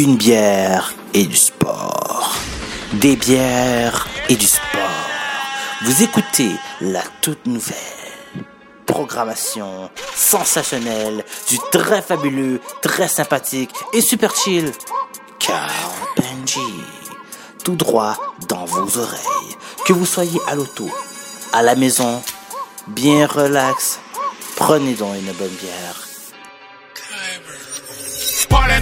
Une bière et du sport. Des bières et du sport. Vous écoutez la toute nouvelle programmation sensationnelle du très fabuleux, très sympathique et super chill Carl Benji. Tout droit dans vos oreilles. Que vous soyez à l'auto, à la maison, bien relax, prenez donc une bonne bière.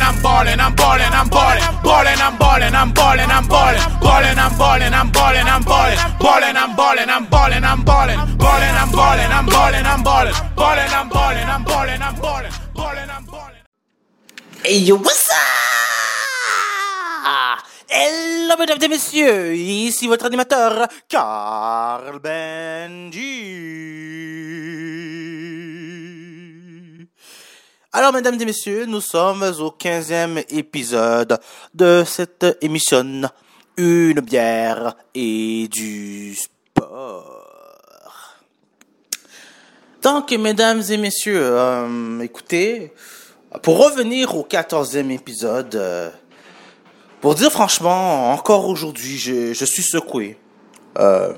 I'm ballin', I'm ballin', I'm ballin', ballin', I'm ballin', I'm ballin', I'm ballin', ballin', I'm ballin', I'm ballin', I'm ballin', ballin', I'm ballin', I'm ballin', I'm ballin', ballin', I'm ballin', I'm ballin', I'm ballin', ballin', I'm ballin', I'm ballin', I'm ballin', ballin', I'm ballin'. Hey what's up? Hello, mesdames et messieurs, ici votre animateur, Carl Benji. Alors, mesdames et messieurs, nous sommes au 15e épisode de cette émission, Une bière et du sport. Donc, mesdames et messieurs, euh, écoutez, pour revenir au 14e épisode, euh, pour dire franchement, encore aujourd'hui, je, suis secoué, euh,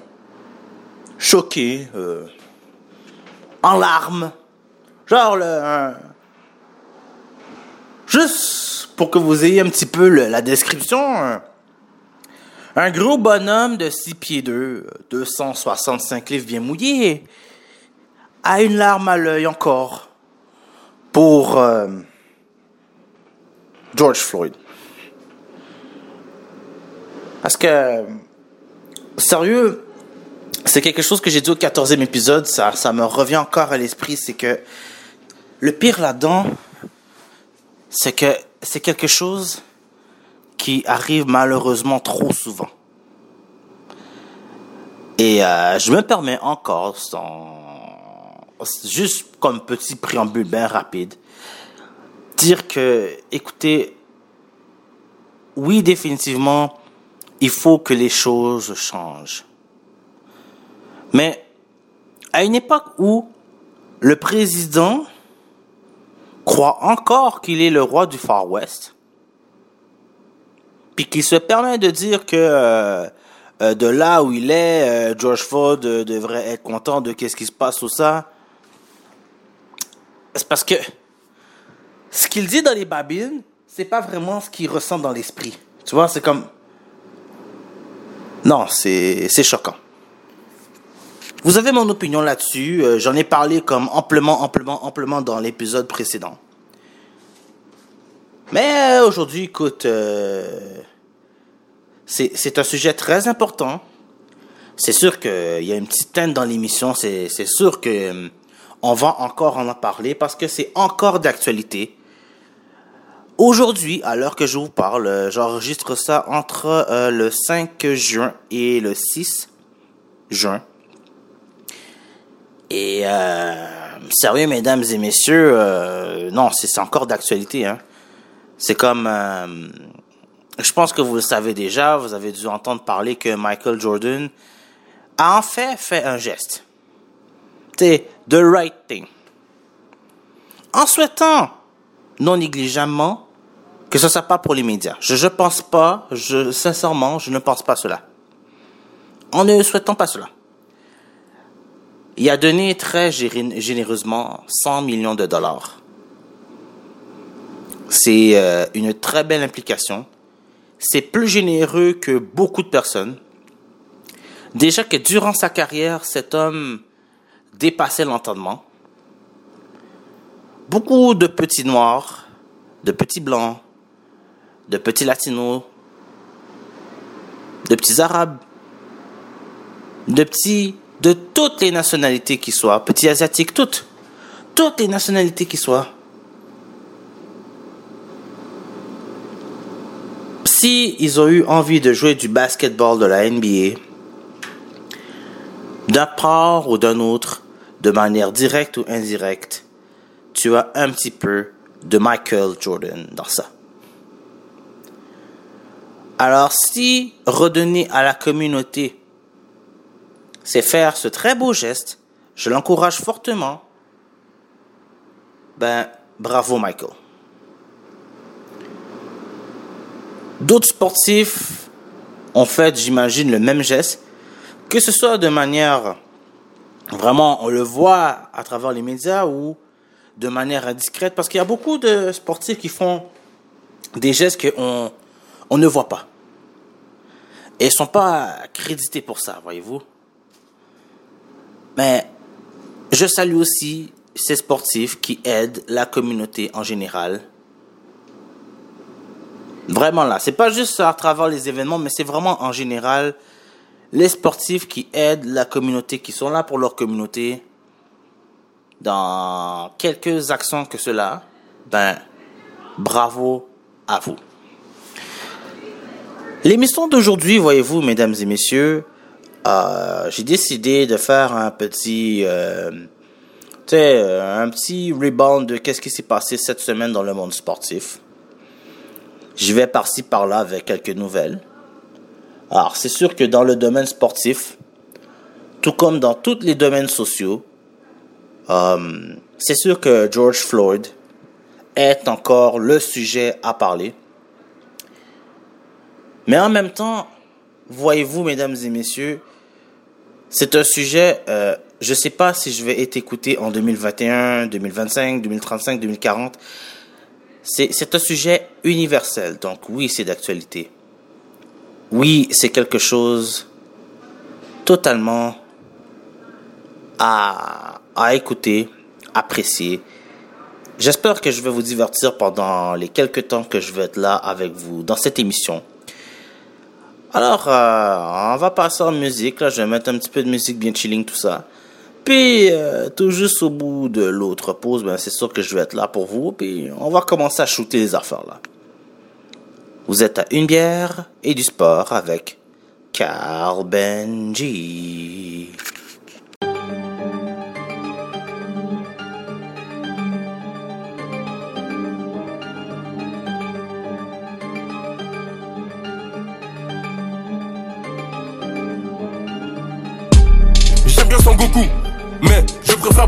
choqué, en larmes. Genre, le, juste pour que vous ayez un petit peu la description, un, un gros bonhomme de 6 pieds 2, 265 livres bien mouillé, a une larme à l'œil encore pour euh, George Floyd. Parce que, sérieux, c'est quelque chose que j'ai dit au 14e épisode, ça, ça me revient encore à l'esprit, c'est que le pire là-dedans, c'est que c'est quelque chose qui arrive malheureusement trop souvent. Et euh, je me permets encore, sans, juste comme petit préambule bien rapide, dire que, écoutez, oui, définitivement, il faut que les choses changent. Mais à une époque où le président croit encore qu'il est le roi du Far West, puis qu'il se permet de dire que euh, euh, de là où il est, euh, George euh, devrait être content de qu'est-ce qui se passe tout ça, c'est parce que ce qu'il dit dans les babines, c'est pas vraiment ce qu'il ressent dans l'esprit. Tu vois, c'est comme non, c'est choquant. Vous avez mon opinion là-dessus. euh, J'en ai parlé comme amplement, amplement, amplement dans l'épisode précédent. Mais euh, aujourd'hui, écoute, euh, c'est un sujet très important. C'est sûr qu'il y a une petite teinte dans l'émission. C'est sûr que on va encore en parler parce que c'est encore d'actualité. Aujourd'hui, à l'heure que je vous parle, j'enregistre ça entre le 5 juin et le 6 juin. Et euh, sérieux, mesdames et messieurs, euh, non, c'est encore d'actualité. Hein. C'est comme, euh, je pense que vous le savez déjà, vous avez dû entendre parler que Michael Jordan a en fait fait un geste. C'est the right thing. En souhaitant non négligemment que ce soit pas pour les médias. Je je pense pas, je sincèrement, je ne pense pas cela. En ne souhaitant pas cela. Il a donné très généreusement 100 millions de dollars. C'est euh, une très belle implication. C'est plus généreux que beaucoup de personnes. Déjà que durant sa carrière, cet homme dépassait l'entendement. Beaucoup de petits noirs, de petits blancs, de petits latinos, de petits arabes, de petits, de toutes les nationalités qui soient, petits asiatiques, toutes, toutes les nationalités qui soient. Si ils ont eu envie de jouer du basketball de la NBA, d'un part ou d'un autre, de manière directe ou indirecte, tu as un petit peu de Michael Jordan dans ça. Alors si redonner à la communauté, c'est faire ce très beau geste, je l'encourage fortement, ben bravo Michael. D'autres sportifs ont fait, j'imagine, le même geste, que ce soit de manière vraiment, on le voit à travers les médias ou de manière indiscrète, parce qu'il y a beaucoup de sportifs qui font des gestes qu'on on ne voit pas. Et ils sont pas crédités pour ça, voyez-vous. Mais je salue aussi ces sportifs qui aident la communauté en général. Vraiment là, c'est pas juste à travers les événements, mais c'est vraiment en général les sportifs qui aident la communauté, qui sont là pour leur communauté dans quelques actions que cela. Ben, bravo à vous. L'émission d'aujourd'hui, voyez-vous, mesdames et messieurs, euh, j'ai décidé de faire un petit, euh, sais, un petit rebound de qu'est-ce qui s'est passé cette semaine dans le monde sportif. J'y vais par-ci par-là avec quelques nouvelles. Alors, c'est sûr que dans le domaine sportif, tout comme dans tous les domaines sociaux, euh, c'est sûr que George Floyd est encore le sujet à parler. Mais en même temps, voyez-vous, mesdames et messieurs, c'est un sujet, euh, je ne sais pas si je vais être écouté en 2021, 2025, 2035, 2040. C'est un sujet universel, donc oui, c'est d'actualité. Oui, c'est quelque chose totalement à, à écouter, apprécier. J'espère que je vais vous divertir pendant les quelques temps que je vais être là avec vous dans cette émission. Alors, euh, on va passer en musique. Là, je vais mettre un petit peu de musique bien chilling, tout ça. Puis, euh, tout juste au bout de l'autre pause, ben, c'est sûr que je vais être là pour vous. Puis, on va commencer à shooter les affaires, là. Vous êtes à une bière et du sport avec Carl Benji.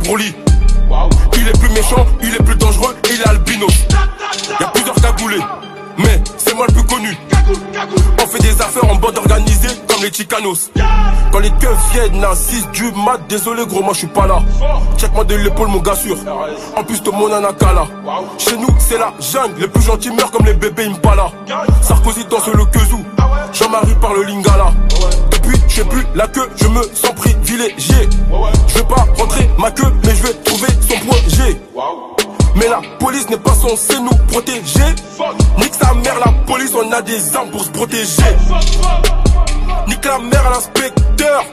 Il est plus méchant, il est plus dangereux il est albino. Y a plusieurs cagoulés, mais c'est moi le plus connu. On fait des affaires en bande organisée comme les Chicanos. Quand les keufs viennent à 6 du mat, désolé gros, moi je suis pas là. Check-moi de l'épaule, mon gars sûr. En plus de mon anakala. Chez nous, c'est la jungle. Les plus gentils meurent comme les bébés Impala. Sarkozy danse le kezou. Jean-Marie parle le lingala. Sais plus la queue, je me sens privilégié. Je vais pas rentrer ma queue, mais je vais trouver son G. Mais la police n'est pas censée nous protéger. Nique sa mère, la police, on a des armes pour se protéger. Nique la mère à l'inspecteur.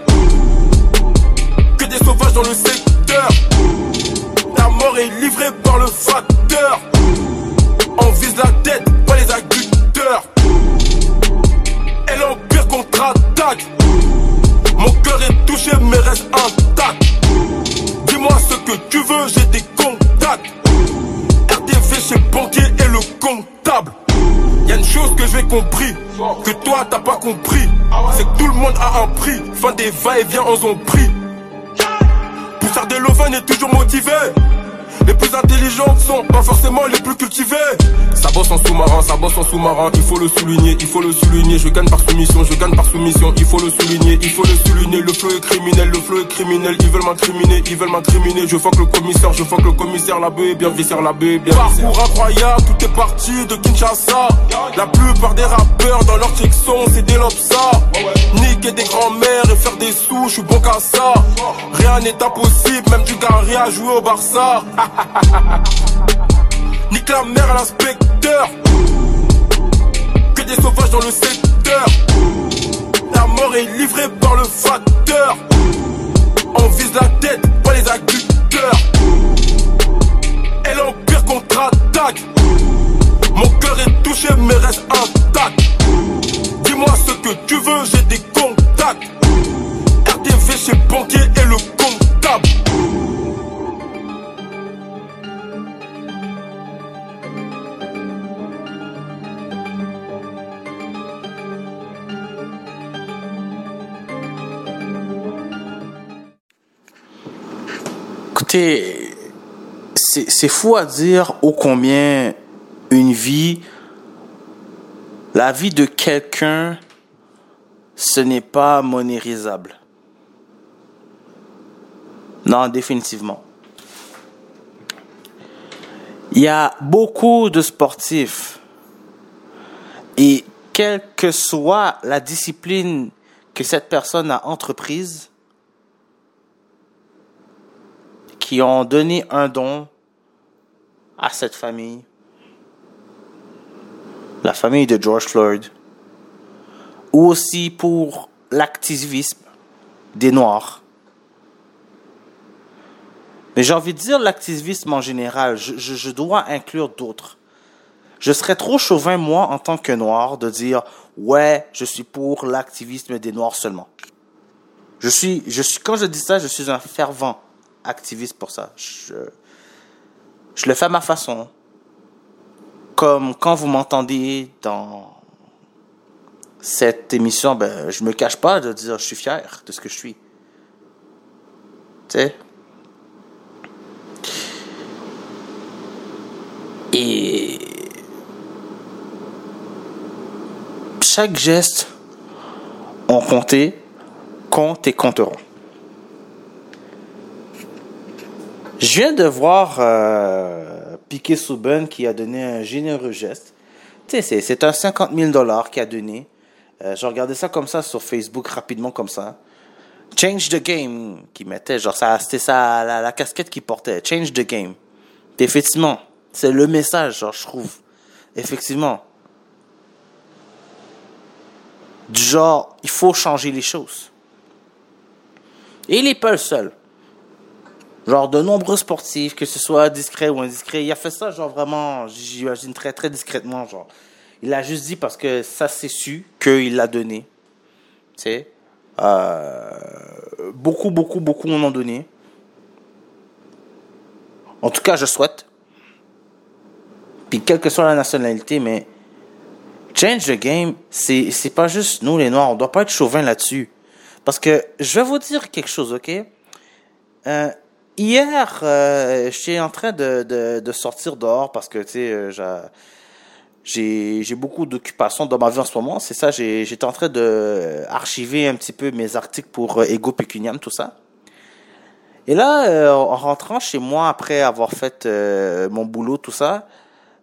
Que des sauvages dans le secteur. Ta mort est livrée par le facteur. On vise la tête, pas les agriculteurs. Et l'empire contre-attaque. Mon cœur est touché, mais reste intact. Dis-moi ce que tu veux, j'ai des contacts. RTV chez banquier et le comptable. Y a une chose que j'ai compris, que toi t'as pas compris. C'est que tout le monde a un prix. Fin des va-et-vient en ont pris. Poussard de Loven est toujours motivé. Les plus intelligents sont pas forcément les plus cultivés. Ça bosse en sous-marin, ça bosse en sous-marin, il faut le souligner, il faut le souligner. Je gagne par soumission, je gagne par soumission, il faut le souligner, il faut le souligner. Le flot est criminel, le flot est criminel, ils veulent m'incriminer, ils veulent m'incriminer. Je que le commissaire, je que le commissaire, la bien viscère, la bœuf bien Parcours incroyable, tout est parti de Kinshasa. La plupart des rappeurs dans leur section, c'est des lopsa. Niquer des grands-mères et faire des sous, je suis bon qu'à ça. Rien n'est impossible, même du gars à jouer au Barça. Nique la mère à l'inspecteur. Que des sauvages dans le secteur. La mort est livrée par le facteur. On vise la tête, pas les agriculteurs. Et l'empire contre-attaque. Mon cœur est touché, mais reste intact. Dis-moi ce que tu veux, j'ai des contacts. RTV chez banquier et le comptable. C'est fou à dire ô combien une vie La vie de quelqu'un, ce n'est pas monérisable. Non, définitivement. Il y a beaucoup de sportifs et quelle que soit la discipline que cette personne a entreprise, qui ont donné un don à cette famille, la famille de George Floyd, ou aussi pour l'activisme des Noirs. Mais j'ai envie de dire l'activisme en général, je, dois inclure d'autres. Je serais trop chauvin, moi, en tant que Noir, de dire, ouais, je suis pour l'activisme des Noirs seulement. Je suis, je suis, quand je dis ça, je suis un fervent activiste pour ça. Je, le fais à ma façon. Comme quand vous m'entendez dans cette émission, ben, je me cache pas de dire je suis fier de ce que je suis. Tu sais? Et chaque geste, on comptait, compte et compteront. Je viens de voir euh, Piquet Souben qui a donné un généreux geste. Tu sais, c'est un 50 000 dollars qu'il a donné. Euh, je regardais ça comme ça sur Facebook rapidement comme ça. Change the game qui mettait, genre ça, c'était ça la, la casquette qu'il portait. Change the game. effectivement, c'est le message, genre je trouve. Effectivement. Genre, il faut changer les choses. Et il n'est pas le seul. Genre de nombreux sportifs, que ce soit discret ou indiscret, il a fait ça genre vraiment, j'imagine très très discrètement, genre. Il a juste dit parce que ça s'est su qu'il l'a donné. Tu sais. Euh, beaucoup, beaucoup, beaucoup en ont donné. En tout cas, je souhaite. Puis quelle que soit la nationalité, mais change the game, c'est c'est pas juste nous les noirs, on doit pas être chauvin là-dessus. Parce que je vais vous dire quelque chose, ok? Euh, hier, euh, j'étais en train de, de, sortir dehors parce que tu sais, euh, j'ai beaucoup d'occupations dans ma vie en ce moment. C'est ça, j'étais en train de archiver un petit peu mes articles pour euh, Ego Pecuniam, tout ça. Et là, euh, en rentrant chez moi après avoir fait euh, mon boulot, tout ça,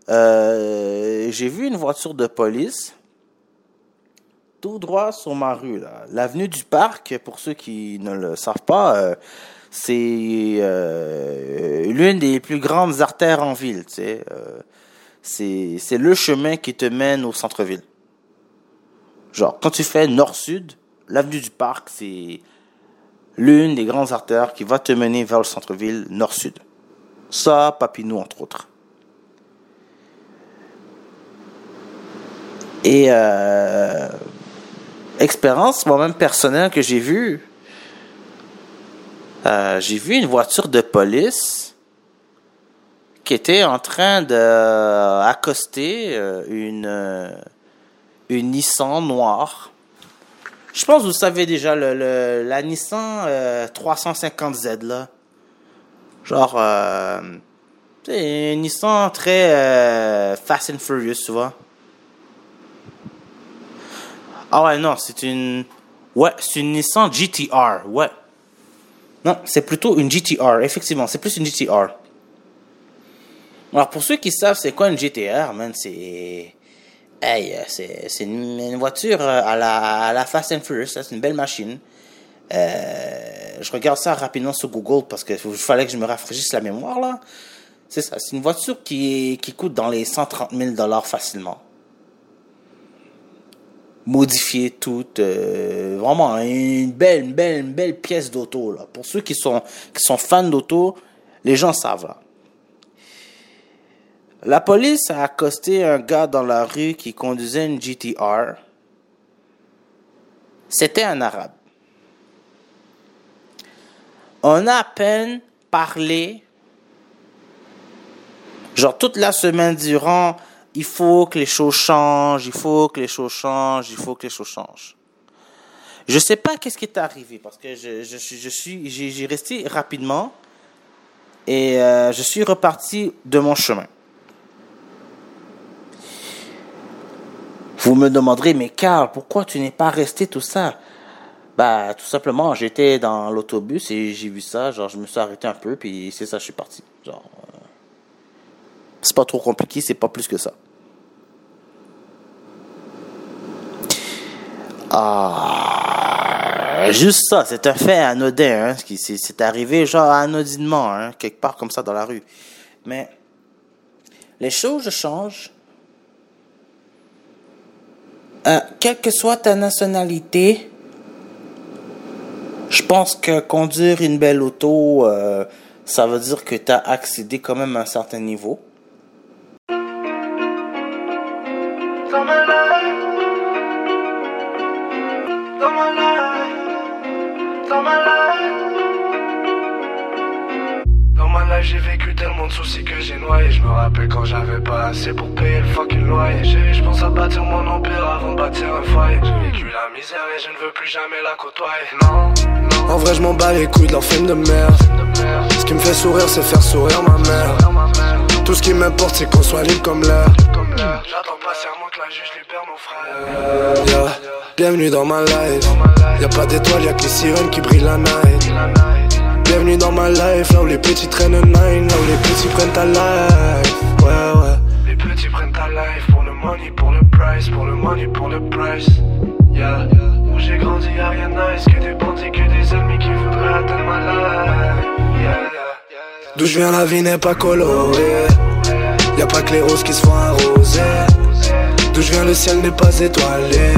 euh, j'ai vu une voiture de police tout droit sur ma rue. L'avenue du Parc, pour ceux qui ne le savent pas, euh, c'est euh, l'une des plus grandes artères en ville. Tu. Euh, c'est, c'est le chemin qui te mène au centre-ville. Genre, quand tu fais nord-sud, l'avenue du Parc, c'est l'une des grandes artères qui va te mener vers le centre-ville nord-sud. Ça, Papineau, entre autres. Et euh, expérience moi-même personnelle que j'ai vue, euh, j'ai vu une voiture de police qui était en train de accoster euh, une euh, une Nissan noire. Je pense que vous savez déjà le, la Nissan euh, 350Z là. Genre euh, c'est une Nissan très euh, Fast and Furious, tu vois. Ah ouais, non, c'est une ouais, c'est une Nissan GTR, ouais. Non, c'est plutôt une GTR, effectivement, c'est plus une GTR. Alors pour ceux qui savent c'est quoi une GTR, man, c'est hey, c'est une, voiture à la à la Fast and Furious, c'est une belle machine. Euh, je regarde ça rapidement sur Google parce que fallait que je me rafraîchisse la mémoire là. C'est ça, c'est une voiture qui qui coûte dans les 130 000 dollars facilement. Modifiée toute, euh, vraiment une belle, une belle, une belle pièce d'auto là. Pour ceux qui sont qui sont fans d'auto, les gens savent là. La police a accosté un gars dans la rue qui conduisait une GTR. C'était un arabe. On a à peine parlé, genre toute la semaine durant, il faut que les choses changent, il faut que les choses changent, il faut que les choses changent. Je sais pas qu'est-ce qui est arrivé parce que je, suis- j'ai resté rapidement et euh, je suis reparti de mon chemin. Vous me demanderez, mais Carl, pourquoi tu n'es pas resté tout ça? Bah, tout simplement, j'étais dans l'autobus et j'ai vu ça, genre, je me suis arrêté un peu, puis c'est ça, je suis parti. Genre, euh, c'est pas trop compliqué, c'est pas plus que ça. Ah, juste ça, c'est un fait anodin, hein, qui c'est arrivé genre anodinement, hein, quelque part comme ça dans la rue. Mais les choses changent. Euh, quelle que soit ta nationalité, je pense que conduire une belle auto, euh, ça veut dire que tu as accédé quand même à un certain niveau. Tellement de soucis que j'ai noyé. Je me rappelle quand j'avais pas assez pour payer le fucking loyer. J'ai, je pense à bâtir mon empire avant de bâtir un foyer. J'ai vécu la misère et je ne veux plus jamais la côtoyer. Non, non. En vrai, je m'en bats les couilles de leur film de merde. Ce qui me fait sourire, c'est faire sourire ma mère. Tout ce qui m'importe, c'est qu'on soit libre comme l'air. J'attends patiemment que la juge libère mon frère. Yeah. Bienvenue dans ma life. Y'a pas d'étoiles, y'a que les sirènes qui brillent la night. Bienvenue dans ma life, là où les petits traînent nine, là où les petits prennent ta life. Ouais, ouais. Les petits prennent ta life pour le money, pour le price, pour le money, pour le price. Yeah. Où j'ai grandi, y'a rien de nice, que des bandits, que des ennemis qui voudraient atteindre ma life. Yeah. D'où je viens, la vie n'est pas colorée. Y'a pas que les roses qui se font arroser. D'où je viens, le ciel n'est pas étoilé.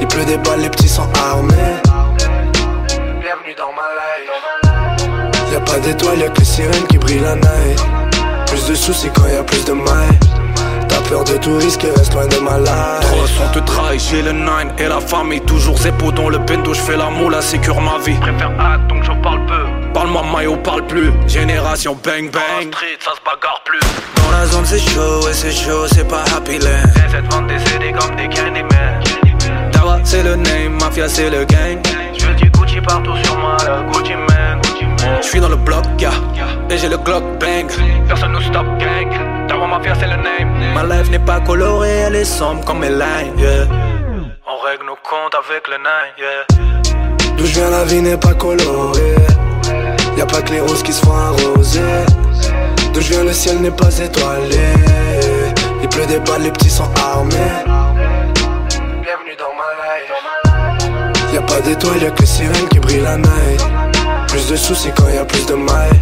Il pleut des balles, les petits sont armés. Pas d'étoiles, y'a que les sirènes qui brillent la night. Plus de soucis quand y'a plus de mailles. T'as peur de tout risque, reste loin de ma life. Trop sont te trahis, j'ai le 9 et la famille. Toujours zépo dans le bendo, je fais l'amour, la sécure ma vie. Préfère hâte donc je parle peu. Parle-moi maillot, parle plus. Génération bang bang. street, ça se bagarre plus. Dans la zone c'est chaud, et c'est chaud, c'est pas happy land. De vendre des CD comme des Candyman. Dawa c'est le name, mafia c'est le gang. Je veux du Gucci partout sur moi, le Gucci man Je suis dans le bloc, yeah, et j'ai le Glock bang Personne nous stop gang Dawa mafia c'est le name Ma life n'est pas colorée, elle est sombre comme mes lines, yeah On règle nos comptes avec le 9, yeah D'où je viens, la vie n'est pas colorée. Y'a pas que les roses qui se font arroser. D'où je viens, le ciel n'est pas étoilé. Il pleut des balles, les petits sont armés. Bienvenue dans ma life. Y'a pas d'étoiles, y'a que les sirènes qui brillent la night. Plus de soucis quand y'a plus de mailles.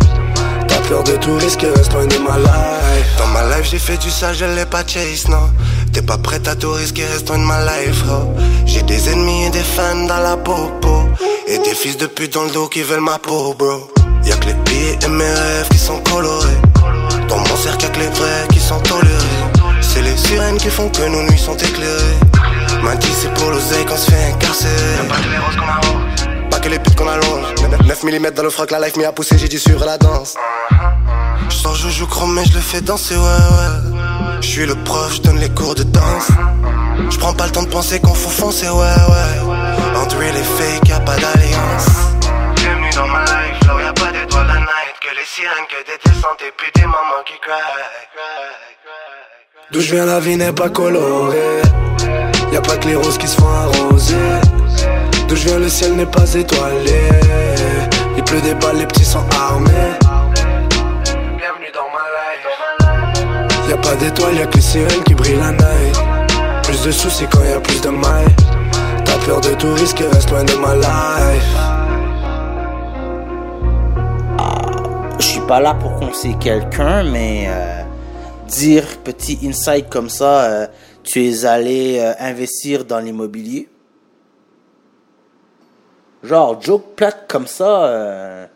T'as peur de tout risque, reste loin de ma life. Dans ma life, j'ai fait du sale, je l'ai pas chase, non. T'es pas prête à tout risquer, reste loin de ma life, oh. J'ai des ennemis et des fans dans la popo. Et des fils de pute dans le dos qui veulent ma peau, bro. Y'a que les billets et mes rêves qui sont colorés. Dans mon cercle, y'a que les vrais qui sont tolérés. C'est les sirènes qui font que nos nuits sont éclairées. M'a dit c'est pour l'oseille qu'on se fait incarcérer. Pas que les roses arrose. Pas que les putes qu'on allonge. 9 mm dans le froc, la life m'y a poussé, j'ai dû suivre la danse. Je sors joujou chrome mais je le fais danser, ouais, ouais. Je suis le prof, je donne les cours de danse. Je prends pas le temps de penser qu'on faut foncer, ouais, ouais. Entre real et fake, y'a pas d'alliance. Bienvenue dans ma life, là y'a pas d'étoiles la night. Que les sirènes, que des descentes et puis des mamans qui cry. D'où je viens, la vie n'est pas colorée. Y'a pas que les roses qui se font arroser. D'où je viens, le ciel n'est pas étoilé. Il pleut des balles, les petits sont armés. Bienvenue dans ma life. Y'a pas d'étoiles, y'a que les sirènes qui brillent la night. Plus de soucis quand y'a plus de mailles. T'as peur de tout risque, reste loin de ma life. Je suis pas là pour conseiller quelqu'un, mais euh, dire petit insight comme ça, euh, tu es allé euh, investir dans l'immobilier? Genre, joke plate comme ça, euh,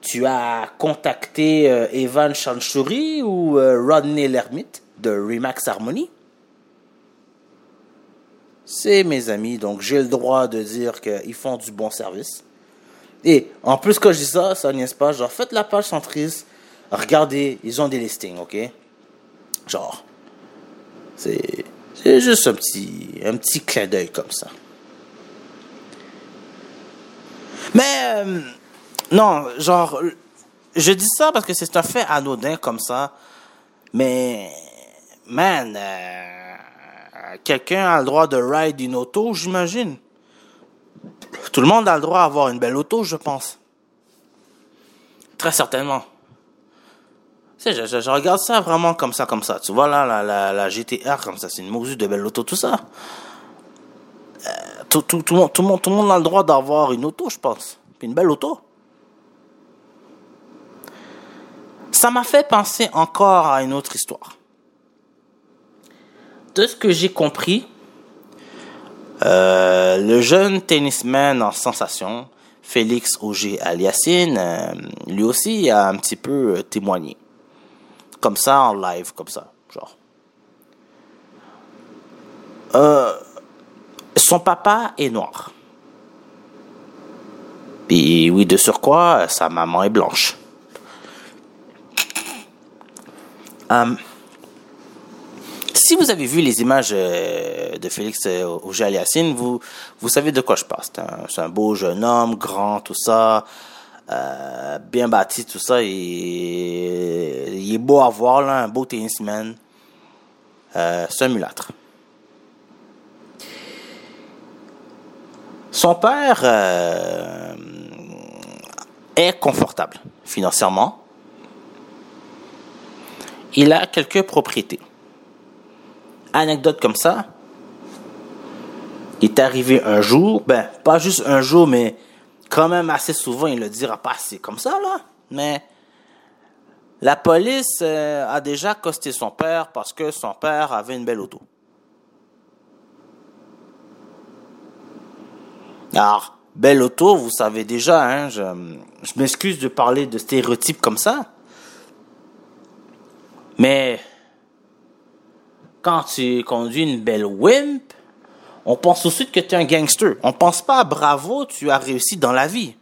tu as contacté euh, Evan Chanchouri ou euh, Rodney Lermite de Remax Harmony? C'est mes amis, donc j'ai le droit de dire qu'ils font du bon service. Et en plus, quand je dis ça, ça n'est pas, genre, faites la page centriste, regardez, ils ont des listings, ok? Genre, c'est c'est juste un petit, un petit clin d'œil comme ça. Mais, euh, non, genre, je dis ça parce que c'est un fait anodin comme ça. Mais, man, euh, quelqu'un a le droit de ride une auto, j'imagine. Tout le monde a le droit d'avoir une belle auto, je pense. Très certainement. Je, je- je regarde ça vraiment comme ça, comme ça. Tu vois, là, la, la, la GTR, comme ça, c'est une mesure de belle auto, tout ça. Euh, tout, tout, tout, tout, le monde, tout le monde a le droit d'avoir une auto, je pense. Une belle auto. Ça m'a fait penser encore à une autre histoire. De ce que j'ai compris, euh, le jeune tennisman en sensation, Félix Auger Aliassine, euh, lui aussi a un petit peu euh, témoigné. Comme ça, en live, comme ça, genre. Euh, son papa est noir. Puis oui, de surcroît, sa maman est blanche. Euh, si vous avez vu les images euh, de Félix euh, Auger Aliassine, vous, vous savez de quoi je parle. C'est un, beau jeune homme, grand, tout ça, euh, bien bâti, tout ça. Il, est beau à voir, un beau tennisman. C'est un mulâtre. Son père euh, est confortable financièrement. Il a quelques propriétés. Anecdote comme ça. Il est arrivé un jour, ben, pas juste un jour, mais quand même assez souvent, il le dira pas assez comme ça, là. Mais la police euh, a déjà costé son père parce que son père avait une belle auto. Alors, belle auto, vous savez déjà, hein, je, je m'excuse de parler de stéréotypes comme ça. Mais quand tu conduis une belle Wimp, on pense tout de suite que tu es un gangster. On pense pas bravo, tu as réussi dans la vie.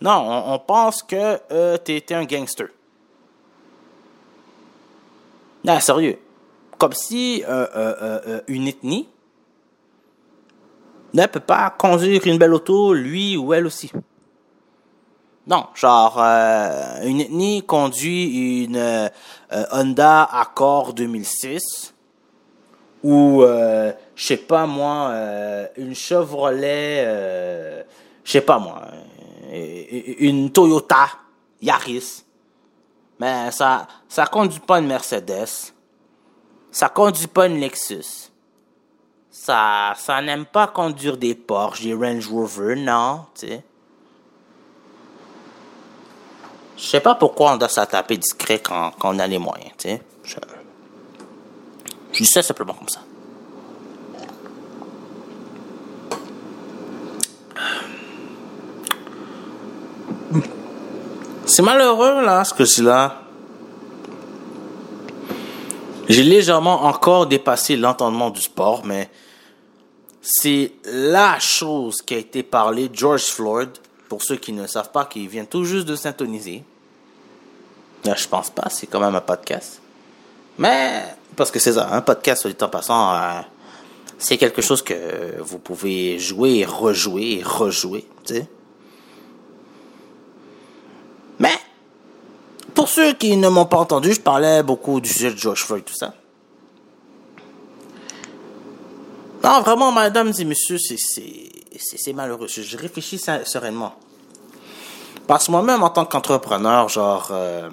Non, on, pense que euh, tu étais un gangster. Non, sérieux. Comme si euh, euh, euh, euh, une ethnie ne peut pas conduire une belle auto, lui ou elle aussi. Non, genre, euh, une ethnie conduit une euh, Honda Accord 2006 ou, euh, je sais pas moi, euh, une Chevrolet, je sais pas moi, une Toyota Yaris. Mais ça, ça conduit pas une Mercedes. Ça conduit pas une Lexus. Ça, ça n'aime pas conduire des Porsche, des Range Rover, non, tu sais. Sais pas pourquoi on doit se taper discret quand, quand on a les moyens, tu. Je, je dis ça simplement comme ça. C'est malheureux, là, ce que c'est là. J'ai légèrement encore dépassé l'entendement du sport, mais c'est la chose qui a été parlée George Floyd, pour ceux qui ne savent pas, qui vient tout juste de s'intoniser. Là, je pense pas, c'est quand même un podcast. Mais, parce que c'est ça, un podcast, dit en passant, euh, c'est quelque chose que vous pouvez jouer et rejouer et rejouer, tu sais. Mais, pour ceux qui ne m'ont pas entendu, je parlais beaucoup du sujet de George Floyd, tout ça. Non, vraiment, mesdames et messieurs, c'est, malheureux. Je, je réfléchis se- sereinement. Parce que moi-même, en tant qu'entrepreneur, genre, euh,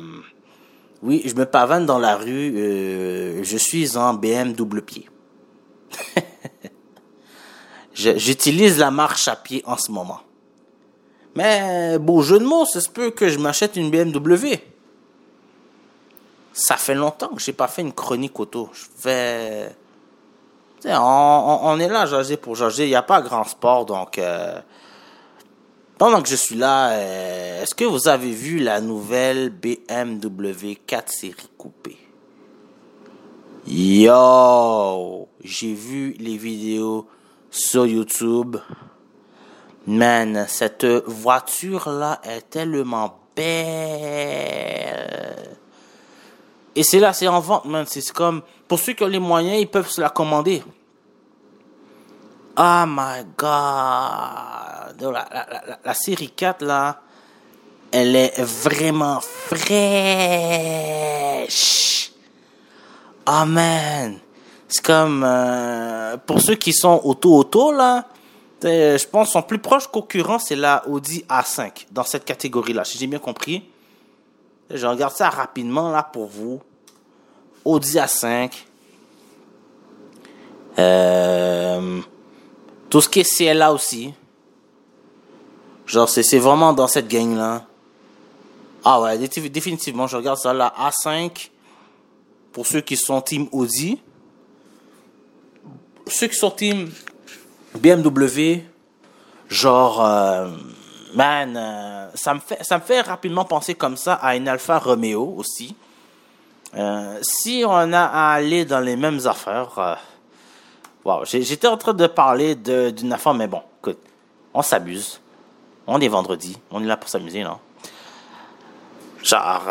oui, je me pavane dans la rue, euh, je suis en BM double pied. Je- J'utilise la marche à pied en ce moment. Mais, beau jeu de mots, ça se peut que je m'achète une BMW. Ça fait longtemps que j'ai pas fait une chronique auto. Je vais... On, on- est là, jaser pour jaser. Il n'y a pas grand sport, donc... euh, pendant que je suis là, euh, est-ce que vous avez vu la nouvelle BMW 4 série coupée? Yo! J'ai vu les vidéos sur YouTube. Man, cette voiture-là est tellement belle. Et c'est là, c'est en vente, man. C'est comme, pour ceux qui ont les moyens, ils peuvent se la commander. Oh my god. La, la, la, la série 4, là, elle est vraiment fraîche. Oh man. C'est comme euh, pour ceux qui sont auto-auto là, je pense son plus proche concurrent c'est la Audi A5 dans cette catégorie-là. Si j'ai bien compris. Je regarde ça rapidement là pour vous. Audi A5. Euh, tout ce qui est CLA aussi. Genre, c'est vraiment dans cette gang-là. Ah ouais, dé- définitivement, je regarde ça, la A5, pour ceux qui sont team Audi. Ceux qui sont team BMW, genre, euh, man, euh, ça, me fait, ça me fait rapidement penser comme ça à une Alfa Romeo aussi. Euh, si on a à aller dans les mêmes affaires, euh, wow, j'étais en train de parler d'une affaire, mais bon, écoute, on s'abuse. On est vendredi, on est là pour s'amuser, non? Genre,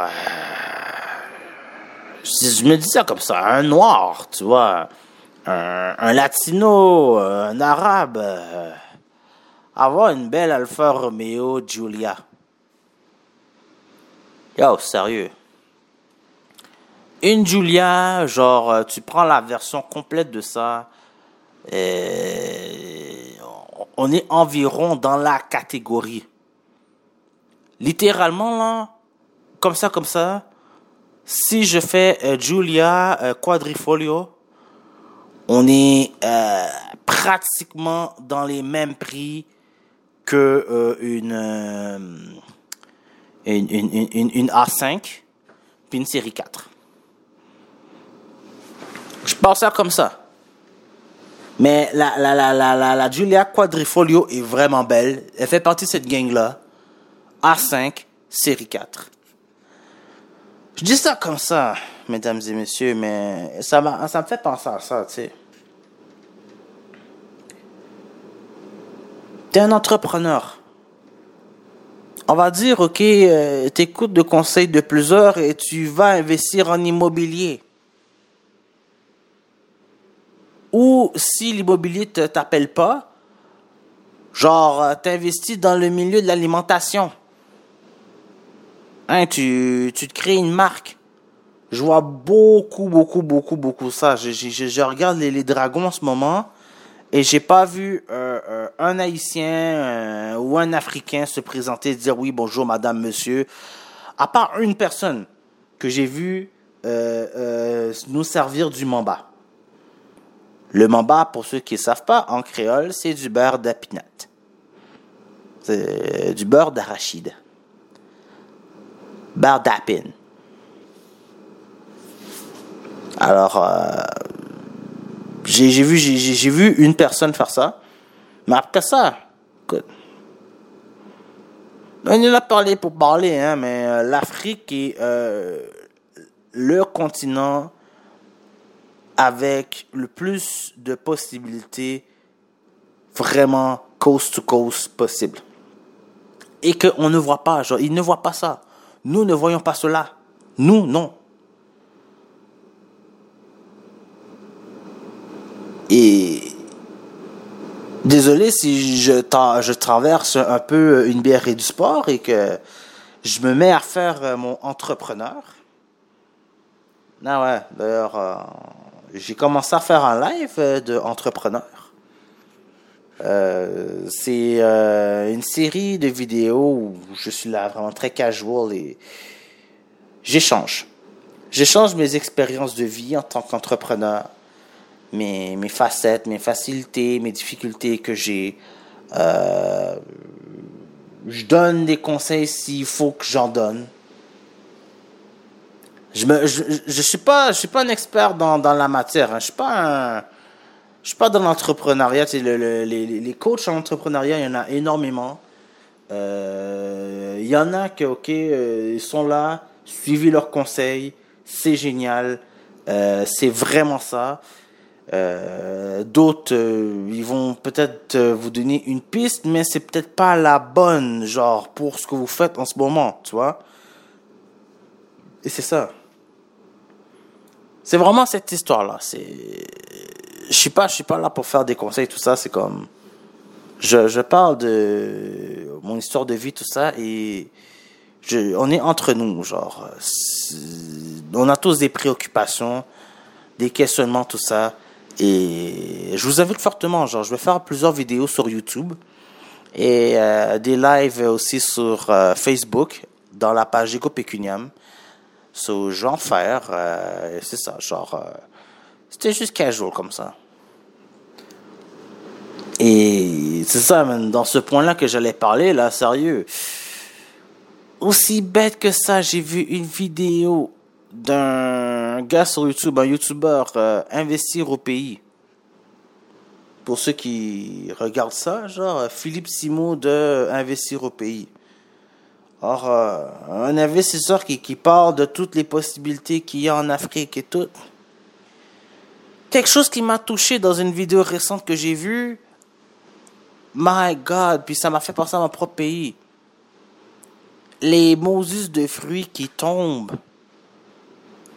je, me dis ça comme ça, un noir, tu vois, un, latino, un arabe, avoir une belle Alfa Romeo Giulia. Yo, sérieux. Une Giulia, genre, euh, tu prends la version complète de ça, on est environ dans la catégorie. Littéralement, là, comme ça, comme ça, si je fais euh, Giulia euh, Quadrifolio, on est euh, pratiquement dans les mêmes prix euh, une, euh, une, une, une, une- une A5 puis une série 4. Je pense ça comme ça. Mais la, la, la, la, la, la est vraiment belle. Elle fait partie de cette gang-là. A5, série 4. Je dis ça comme ça, mesdames et messieurs, mais ça, ça me fait penser à ça, tu sais. T'es un entrepreneur. On va dire, ok, euh, t'écoutes de conseils de plusieurs et tu vas investir en immobilier. Ou si l'immobilier ne t'appelle pas, genre, euh, t'investis dans le milieu de l'alimentation. Hein, tu, tu te crées une marque. Je vois beaucoup, beaucoup, beaucoup, beaucoup ça. Je, regarde les dragons en ce moment et j'ai pas vu euh, euh, un Haïtien euh, ou un Africain se présenter et dire oui, bonjour, madame, monsieur. À part une personne que j'ai vu nous servir du mamba. Le mamba, pour ceux qui ne savent pas, en créole, c'est du beurre d'apinat. C'est du beurre d'arachide. Beurre d'apine. Alors, j'ai vu, j'ai- vu une personne faire ça. Mais après ça, on en a parlé pour parler, hein, mais euh, l'Afrique est euh, le continent avec le plus de possibilités vraiment coast to coast possible. Et qu'on ne voit pas, genre, ils ne voient pas ça. Nous ne voyons pas cela. Nous, non. Et désolé si je, je traverse un peu une bière et du sport et que je me mets à faire euh, mon entrepreneur. Ah ouais, d'ailleurs, euh, j'ai commencé à faire un live euh, de entrepreneur. C'est une série de vidéos où je suis là vraiment très casual et j'échange. J'échange mes expériences de vie en tant qu'entrepreneur, mes, facettes, mes facilités, mes difficultés que j'ai. Euh, je donne des conseils s'il faut que j'en donne. Je me, je, je, suis pas, suis pas un expert dans, dans la matière. Hein. Je suis suis pas dans l'entrepreneuriat. Les, coachs en entrepreneuriat, il y en a énormément. Euh, Il y en a que, ok, euh, sont là, suivez leurs conseils, c'est génial, c'est vraiment ça. Euh, D'autres, euh, ils vont peut-être euh, vous donner une piste, mais c'est peut-être pas la bonne, genre, pour ce que vous faites en ce moment, tu vois. Et c'est ça. C'est vraiment cette histoire-là. C'est, je suis pas, je suis pas là pour faire des conseils, tout ça. C'est comme, je, je parle de mon histoire de vie, tout ça, et on est entre nous, genre, on a tous des préoccupations, des questionnements, tout ça. Et je vous invite fortement, genre, je vais faire plusieurs vidéos sur YouTube et euh, des lives aussi sur euh, Facebook dans la page Ego Pecunium. So, je vais en faire. euh, c'est ça, genre, c'était juste casual comme ça. Et c'est ça, man, dans ce point-là que j'allais parler, là, sérieux. Aussi bête que ça, j'ai vu une vidéo d'un gars sur YouTube, un YouTuber, euh, investir au pays. Pour ceux qui regardent ça, genre Philippe Simon de Investir au pays. Or, euh, un investisseur qui, qui parle de toutes les possibilités qu'il y a en Afrique et tout. Quelque chose qui m'a touché dans une vidéo récente que j'ai vue. My God, puis ça m'a fait penser à mon propre pays. Les Moses de fruits qui tombent.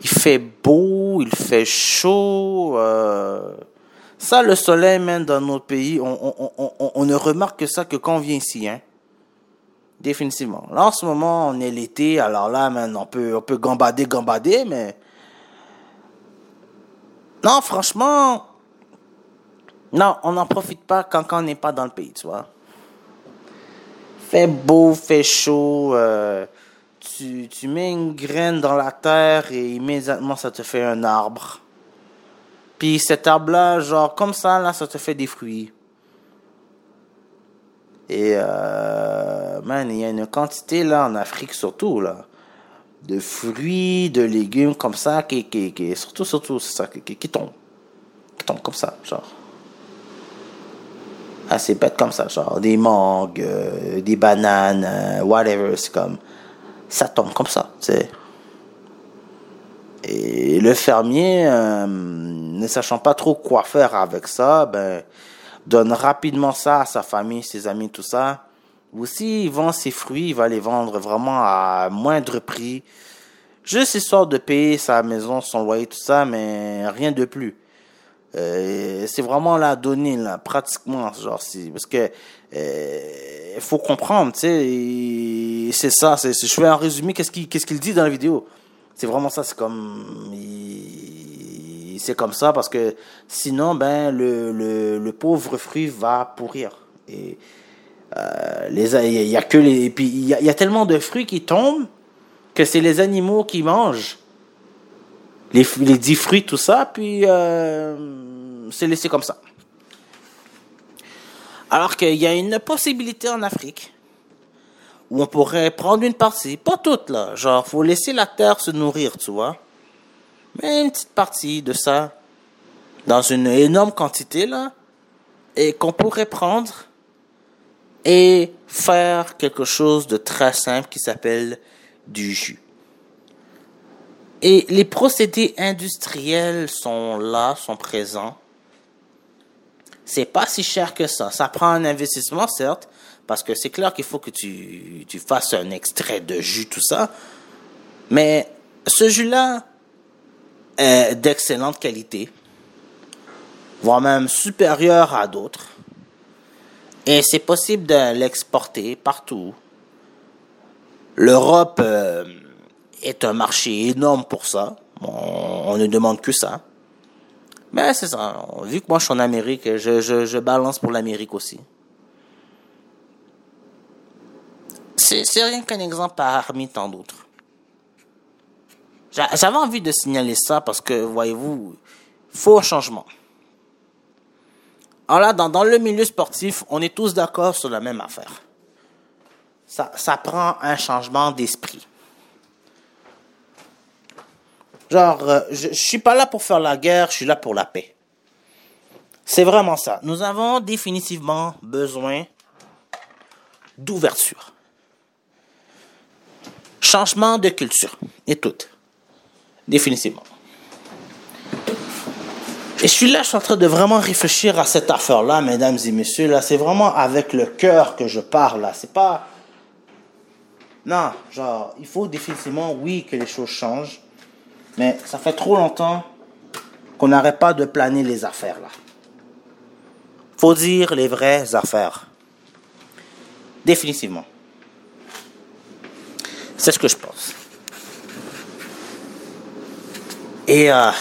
Il fait beau, il fait chaud. euh, Ça, le soleil, même dans notre pays, on, ne remarque que ça que quand on vient ici, hein. Définitivement. Là, en ce moment, on est l'été, alors là, on peut, on peut gambader, gambader, mais. Non, franchement. Non, on n'en profite pas quand, quand on n'est pas dans le pays, tu vois. Fait beau, fait chaud. euh, tu, tu mets une graine dans la terre et immédiatement ça te fait un arbre. Puis cet arbre-là, genre comme ça, là, ça te fait des fruits. Et euh, man, il y a une quantité là en Afrique surtout là de fruits, de légumes comme ça qui qui, qui surtout surtout c'est ça qui, qui, tombent, qui tombent comme ça, genre assez bête comme ça, genre des mangues, euh, des bananes, euh, whatever, c'est comme ça tombe comme ça, sais. Et le fermier, euh, ne sachant pas trop quoi faire avec ça, ben, donne rapidement ça à sa famille, ses amis, tout ça. Aussi, il vend ses fruits, il va les vendre vraiment à moindre prix. Juste histoire de payer sa maison, son loyer, tout ça, mais rien de plus. Euh, c'est vraiment la donnée, là, pratiquement, genre, c'est, parce que, euh, faut comprendre, tu sais, c'est ça, c'est, je fais un résumé, qu'est-ce qu'il, qu'est-ce dit dans la vidéo. C'est vraiment ça, c'est comme, il- c'est comme ça parce que sinon, ben, le, le, pauvre fruit va pourrir. Et, euh, les, il y, a- il que les, puis il y a, il tellement de fruits qui tombent que c'est les animaux qui mangent les, les dix fruits, tout ça, puis euh, c'est laissé comme ça. Alors qu'il y a une possibilité en Afrique où on pourrait prendre une partie, pas toute là, genre faut laisser la terre se nourrir, tu vois, mais une petite partie de ça dans une énorme quantité là et qu'on pourrait prendre et faire quelque chose de très simple qui s'appelle du jus. Et les procédés industriels sont là, sont présents. C'est pas si cher que ça. Ça prend un investissement, certes, parce que c'est clair qu'il faut que tu, tu fasses un extrait de jus, tout ça. Mais ce jus-là est d'excellente qualité, voire même supérieur à d'autres. Et c'est possible de l'exporter partout. L'Europe euh, est un marché énorme pour ça. On, on ne demande que ça. Mais c'est ça. Vu que moi je suis en Amérique, je, je, je balance pour l'Amérique aussi. C'est c'est rien qu'un exemple parmi tant d'autres. J'a- J'avais envie de signaler ça parce que, voyez-vous, faut un changement. Alors là, dans, dans le milieu sportif, on est tous d'accord sur la même affaire. Ça, ça prend un changement d'esprit. Genre, euh, je, je suis pas là pour faire la guerre, je suis là pour la paix. C'est vraiment ça. Nous avons définitivement besoin d'ouverture. Changement de culture. Et tout. Définitivement. Et je suis là, je suis en train de vraiment réfléchir à cette affaire-là, mesdames et messieurs. Là, c'est vraiment avec le cœur que je parle. Là, c'est pas. Non, genre, il faut définitivement, oui, que les choses changent. Mais ça fait trop longtemps qu'on n'arrête pas de planer les affaires là. Faut dire les vraies affaires. Définitivement. C'est ce que je pense. Et euh,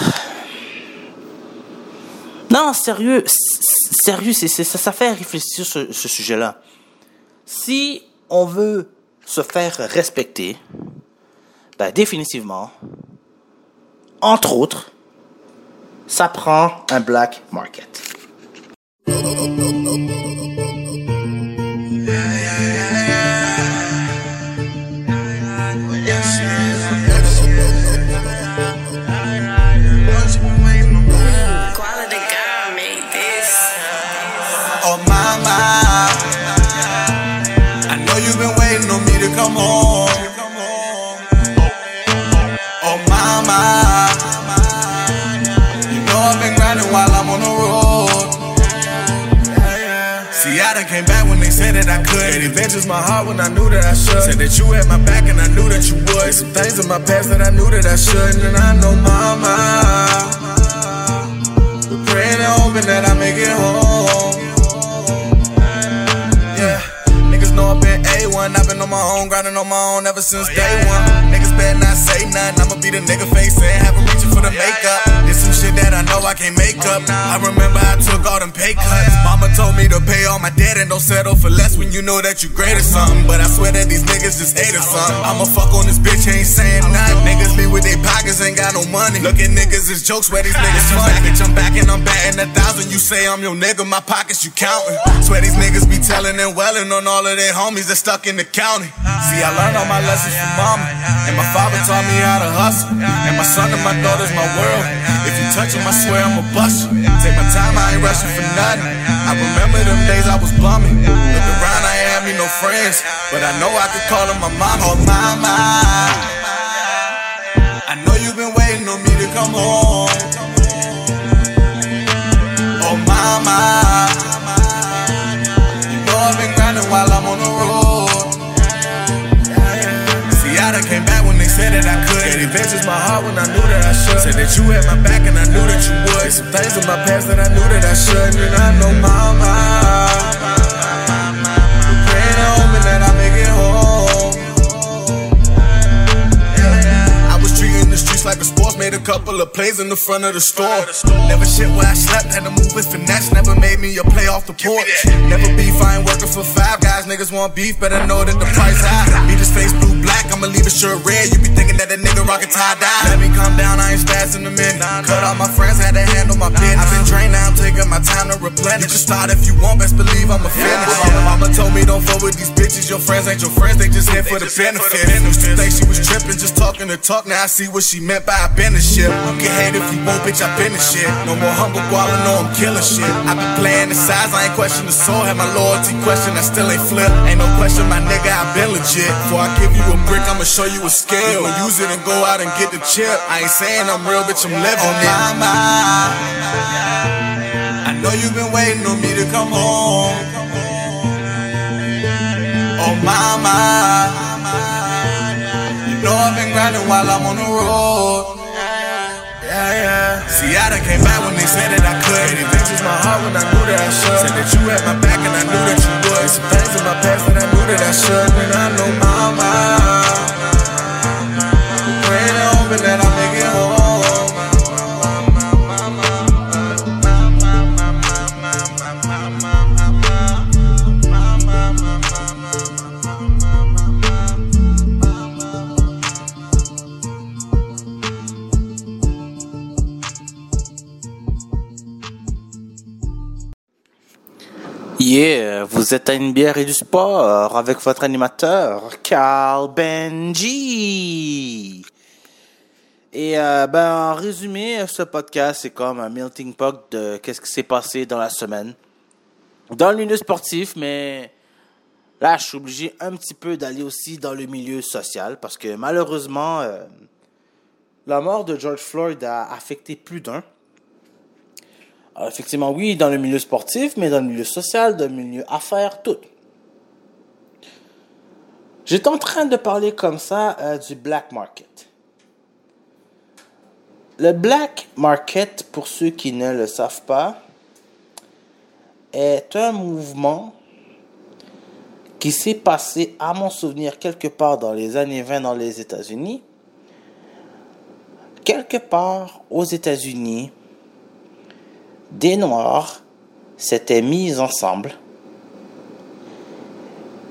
Non, sérieux, sérieux, c'est, ça, fait réfléchir ce, ce sujet-là. Si on veut se faire respecter, ben définitivement, entre autres, ça prend un black market. Adventures my heart when I knew that I should. Said that you had my back and I knew that you would. Some things in my past that I knew that I shouldn't. And I know mama. We're praying and hoping that I make it home. Yeah. Niggas know I've been A1. I've been on my own, grinding on my own ever since oh, day one. Niggas better not say nothing. I'ma be the nigga face and have reaching for the oh, makeup. There's some shit that I know I can't make up. I remember I took all them pay cuts. Mama told me to pay all my debt and don't settle for less when you know that you great or something. But I swear that these niggas just hate or something. I'ma fuck on this bitch, ain't saying nothing. Niggas leave with their pockets, ain't got no money. Look at niggas as jokes where these niggas funny. Bitch, I'm back and I'm batting a thousand. You say I'm your nigga, my pockets you counting. Swear these niggas be telling and welling on all of their homies that stuck in the county. See, I learned all my lessons from mama. And my father taught me how to hustle. And my son and my daughter's my world. If you touch them, I swear I'ma bust you. Take my time, I ain't rushing for nothing. I remember them days I was bumming. Look around, I ain't had me no friends. But I know I could call them my mama. Oh, mama. I know you've been waiting on me to come home. When I knew that I should. Said that you had my back and I knew that you would. Some things in my past that I knew that I shouldn't. And I know, mama. Made a couple of plays in the front of the store. Never shit where I slept, had to move with finesse, never made me a play off the porch. Never beef, I ain't working for five guys, niggas want beef, better know that the price high. Beat his face blue black, I'ma leave his shirt red, you be thinking that a nigga rockin' tie dye. Let me calm down, I ain't spazzing a minute. Cut all my friends, had to handle my business. I've been drained, now I'm taking my time to replenish. You can start if you want, best believe I'ma finish. Mama told me don't fuck with these bitches, your friends ain't your friends, they just here for the benefit. Used to think she was tripping, just talking to talk, now I see what she meant by a shit. You can hate if you want, bitch, I been the shit. No more humble guala, no, I'm killing shit. I been playing the size, I ain't question the soul. Had my loyalty question, I still ain't flip. Ain't no question, my nigga, I been legit. Before I give you a brick, I'ma show you a scale. Use it and go out and get the chip. I ain't saying I'm real, bitch, I'm living on my mind. I know you've been waiting on me to come home. Oh, mama. You know I've been grinding while I'm on the road. Yeah. See, I done came back when they said that I could. Made adventures my heart when I knew that I should. Said that you had my back and I knew that you would. Some things in my past that I knew that I should. And I know mama. Praying Yeah, vous êtes à une bière et du sport avec votre animateur Carl Benji. Et euh, ben en résumé, ce podcast c'est comme un melting pot de qu'est-ce qui s'est passé dans la semaine dans le milieu sportif, mais là je suis obligé un petit peu d'aller aussi dans le milieu social parce que malheureusement euh, la mort de George Floyd a affecté plus d'un. Effectivement, oui, dans le milieu sportif, mais dans le milieu social, dans le milieu affaires, tout. J'étais en train de parler comme ça euh, du black market. Le black market, pour ceux qui ne le savent pas, est un mouvement qui s'est passé, à mon souvenir, quelque part dans les années 20 dans les États-Unis. Quelque part aux États-Unis, des Noirs s'étaient mis ensemble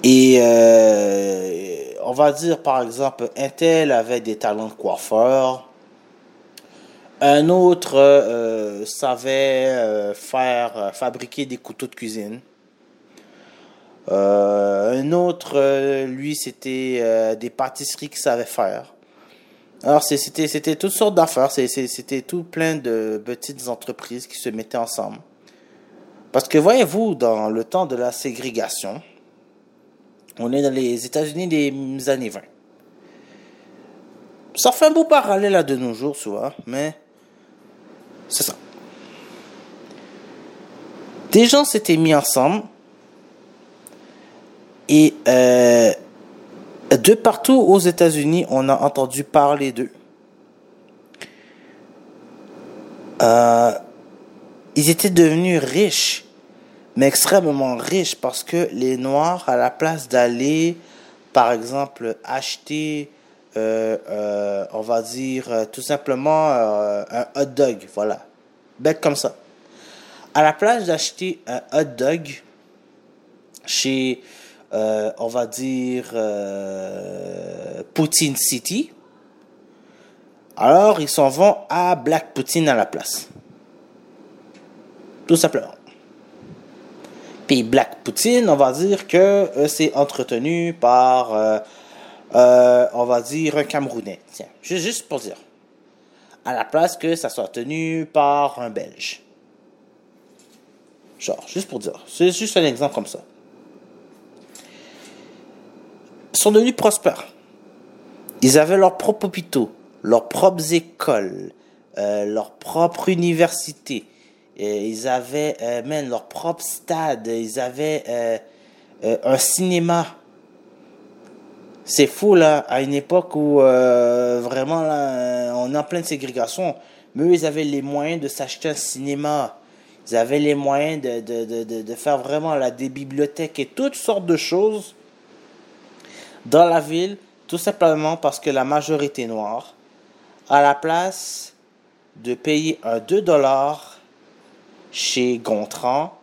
et euh, on va dire par exemple, un tel avait des talents de coiffeur, un autre euh, savait euh, faire fabriquer des couteaux de cuisine. un autre, lui, c'était des pâtisseries qu'il savait faire. Alors, c'était, toutes sortes d'affaires. C'était tout plein de petites entreprises qui se mettaient ensemble. Parce que voyez-vous, dans le temps de la ségrégation, on est dans les États-Unis des années 20. Ça fait un beau parallèle à de nos jours, tu vois, mais c'est ça. Des gens s'étaient mis ensemble et euh, de partout aux États-Unis, on a entendu parler d'eux. Euh, ils étaient devenus riches, mais extrêmement riches parce que les Noirs, à la place d'aller, par exemple, acheter, euh, euh, on va dire tout simplement un hot dog, voilà, bête comme ça. À la place d'acheter un hot dog chez euh, on va dire, euh, Poutine City. Alors, ils s'en vont à Black Poutine à la place. Tout simplement. Puis Black Poutine, on va dire que euh, c'est entretenu par, on va dire, un Camerounais. Tiens, juste pour dire. À la place que ça soit tenu par un Belge. Genre, juste pour dire. C'est juste un exemple comme ça sont devenus prospères. Ils avaient leurs propres hôpitaux, leurs propres écoles, euh, leur propre université. Ils avaient euh, même leur propre stade. Ils avaient euh, euh, un cinéma. C'est fou là, à une époque où vraiment on est en pleine ségrégation. Mais eux, ils avaient les moyens de s'acheter un cinéma. Ils avaient les moyens de, de, de, de faire vraiment là, des bibliothèques et toutes sortes de choses dans la ville, tout simplement parce que la majorité noire, à la place de payer un 2 dollars chez Gontran,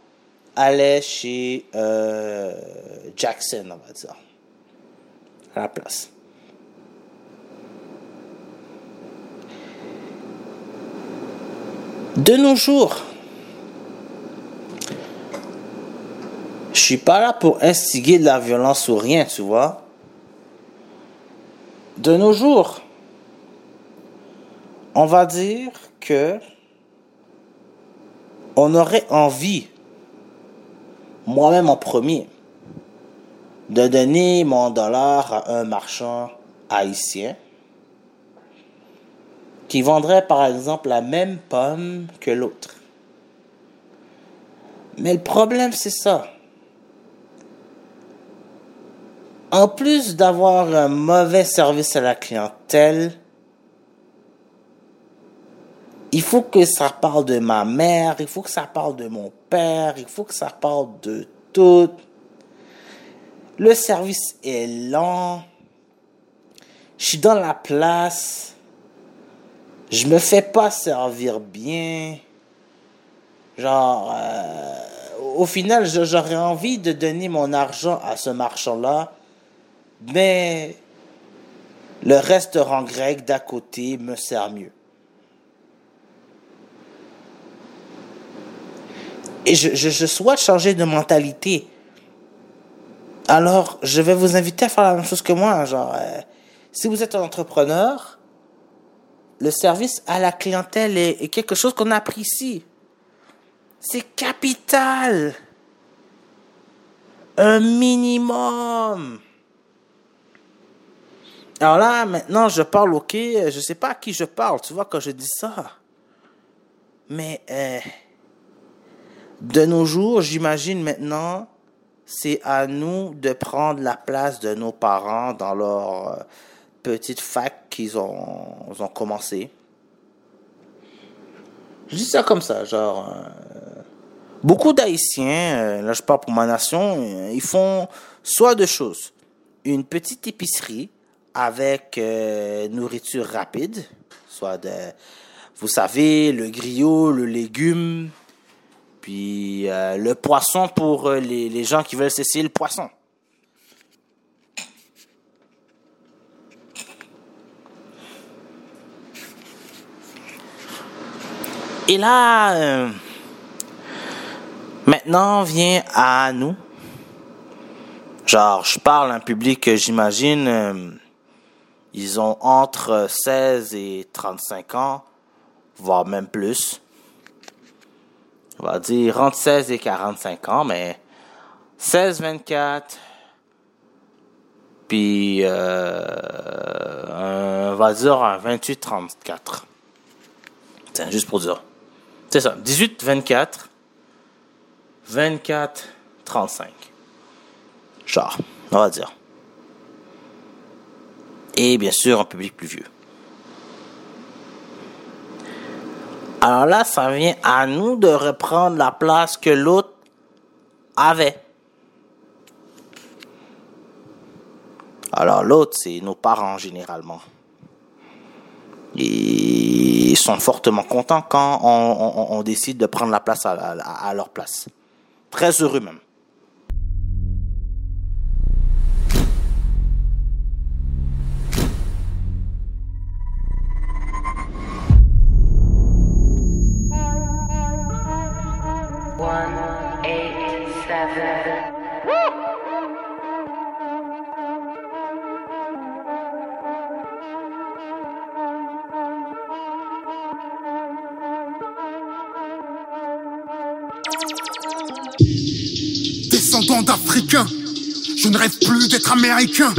allait chez euh, Jackson, on va dire. À la place. De nos jours, je suis pas là pour instiguer de la violence ou rien, tu vois de nos jours, on va dire que on aurait envie, moi-même en premier, de donner mon dollar à un marchand haïtien qui vendrait par exemple la même pomme que l'autre. Mais le problème, c'est ça. En plus d'avoir un mauvais service à la clientèle, il faut que ça parle de ma mère, il faut que ça parle de mon père, il faut que ça parle de tout. Le service est lent. Je suis dans la place. Je me fais pas servir bien. Genre, euh, au final, j'aurais envie de donner mon argent à ce marchand-là mais le restaurant grec d'à côté me sert mieux. Et je, souhaite changer de mentalité. Alors, je vais vous inviter à faire la même chose que moi. Genre, euh, si vous êtes un entrepreneur, le service à la clientèle est quelque chose qu'on apprécie. C'est capital. Un minimum. Alors là, maintenant, je parle, ok, je sais pas à qui je parle, tu vois, quand je dis ça. Mais euh, de nos jours, j'imagine maintenant, c'est à nous de prendre la place de nos parents dans leur euh, petite fac qu'ils ont, ont commencé. Je dis ça comme ça, genre... Euh, beaucoup d'Haïtiens, là je parle pour ma nation, ils font soit deux choses. Une petite épicerie avec euh, nourriture rapide, soit de, vous savez, le griot, le légume, Puis euh, le poisson pour euh, les, les gens qui veulent s'essayer le poisson. Et là, maintenant vient à nous. Genre, je parle à un public j'imagine, ils ont entre 16 et 35 ans, voire même plus. On va dire entre 16 et 45 ans, mais 16, 24, puis euh, on va dire un 28, 34. Tiens, juste pour dire. C'est ça, 18, 24, 24, 35. Genre, on va dire. Et bien sûr, un public plus vieux. Alors là, ça vient à nous de reprendre la place que l'autre avait. Alors l'autre, c'est nos parents généralement. Ils sont fortement contents quand on, décide de prendre la place à leur place. Très heureux même. Je ne rêve plus d'être américain.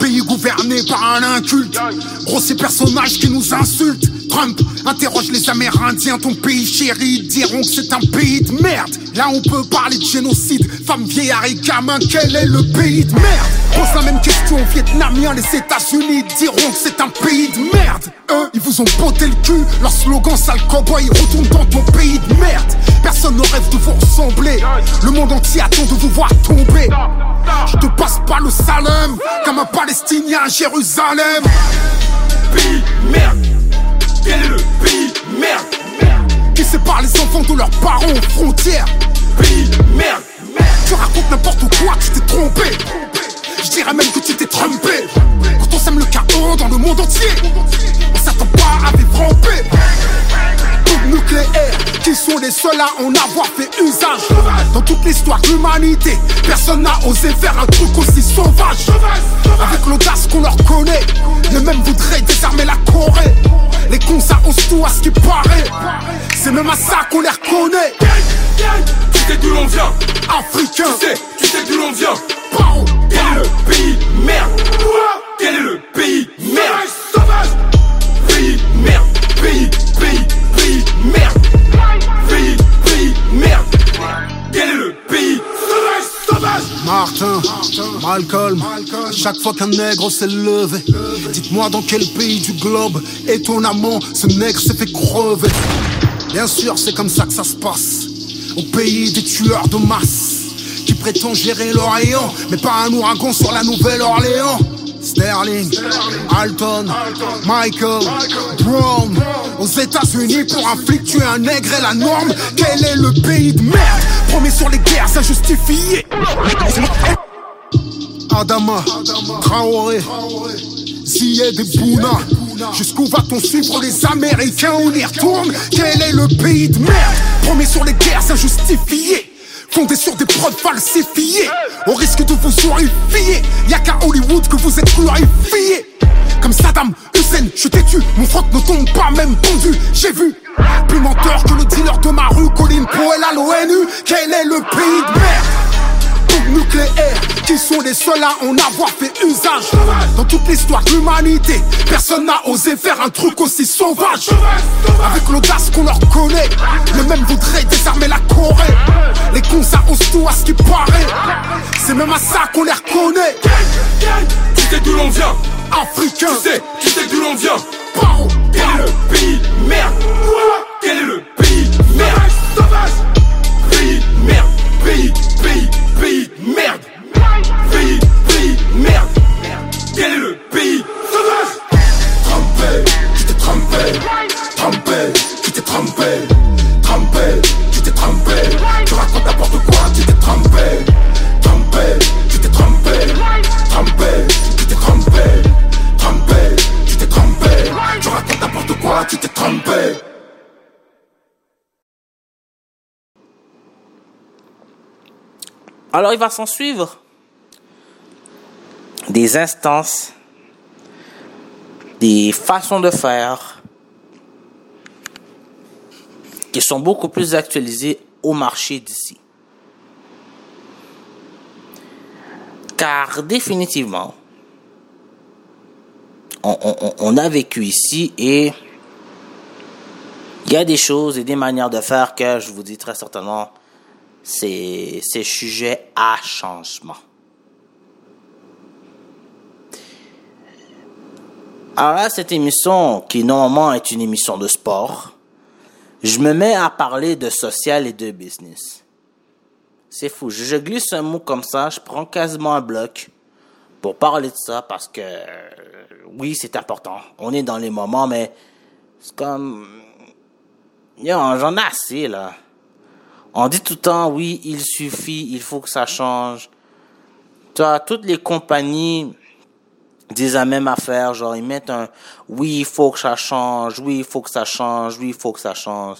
Pays gouverné par un inculte. Gros, ces personnages qui nous insultent. Trump interroge les Amérindiens, ton pays chéri, ils diront que c'est un pays de merde. Là, on peut parler de génocide. Femmes, vieillards et gamins, quel est le pays de merde? Pose la même question aux Vietnamiens, les États-Unis diront que c'est un pays de merde. Eux, ils vous ont botté le cul. Leur slogan, sale cowboy, retourne dans ton pays de merde. Personne ne rêve de vous ressembler. Le monde entier attend de vous voir tomber. Je te passe pas le salem, comme un Palestinien à Jérusalem. Pays merde Quel est le pays merde? Qui sépare les enfants de leurs parents aux frontières? Pays merde Tu racontes n'importe quoi, tu t'es trompé. Je dirais même que tu t'es trompé. Quand on sème le chaos dans le monde entier, on s'attend pas à vivre rampé. Bombes nucléaires, qui sont les seuls à en avoir fait usage. Dans toute l'histoire de l'humanité, personne n'a osé faire un truc aussi sauvage. Avec l'audace qu'on leur connaît, les mêmes voudraient désarmer la Corée. Les cons, ça ose tout à ce qui paraît. C'est même à ça qu'on les reconnaît. Tu sais d'où l'on vient Africains, Tu sais, tu sais d'où l'on vient Pao, Quel est le pays merde? Quel est le pays merde? Pays Martin, Malcolm, chaque fois qu'un nègre s'est levé, dites-moi dans quel pays du globe, étonnamment, ce nègre s'est fait crever. Bien sûr, c'est comme ça que ça se passe, au pays des tueurs de masse, qui prétend gérer l'Orient, mais pas un ouragan sur la Nouvelle-Orléans. Sterling, Alton, Michael, Brown, aux États-Unis pour un flic un nègre est la norme. Quel est le pays de merde? Promis sur les guerres injustifiées. Adama, Traoré, Ziyed et Bouna. Jusqu'où va-t-on suivre les Américains? On y retourne. Quel est le pays de merde? Promis sur les guerres injustifiées. Fondé sur des preuves falsifiées, au risque de vous horrifier. Y'a qu'à Hollywood que vous êtes glorifiés. Comme Saddam Hussein, je t'ai tué, mon froc ne tombe pas même pendu. J'ai vu plus menteur que le dealer de ma rue, Colin Powell à l'ONU. Quel est le pays de merde? Bombes nucléaires qui sont les seuls à en avoir fait usage. Dans toute l'histoire de l'humanité, personne n'a osé faire un truc aussi sauvage. Avec l'audace qu'on leur connaît, les mêmes voudraient désarmer la Corée. Les cons, ça tout à ce qui paraît. C'est même à ça qu'on les reconnaît. Tu sais d'où l'on vient Africains, Tu sais, tu sais d'où l'on vient. Quel est le pays merde? Quel est le pays merde? Pays merde Pays, pays, pays merde. Pays, pays merde Alors il va s'en suivre des instances, des façons de faire qui sont beaucoup plus actualisées au marché d'ici. Car définitivement, on, a vécu ici et il y a des choses et des manières de faire que je vous dis très certainement, c'est sujet à changement. Alors là, cette émission, qui normalement est une émission de sport, je me mets à parler de social et de business. C'est fou. Je, je glisse un mot comme ça, je prends quasiment un bloc pour parler de ça parce que euh, oui, c'est important. On est dans les moments, mais c'est comme J'en ai assez là. On dit tout le temps oui, il suffit, il faut que ça change. Toi, toutes les compagnies disent la même affaire, genre ils mettent un oui, il faut que ça change, oui, il faut que ça change, oui, il faut que ça change.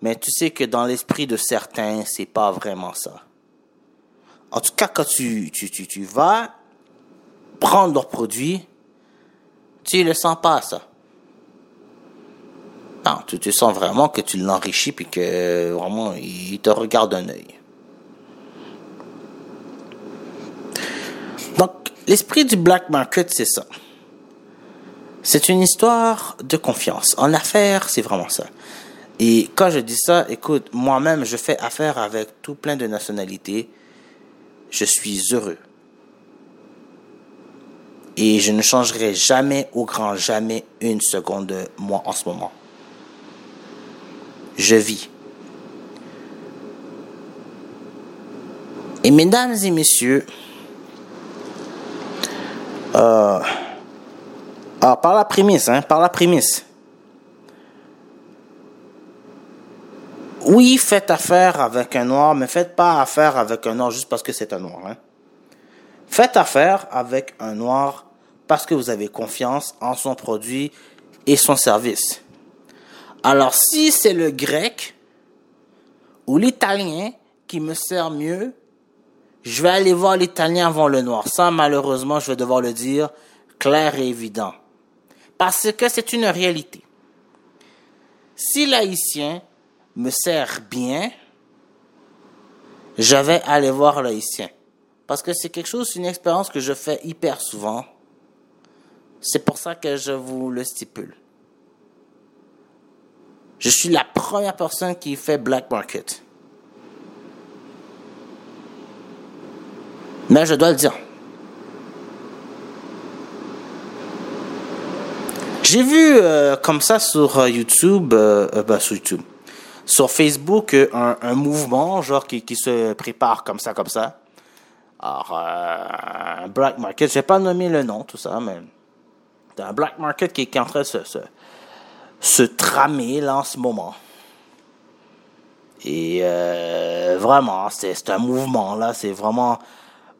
Mais tu sais que dans l'esprit de certains, c'est pas vraiment ça. En tout cas, quand tu, tu, tu, tu vas prendre leurs produits, tu le sens pas, ça. Non, tu, tu sens vraiment que tu l'enrichis puis que euh, vraiment, il te regarde d'un œil. Donc, l'esprit du black market, c'est ça. C'est une histoire de confiance. En affaires, c'est vraiment ça. Et quand je dis ça, écoute, moi-même, je fais affaire avec tout plein de nationalités. Je suis heureux. Et je ne changerai jamais, au grand jamais, une seconde de moi en ce moment. Je vis. Et mesdames et messieurs, euh, alors par la prémisse, hein, par la prémisse. Oui, faites affaire avec un noir, mais faites pas affaire avec un noir juste parce que c'est un noir. Hein. Faites affaire avec un noir parce que vous avez confiance en son produit et son service. Alors si c'est le grec ou l'italien qui me sert mieux, je vais aller voir l'italien avant le noir. Ça, malheureusement, je vais devoir le dire clair et évident. Parce que c'est une réalité. Si l'haïtien me sert bien, je vais aller voir l'haïtien. Parce que c'est quelque chose, une expérience que je fais hyper souvent. C'est pour ça que je vous le stipule. Je suis la première personne qui fait black market. Mais je dois le dire. J'ai vu euh, comme ça sur euh, YouTube, euh, bah, sur YouTube, sur Facebook, un, mouvement genre qui, qui se prépare comme ça, comme ça. Alors, un black market, je vais pas nommer le nom, tout ça, mais un black market qui, qui est en train de se, se tramer là en ce moment. Et euh, vraiment, c'est un mouvement là, c'est vraiment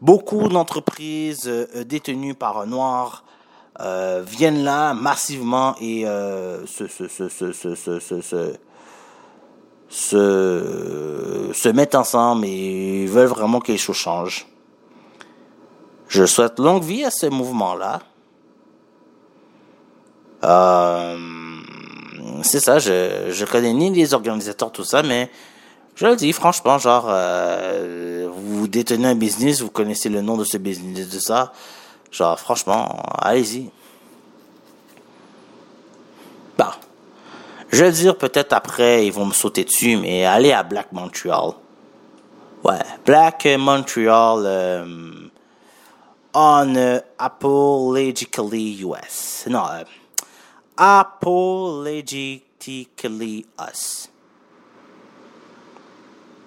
beaucoup d'entreprises euh, euh, détenues par un noir viennent là massivement et se, mettent ensemble et veulent vraiment que les choses changent. Je souhaite longue vie à ce mouvement là c'est ça, je, je connais ni les organisateurs, tout ça, mais je le dis franchement, genre, euh, vous détenez un business, vous connaissez le nom de ce business, de ça, genre, franchement, allez-y. Bah, je vais dire peut-être après, ils vont me sauter dessus, mais allez à Black Montreal. Ouais, Black Montreal, euh, on euh, Apologically US. Non, euh, Apologically Us.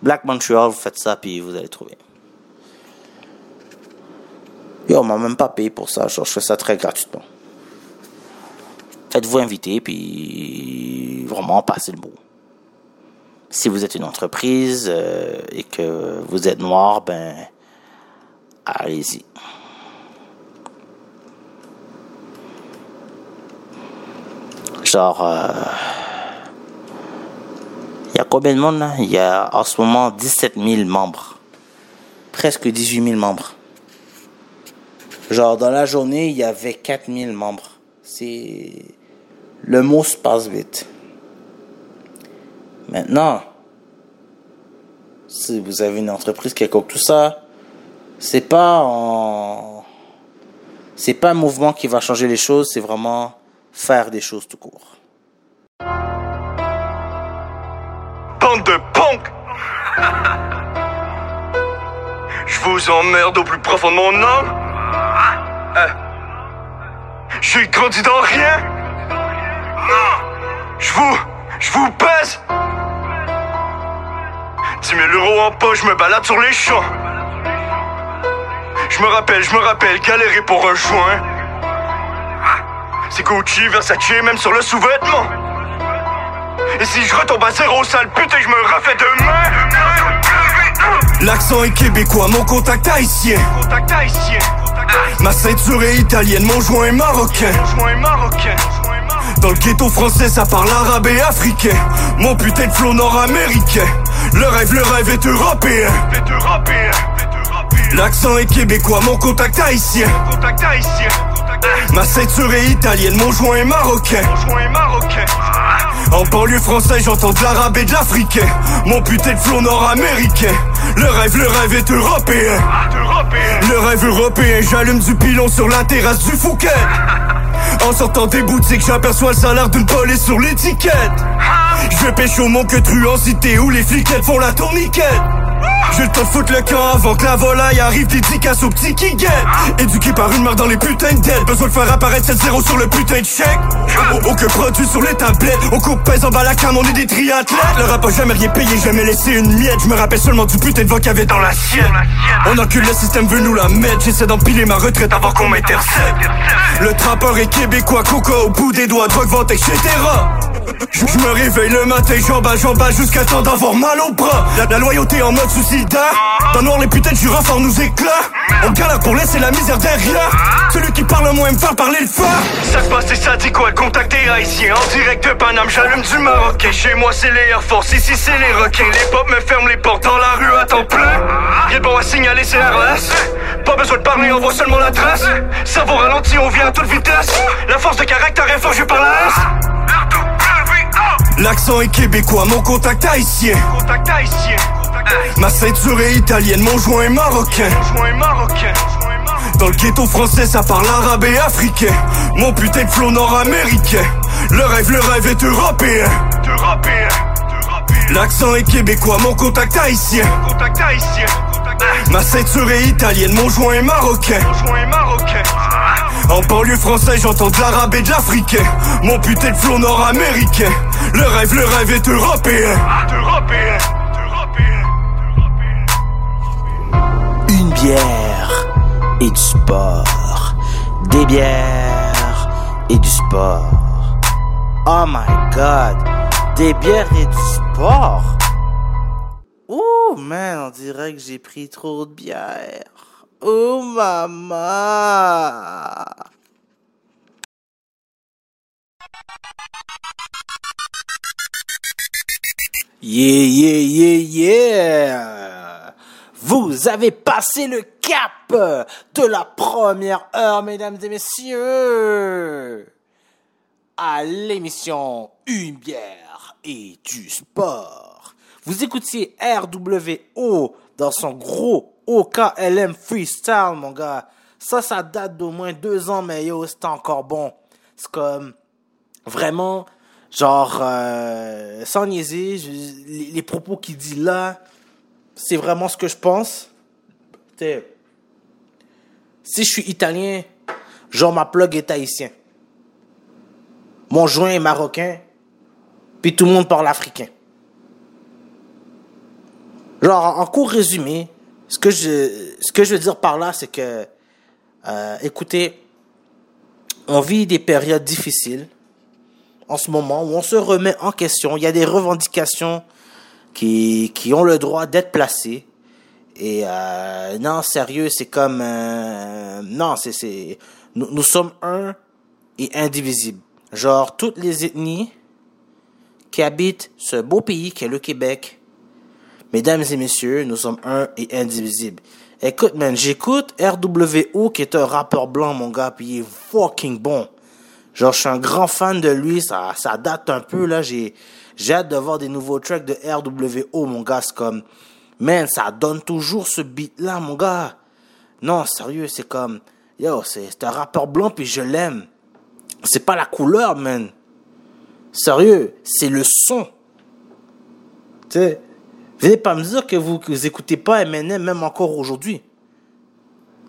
Black Montreal, vous faites ça, puis vous allez trouver. Yo, on m'a même pas payé pour ça, genre, je fais ça très gratuitement. Faites-vous inviter, puis vraiment passez le mot. Si vous êtes une entreprise euh, et que vous êtes noir, ben, allez-y. Genre, euh, il y a combien de monde là? Il y a en ce moment 17 000 membres. presque 18 000 membres. Genre, dans la journée, il y avait 4 000 membres. C'est. Le mot se passe vite. Maintenant, si vous avez une entreprise quelconque, tout ça, c'est pas. C'est pas un mouvement qui va changer les choses, c'est vraiment faire des choses tout court. Bande de punk Je vous emmerde au plus profond de mon âme! Eh. J'ai grandi dans rien! Je vous... Je vous pèse! 10 000 euros en poche, je me balade sur les champs! Je me rappelle, je me rappelle, galérer pour un joint C'est Gucci, Versace, même sur le sous-vêtement. Et si je retombe à zéro, sale putain, je me refais demain L'accent est québécois, mon contact haïtien. Ma ceinture est italienne, mon joint est marocain. Dans le ghetto français, ça parle arabe et africain. Mon putain de flow nord-américain. Le rêve, le rêve est européen. L'accent est québécois, mon contact Contact haïtien Ma ceinture est italienne, mon joint est marocain Mon joint est marocain en banlieue française, j'entends de l'arabe et de l'africain. Mon putain de flow nord-américain. Le rêve, le rêve est européen. Le rêve européen, j'allume du pilon sur la terrasse du Fouquet. En sortant des boutiques, j'aperçois le salaire d'une police sur l'étiquette. Je pêche au mon que truandité où les fliquettes font la tourniquette. J'ai le temps de foutre le camp avant que la volaille arrive dédicace aux petits qui guettent Éduqué par une mère dans les putains de dettes. Besoin de faire apparaître 7-0 sur le putain de chèque. Au- Aucun produit sur les tablettes. On coupe pèse en bas la cam, on est des triathlètes. Le rap a jamais rien payé, jamais laissé une miette. Je me rappelle seulement du putain de vent qu'il avait dans l'assiette On encule le système veut nous la mettre. J'essaie d'empiler ma retraite avant qu'on m'intercepte. Le trappeur est québécois, coco au bout des doigts, drogue, vente, etc je me réveille le matin, bats, j'en bats jusqu'à temps d'avoir mal au bras. La loyauté en mode suicida. Dans le noir, les putains du renfort nous éclatent. On galère pour laisser la misère derrière. Celui qui parle le moins me faire parler le fort. Ça se passe et ça dit quoi? Le contact est haïtien. En direct de Paname, j'allume du Marocain. Chez moi, c'est les Air Force. Ici, c'est les requins. Les pop me ferment les portes dans la rue à temps plein. De bon à signaler, c'est RLS. Pas besoin de parler, on voit seulement la trace. Cerveau ralenti, on vient à toute vitesse. La force de caractère est forgée par la S. L'accent est québécois, mon contact haïtien. Contact haïtien. Ma ceinture est italienne, mon joint est marocain. Dans le ghetto français, ça parle arabe et africain. Mon putain de flow nord-américain. Le rêve, le rêve est européen. L'accent est québécois, mon contact haïtien. Ma ceinture est italienne, mon joint est marocain. En banlieue française, j'entends de l'arabe et de l'africain. Mon putain de flow nord-américain. Le rêve, le rêve est européen. Européen. Une bière et du sport. Des bières et du sport. Oh my god. Des bières et du sport. Oh man, on dirait que j'ai pris trop de bière. Oh maman. Yeah, yeah, yeah, yeah. Vous avez passé le cap de la première heure, mesdames et messieurs, à l'émission Une bière et du sport. Vous écoutiez RWO dans son gros OKLM freestyle, mon gars. Ça, ça date d'au moins deux ans, mais yo, c'est encore bon. C'est comme, vraiment, genre, euh, sans niaiser, les propos qu'il dit là, c'est vraiment ce que je pense. Si je suis italien, genre ma plug est haïtien. Mon joint est marocain, puis tout le monde parle africain. Genre, en court résumé, ce que je, ce veux dire par là, c'est que, euh, écoutez, on vit des périodes difficiles en ce moment où on se remet en question. Il y a des revendications qui, qui ont le droit d'être placées. Et euh, non, sérieux, c'est comme... euh, non, c'est... c'est nous, nous sommes un et indivisibles. Genre, toutes les ethnies qui habitent ce beau pays qu'est le Québec, mesdames et messieurs, nous sommes un et indivisibles. Écoute, man, j'écoute RWO, qui est un rappeur blanc, mon gars, puis il est fucking bon. Genre, je suis un grand fan de lui, ça, ça date un peu, là, j'ai, j'ai hâte de voir des nouveaux tracks de RWO, mon gars, c'est comme, man, ça donne toujours ce beat-là, mon gars. Non, sérieux, c'est comme, yo, c'est, un rappeur blanc, puis je l'aime. C'est pas la couleur, man. Sérieux, c'est le son. Tu sais, venez pas me dire que vous, que vous écoutez pas Eminem même encore aujourd'hui.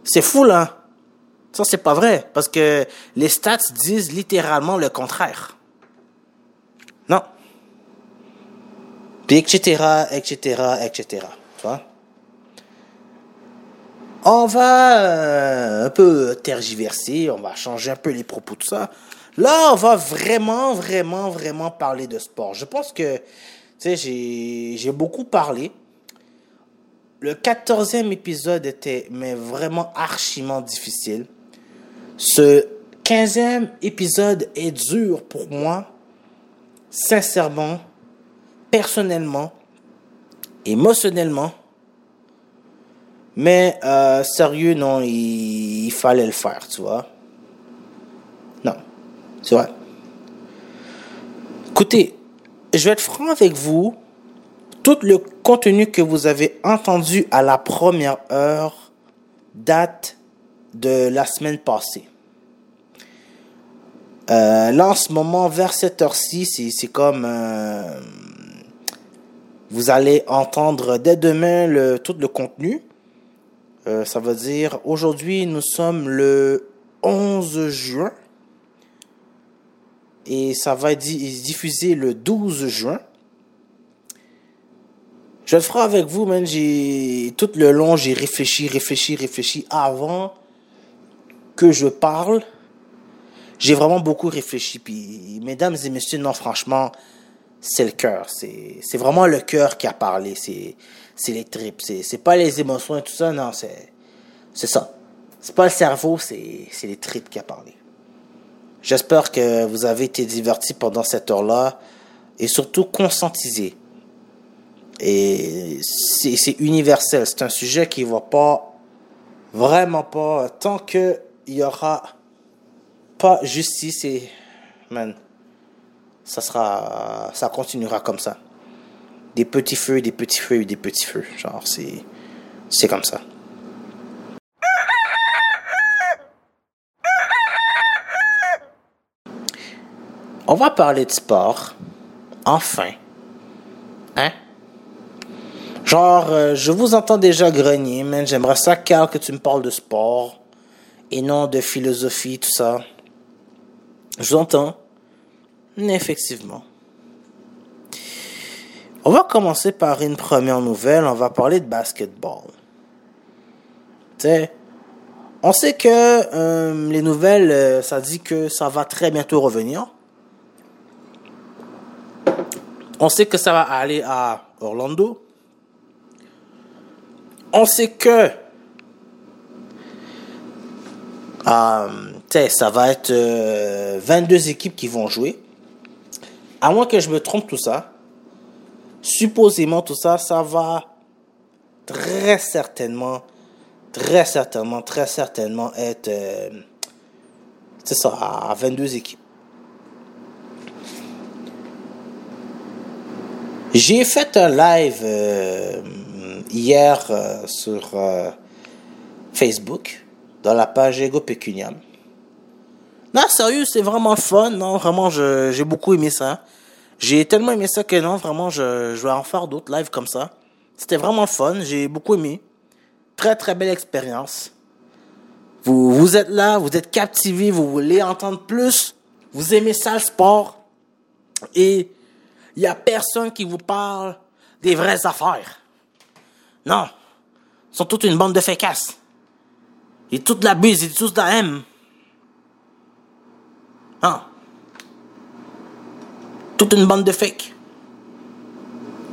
C'est fou, là. Ça, c'est pas vrai. Parce que les stats disent littéralement le contraire. Etc., etc., etc. Tu? On va euh, un peu tergiverser, on va changer un peu les propos de ça. Là, on va vraiment, vraiment, vraiment parler de sport. Je pense que, tu sais, j'ai, beaucoup parlé. Le quatorzième épisode était, mais vraiment archiment difficile. Ce quinzième épisode est dur pour moi, sincèrement, personnellement, émotionnellement. Mais euh, sérieux, non, il, fallait le faire, tu vois. Non, c'est vrai. Écoutez, je vais être franc avec vous. Tout le contenu que vous avez entendu à la première heure date de la semaine passée. Euh, là, en ce moment, vers cette heure-ci, c'est, c'est comme... euh, vous allez entendre dès demain tout le contenu. Euh, ça veut dire, aujourd'hui, nous sommes le 11 juin. Et ça va être di- diffusé le 12 juin. Je le ferai avec vous, man. J'ai, tout le long, j'ai réfléchi, réfléchi, réfléchi avant que je parle. J'ai vraiment beaucoup réfléchi. Puis, mesdames et messieurs, non, franchement, c'est le cœur. C'est, vraiment le cœur qui a parlé. C'est, les tripes. C'est, pas les émotions et tout ça. Non, c'est, ça. C'est pas le cerveau, c'est, les tripes qui a parlé. J'espère que vous avez été divertis pendant cette heure-là et surtout conscientisés. Et c'est, universel. C'est un sujet qui va pas, vraiment pas, tant que il y aura pas justice et, man, ça sera, ça continuera comme ça. Des petits feux, des petits feux, des petits feux. Genre, c'est, c'est comme ça. On va parler de sport. Enfin. Hein? Genre, euh, je vous entends déjà grogner, man. J'aimerais ça, Carl, que tu me parles de sport. Et non de philosophie, tout ça. Je vous entends. Effectivement. On va commencer par une première nouvelle. On va parler de basketball. On sait que euh, les nouvelles, euh, ça dit que ça va très bientôt revenir. On sait que ça va aller à Orlando. On sait que euh, ça va être euh, 22 équipes qui vont jouer. À moins que je me trompe tout ça. Supposément tout ça, ça va très certainement, très certainement, très certainement être, euh, c'est ça, à 22 équipes. J'ai fait un live euh, hier euh, sur Facebook, dans la page Ego Pecuniam. Non, sérieux, c'est vraiment fun. Non, vraiment, j'ai beaucoup aimé ça. J'ai tellement aimé ça que non, vraiment, je, je vais en faire d'autres lives comme ça. C'était vraiment fun. J'ai beaucoup aimé. Très, très belle expérience. Vous, vous êtes là, vous êtes captivé, vous voulez entendre plus. Vous aimez ça, le sport. Et il n'y a personne qui vous parle des vraies affaires. Non. Ils sont toute une bande de fécasses. Ils toute la bise, ils tous la haine. Non. Toute une bande de fake.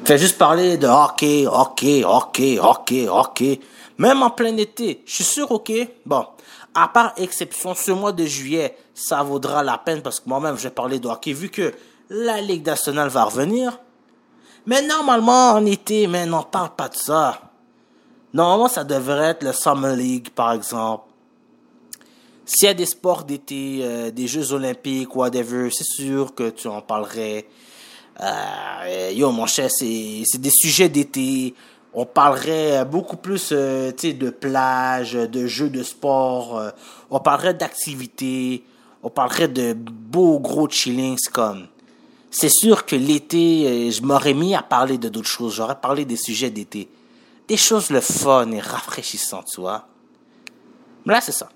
Fait juste parler de hockey, hockey, hockey, hockey, hockey. Même en plein été. Je suis sûr, ok? Bon. À part exception, ce mois de juillet, ça vaudra la peine parce que moi-même, je vais parler de hockey vu que la Ligue nationale va revenir. Mais normalement, en été, mais n'en parle pas de ça. Normalement, ça devrait être le Summer League, par exemple. S'il y a des sports d'été, euh, des Jeux olympiques, whatever, c'est sûr que tu en parlerais. Euh, yo, mon cher, c'est des sujets d'été. On parlerait beaucoup plus euh, de plage, de jeux de sport. euh, on parlerait d'activités. On parlerait de beaux gros chillings comme. C'est sûr que l'été, je m'aurais mis à parler de d'autres choses. J'aurais parlé des sujets d'été. Des choses le fun et rafraîchissantes, tu vois. Mais là, c'est ça.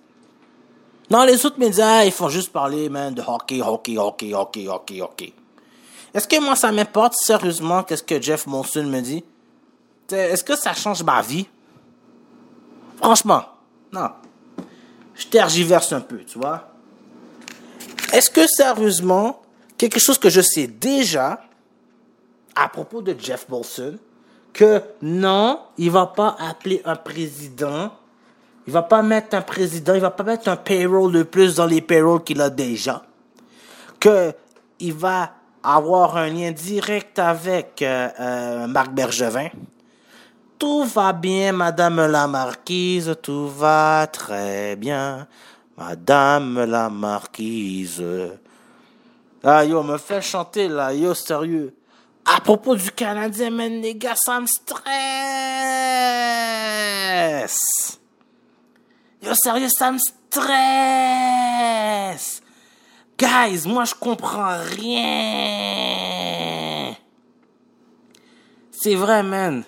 Non, les autres médias, ils font juste parler, man, de hockey, hockey, hockey, hockey, hockey, hockey. Est-ce que moi, ça m'importe sérieusement qu'est-ce que Jeff Monson me dit? Est-ce que ça change ma vie? Franchement, non. Je tergiverse un peu, tu vois. Est-ce que sérieusement, quelque chose que je sais déjà à propos de Jeff Molson, que non, il va pas appeler un président, il va pas mettre un président, il va pas mettre un payroll de plus dans les payrolls qu'il a déjà, que il va avoir un lien direct avec euh, euh, Marc Bergevin. Tout va bien, Madame la Marquise, tout va très bien, Madame la Marquise. Ah yo, me fait chanter là, yo, sérieux. À propos du Canadien, man, les gars, ça me stresse. Sérieux, ça me stresse. Guys, moi, je comprends rien. C'est vrai, man.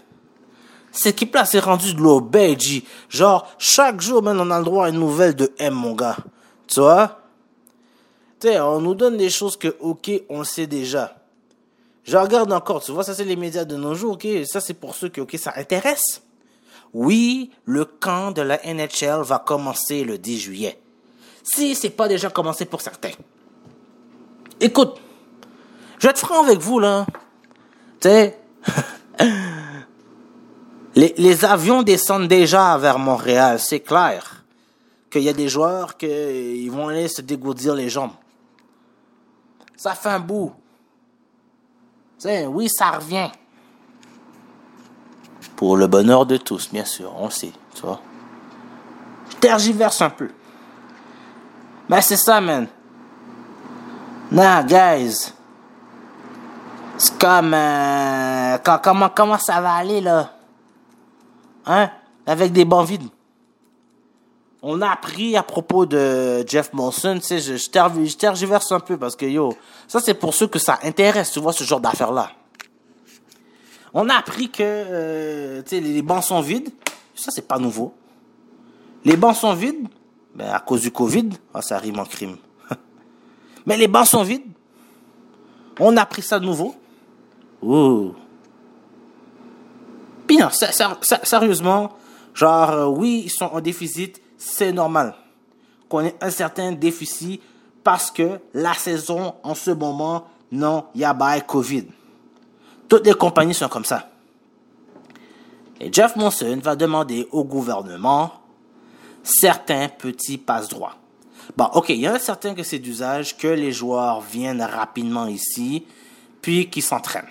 Cette équipe-là s'est rendue de G. Genre, chaque jour, man, on a le droit à une nouvelle de M, mon gars. Tu vois? Tu sais, on nous donne des choses que, ok, on sait déjà. Je regarde encore, tu vois, ça c'est les médias de nos jours, ok? Ça c'est pour ceux que, ok, ça intéresse. Oui, le camp de la NHL va commencer le 10 juillet. Si c'est pas déjà commencé pour certains. Écoute, je vais être franc avec vous, là. Tu les, les avions descendent déjà vers Montréal, c'est clair. Qu'il y a des joueurs qui vont aller se dégourdir les jambes. Ça fait un bout. Tu oui, ça revient. Pour le bonheur de tous, bien sûr, on sait, tu vois. Je tergiverse un peu. Mais c'est ça, man. Nah, guys. C'est comme... euh, comment, comment ça va aller, là? Hein? Avec des bancs vides. On a appris à propos de Jeff Monson, tu sais, je, je tergiverse un peu parce que, yo, ça c'est pour ceux que ça intéresse, tu vois, ce genre d'affaires-là. On a appris que, euh, les, bancs sont vides. Ça, c'est pas nouveau. Les bancs sont vides, ben, à cause du Covid, ah, ça rime en crime. Mais les bancs sont vides. On a appris ça de nouveau. Ouh. Sérieusement, genre, euh, oui, ils sont en déficit, c'est normal qu'on ait un certain déficit parce que la saison, en ce moment, non, il y a bail Covid. Toutes les compagnies sont comme ça. Et Jeff Monson va demander au gouvernement certains petits passe-droits. Bon, ok, il y en a certains que c'est d'usage que les joueurs viennent rapidement ici, puis qu'ils s'entraînent.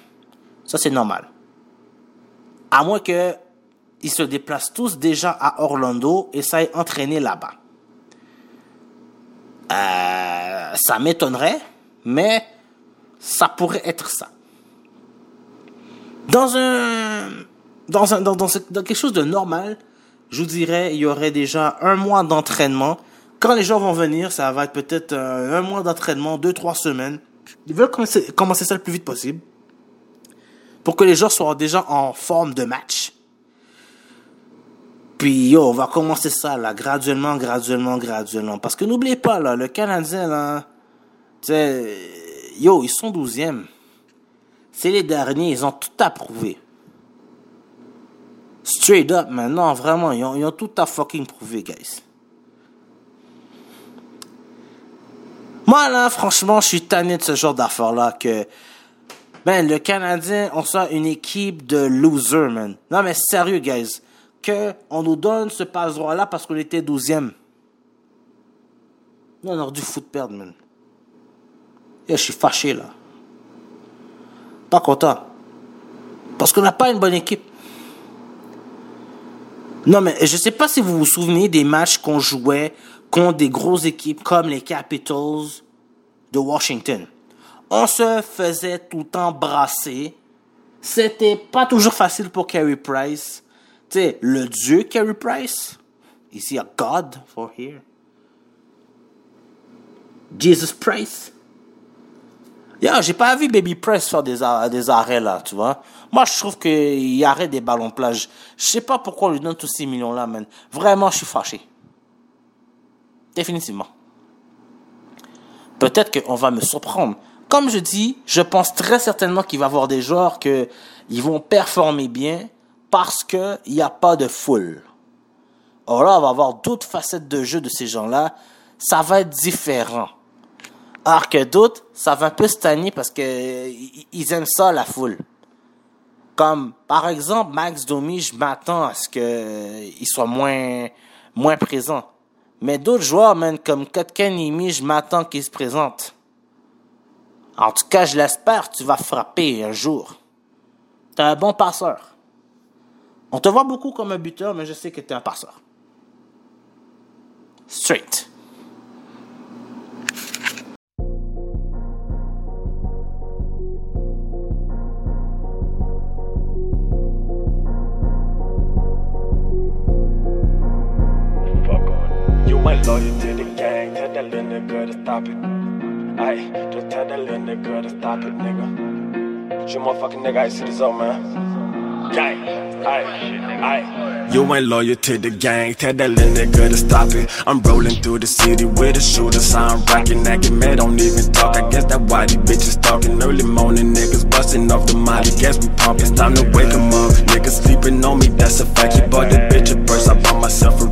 Ça, c'est normal. À moins que ils se déplacent tous déjà à Orlando et ça est entraîné là-bas. Euh, ça m'étonnerait, mais ça pourrait être ça. Dans un, dans un, dans, dans, quelque chose de normal, je vous dirais, il y aurait déjà un mois d'entraînement. Quand les gens vont venir, ça va être peut-être euh, un mois d'entraînement, deux, trois semaines. Ils veulent commencer, commencer ça le plus vite possible. Pour que les gens soient déjà en forme de match. Puis, yo, on va commencer ça, là, graduellement, graduellement, graduellement. Parce que n'oubliez pas, là, le Canadien, là, yo, ils sont douzièmes. C'est les derniers, ils ont tout approuvé. Straight up, maintenant, vraiment, ils ont, tout à fucking prouvé, guys. Moi, là, franchement, je suis tanné de ce genre d'affaires-là que, man, le Canadien, on soit une équipe de losers, man. Non, mais sérieux, guys. Que on nous donne ce passe-droit-là parce qu'on était douzième. Nous, on aurait dû foutre perdre, man. Et je suis fâché, là. Pas content. Parce qu'on n'a pas une bonne équipe. Non, mais je sais pas si vous vous souvenez des matchs qu'on jouait contre des grosses équipes comme les Capitals de Washington. On se faisait tout le temps brasser. C'était pas toujours facile pour Carey Price. Tu sais, le dieu Carey Price. He a god for here? Jesus Price. Yeah, j'ai pas vu Baby Price faire des, des arrêts là, tu vois. Moi, je trouve qu'il arrête des ballons plage. Je sais pas pourquoi on lui donne tous ces millions-là, man. Vraiment, je suis fâché. Définitivement. Peut-être qu'on va me surprendre. Comme je dis, je pense très certainement qu'il va y avoir des joueurs que ils vont performer bien parce que il n'y a pas de foule. Or là, on va avoir d'autres facettes de jeu de ces gens-là. Ça va être différent. Alors que d'autres, ça va un peu stagner parce que ils aiment ça, la foule. Comme, par exemple, Max Domi, je m'attends à ce qu'il soit moins, moins présent. Mais d'autres joueurs, man, comme Kotkaniemi, je m'attends qu'il se présente. En tout cas, je l'espère, tu vas frapper un jour. T'es un bon passeur. On te voit beaucoup comme un buteur, mais je sais que t'es un passeur. Straight. You ain't loyal to the gang, tell that little nigga to stop it. Aye, just tell that little nigga to stop it, nigga. Shit, motherfucking nigga, I see this up, man. Gang, aye. You ain't loyal to the gang, tell that little nigga to stop it. I'm rolling through the city with a shooter, sign rockin', acting mad, don't even talk. I guess that why these bitches talking early morning, niggas busting off the molly. Guess we pump, it's time to wake 'em up. Niggas sleeping on me, that's a fact. He bought the bitch a purse, I bought myself a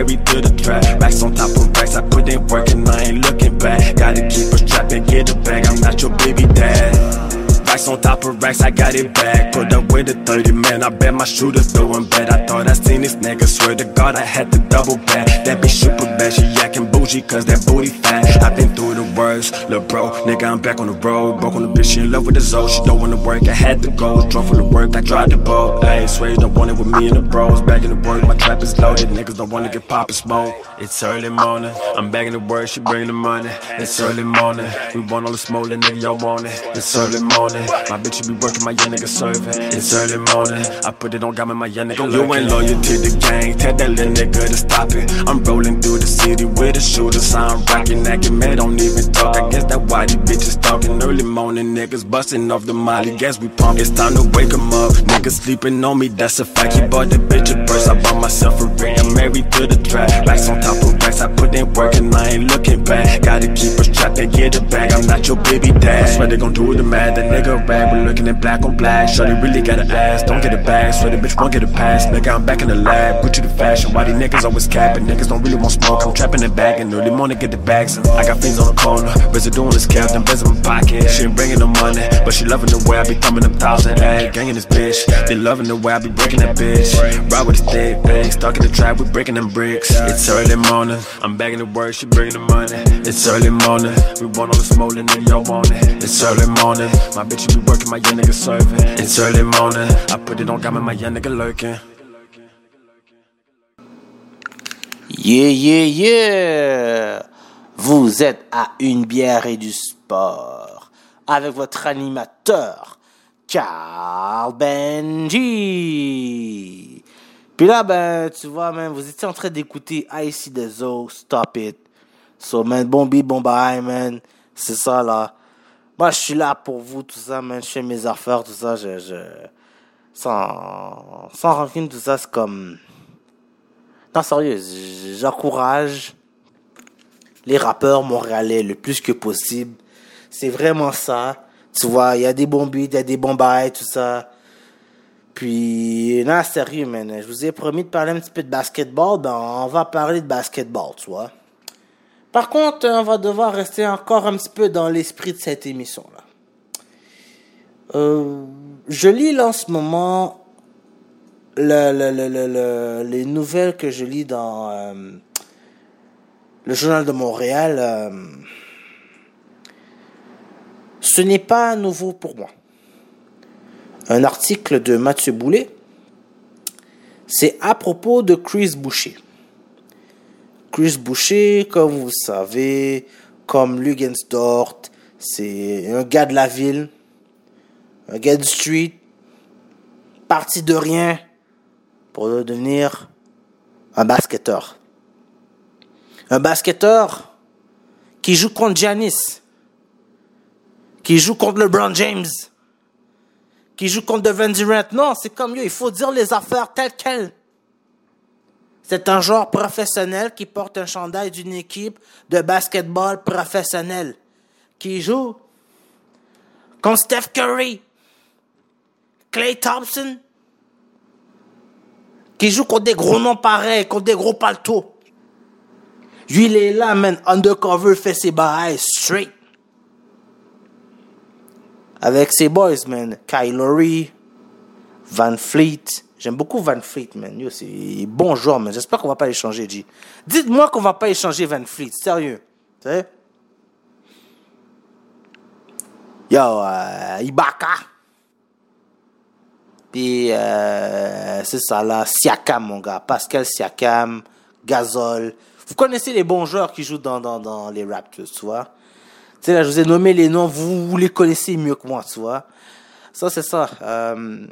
married to the trap, racks on top of racks. I put in work and I ain't looking back. Gotta keep a strap and get a bag. I'm not your baby dad. Racks on top of racks, I got it back. Put up with a 30 man, I bet my shooters throwing bad. I thought I seen this nigga, swear to God I had to double back. That bitch super bad, she acting bougie cause that booty fat. i been through the worst, lil' bro. Nigga, I'm back on the road. Broke on the bitch, she in love with the zone. She don't wanna work, I had to go. Drunk for the work, I tried the boat. Ayy, swear you don't want it with me and the bros. Back in the work, my trap is loaded. Niggas don't wanna get poppin' smoke. It's early morning, I'm back in the work, she bring the money. It's early morning, we want all the smoke, nigga, y'all want it. It's early morning, my bitch, you be working, my young nigga serving. It's early morning, I put it on God, my young nigga. You ain't loyal to the gang, tell that little nigga to stop it. I'm rolling through the city with a shooter, sign rockin', acting mad, don't even talk. I guess that why these bitches talking early morning, niggas busting off the molly. Guess we pump, it's time to wake 'em up. Niggas sleeping on me, that's a fact. He bought the bitch a purse, I bought myself a ring. I'm married to the trap, racks on top of racks. I put in work and I ain't looking back. Gotta keep a strap and get a bag. I'm not your baby dad. Swear they gon' do the mad, that nigga rag. We're looking at black on black. Shorty really got an ass, don't get a bag. Swear the bitch won't get a pass. Nigga, I'm back in the lab. Gucci the fashion. Why these niggas always capping? Niggas don't really want smoke. I'm trapping the bag and early morning get the bags. in. I got things on the corner. Residue in this cap, beds in my pocket. She ain't bringing the money, but she loving the way I be thumbing them thousand. Ayy, gangin' this bitch. They loving the way I be breaking that bitch. Ride with a stick, ayy. Stuck in the trap, we breaking them bricks. It's early morning. I'm back in the work, she bringing the money. It's early morning. We want all the smoke, and then y'all want it. It's early morning. My bitch, you be working, my young nigga serving. It's early morning. I put it on, got me, my young nigga lurking. Yeah, yeah, yeah! Vous êtes à une bière et du sport avec votre animateur, Carl Benji. Puis là, ben, tu vois, man, vous étiez en train d'écouter I See The Zo, Stop It. So, man, bon beat, bon bye, man. C'est ça, là. Moi, je suis là pour vous, tout ça, man. Je fais mes affaires, tout ça. Je, je... Sans, sans rancune, tout ça, c'est comme... Non, sérieux, j'encourage les rappeurs montréalais le plus que possible. C'est vraiment ça. Tu vois, il y a des bons beats, il y a des bons bails, tout ça. Puis, non, sérieux, man. Je vous ai promis de parler un petit peu de basketball. Ben, on va parler de basketball, tu vois. Par contre, on va devoir rester encore un petit peu dans l'esprit de cette émission-là. Euh, je lis là en ce moment le, le, le, le- le- les nouvelles que je lis dans euh, le journal de Montréal, euh, ce n'est pas nouveau pour moi. Un article de Mathieu Boulet c'est à propos de Chris Boucher. Chris Boucher, comme vous savez, comme Lugensdort, c'est un gars de la ville, un gars du street, parti de rien pour devenir un basketteur. Un basketteur qui joue contre Giannis, qui joue contre LeBron James, qui joue contre Devin Durant. Non, c'est comme mieux, il faut dire les affaires telles quelles. C'est un joueur professionnel qui porte un chandail d'une équipe de basketball professionnel, qui joue contre Steph Curry, Clay Thompson, qui joue contre des gros noms pareils, contre des gros paltos. Lui, il est là, man, undercover, fait ses bails straight. Avec ses boys, man. Kyle Van Fleet. J'aime beaucoup Van Fleet, man. Yo, c'est bon joueur, man. J'espère qu'on va pas échanger, G. Dites-moi qu'on va pas échanger Van Fleet, sérieux. Sais? Yo, euh, Ibaka. Puis, euh, c'est ça là, Siakam, mon gars. Pascal Siakam, Gazol. Vous connaissez les bons joueurs qui jouent dans, dans, dans les Raptors, tu vois? Tu sais, là, je vous ai nommé les noms, vous, vous les connaissez mieux que moi, tu vois? Ça, c'est ça. Euh,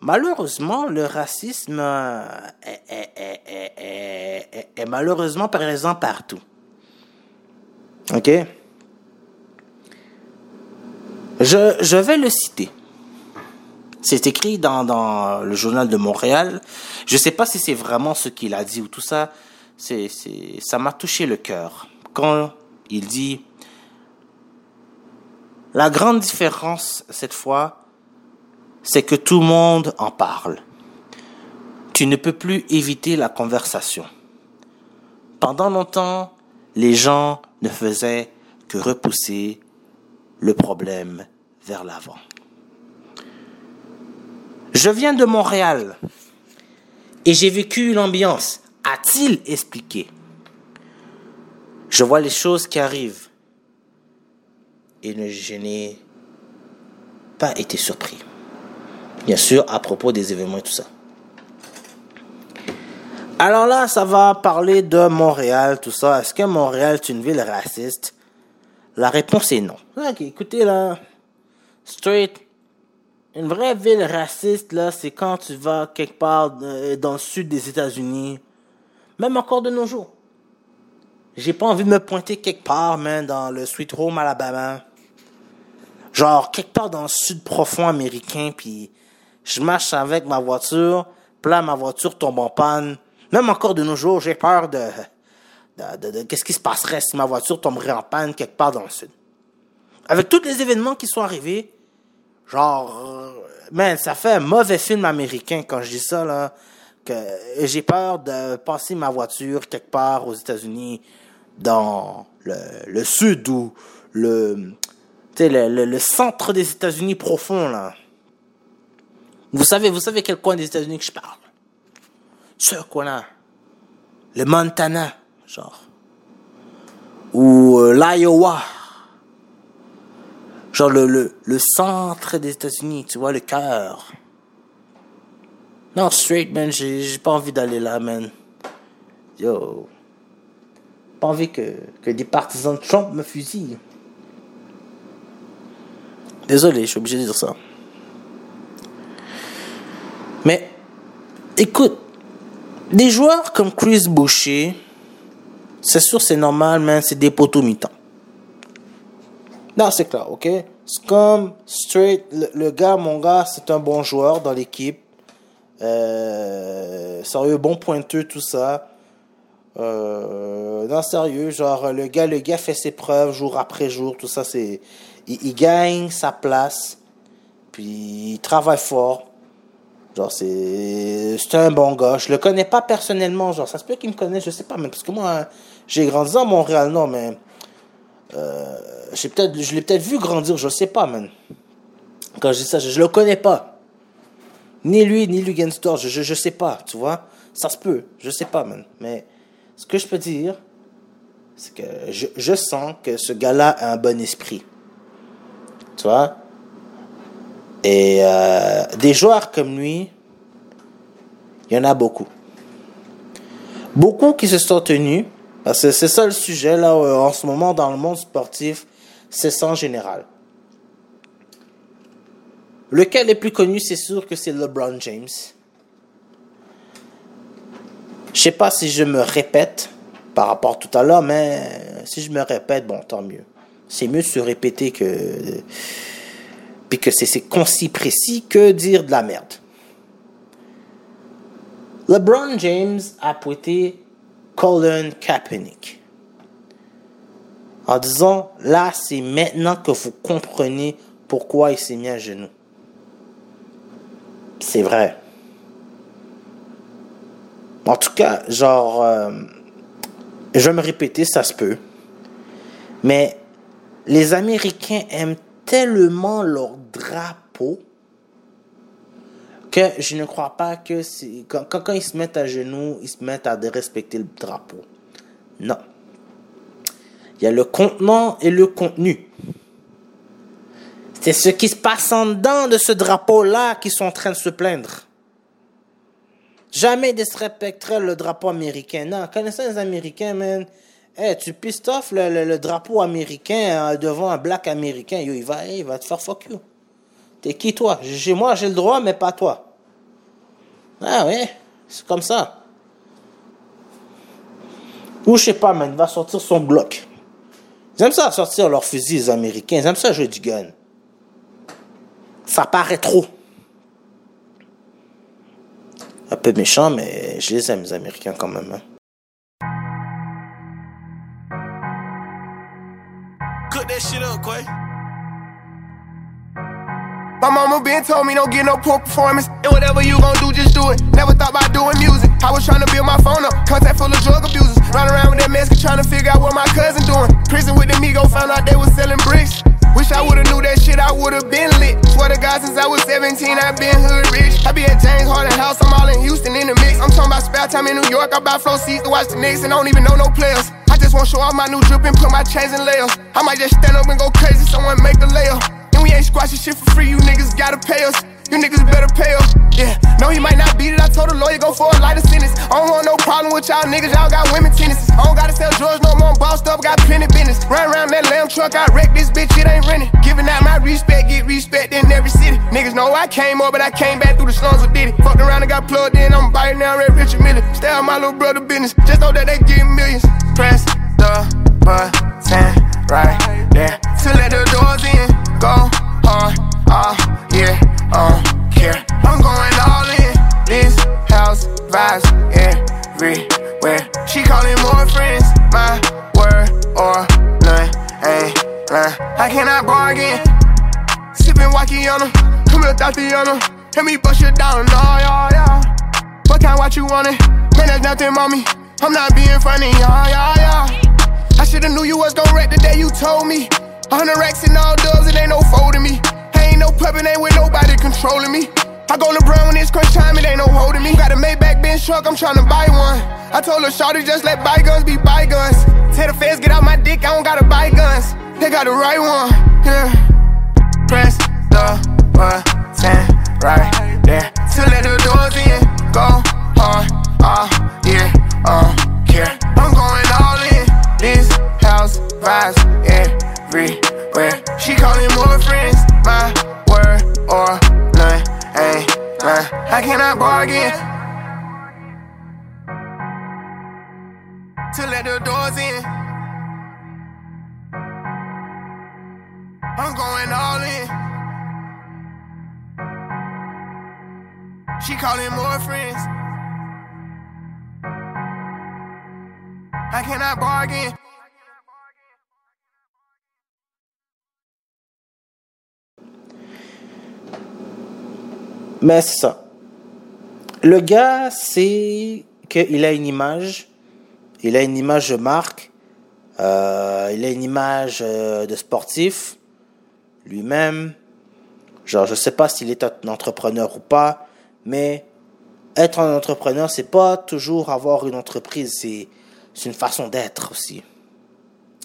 malheureusement, le racisme euh, est, est, est, est, malheureusement présent partout. OK? Je, je vais le citer. C'est écrit dans, dans le journal de Montréal. Je sais pas si c'est vraiment ce qu'il a dit ou tout ça. C'est, c'est, ça m'a touché le cœur. Quand il dit, la grande différence cette fois, c'est que tout le monde en parle. Tu ne peux plus éviter la conversation. Pendant longtemps, les gens ne faisaient que repousser le problème vers l'avant. Je viens de Montréal et j'ai vécu l'ambiance, a-t-il expliqué. Je vois les choses qui arrivent et je n'ai pas été surpris. Bien sûr, à propos des événements et tout ça. Alors là, ça va parler de Montréal, tout ça. Est-ce que Montréal est une ville raciste? La réponse est non. Ok, écoutez là, straight, une vraie ville raciste, là, c'est quand tu vas quelque part euh, dans le sud des États-Unis, même encore de nos jours. J'ai pas envie de me pointer quelque part, man, dans le Sweet Home, Alabama. Genre, quelque part dans le sud profond américain, puis je marche avec ma voiture, là, ma voiture tombe en panne. Même encore de nos jours, j'ai peur de, de, de- de- qu'est-ce qui se passerait si ma voiture tomberait en panne quelque part dans le sud. Avec tous les événements qui sont arrivés, Genre, euh, man, ça fait un mauvais film américain quand je dis ça, là. Que j'ai peur de passer ma voiture quelque part aux États-Unis, dans le, le sud ou le, le, le, le centre des États-Unis profond, là. Vous savez, vous savez quel coin des États-Unis que je parle? Ce coin-là. Le Montana, genre. Ou euh, l'Iowa. Genre le, le, le centre des États-Unis, tu vois, le cœur. Non, straight, man, j'ai pas envie d'aller là, man. Yo. Pas envie que, que des partisans de Trump me fusillent. Désolé, je suis obligé de dire ça. Mais, écoute, des joueurs comme Chris Boucher, c'est sûr, c'est normal, man, c'est des poteaux mi-temps. Non, c'est clair, ok? C'est comme straight, le, gars, mon gars, c'est un bon joueur dans l'équipe. Euh, sérieux, bon pointeux, tout ça. Euh, non, sérieux, genre, le gars, le gars fait ses preuves jour après jour, tout ça, c'est. Il gagne sa place, puis il travaille fort. Genre, c'est. Un bon gars. Je le connais pas personnellement, genre, ça se peut qu'il me connaisse, je sais pas, mais parce que moi, j'ai grandi à Montréal, non, mais. Euh, peut-être, je l'ai peut-être vu grandir, je sais pas, man. Quand je dis ça, je, je le connais pas. Ni lui, ni Lugensdorf, je, je, je sais pas, tu vois. Ça se peut, je sais pas, man. Mais ce que je peux dire, c'est que je, je sens que ce gars-là a un bon esprit. Tu vois? Et euh, des joueurs comme lui, Il y en a beaucoup. Beaucoup qui se sont tenus, parce que c'est ça le sujet là euh, en ce moment dans le monde sportif, c'est ça en général. Lequel est plus connu, c'est sûr que c'est LeBron James. Je sais pas si je me répète par rapport à tout à l'heure, mais si je me répète, bon, tant mieux. C'est mieux de se répéter que puis que c'est concis précis que dire de la merde. LeBron James a pointé Colin Kaepernick en disant là c'est maintenant que vous comprenez pourquoi il s'est mis à genoux. C'est vrai. En tout cas, genre, euh, je vais me répéter, ça se peut. Mais les Américains aiment tellement leur drapeau que je ne crois pas que quand, ils se mettent à genoux, ils se mettent à respecter le drapeau. Non. Il y a le contenant et le contenu. C'est ce qui se passe en dedans de ce drapeau-là qui sont en train de se plaindre. Jamais ils ne le drapeau américain. Non, connaissant les Américains, man, hey, tu pisses off le, drapeau américain euh, devant un black américain, yo, il va, il te faire fuck you. T'es qui toi? J'ai moi j'ai le droit, mais pas toi. Ah ouais, c'est comme ça. Ou je sais pas, man, il va sortir son bloc. Ils aiment ça sortir leurs fusils, Américains. Ils aiment ça jouer du gun. Ça paraît trop. Un peu méchant, mais je les aime, les Américains, quand même. Hein. That shit up, Quay. My mama been told me don't get no poor performance. And whatever you gon' do, just do it. Never thought about doing music. I was trying to build my phone up. Contact full of drug abusers. Run around with that mask trying to figure out what my cousin doing. Prison with the Migo, found out they was selling bricks. Wish I would've knew that shit, I would've been lit. Swear to God, since I was 17, i been hood rich. I be at James Harden House, I'm all in Houston in the mix. I'm talking about spare time in New York, I buy flow seats to watch the Knicks and I don't even know no players I just wanna show off my new drip and put my chains in layers. I might just stand up and go crazy, someone make the layup. And we ain't squashing shit for free, you niggas gotta pay us. You niggas better pay up. Yeah, no, he might not beat it. I told the lawyer go for a lighter sentence. I don't want no problem with y'all niggas. Y'all got women tennis. I don't gotta sell drugs no more. I'm bossed up, got plenty business. Run around that lamb truck, I wreck this bitch. It ain't renting. Giving out my respect, get respect in every city. Niggas know I came up, but I came back through the slums with Diddy. Fucked around and got plugged in. I'm biting down Red Richard Miller. Stay out my little brother business. Just know that they getting millions. Press the button right there to let the doors in. Go hard, all on care. I'm going all in. This house vibes everywhere. She calling more friends, my word or none. Ain't lying. I cannot bargain. Sipping Wakiana, come here, Tatiana. Help me bust you down, oh, yeah, yeah. What kind what you want it? Man, there's nothing, mommy. I'm not being funny, yeah, yeah, yeah. I shoulda knew you was gon' wreck the day you told me. A hundred racks and all dubs, it ain't no folding me. I no puppet, ain't with nobody controlling me. I go LeBron when it's crunch time, it ain't no holding me. Got a Maybach Benz truck, I'm tryna buy one. I told her, Shawty, just let bygones be bygones. Tell the feds, get out my dick, I don't gotta buy guns. They got the right one, yeah. Press the button right there to let the doors in. Go hard, all yeah, uh, care. I'm going all in. This house vibes everywhere. She calling more friends, my or none. Ain't none. I cannot bargain. To let the doors in. I'm going all in. She calling more friends. I cannot bargain. Mais ça. Le gars, c'est qu'il a une image. Il a une image de marque. Euh, il a une image euh, de sportif. Lui-même. Genre, je sais pas s'il est un entrepreneur ou pas. Mais être un entrepreneur, c'est pas toujours avoir une entreprise. C'est une façon d'être aussi.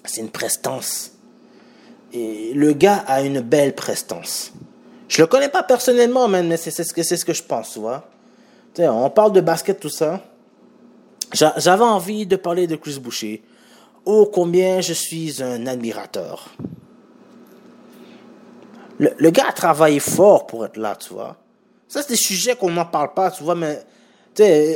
C'est une prestance. Et le gars a une belle prestance. Je le connais pas personnellement, mais c'est ce que ce que je pense, tu vois. sais, on parle de basket, tout ça. J'a- J'avais envie de parler de Chris Boucher. Oh, combien je suis un admirateur. Le, le gars a travaillé fort pour être là, tu vois. Ça, c'est des sujets qu'on n'en parle pas, tu vois, mais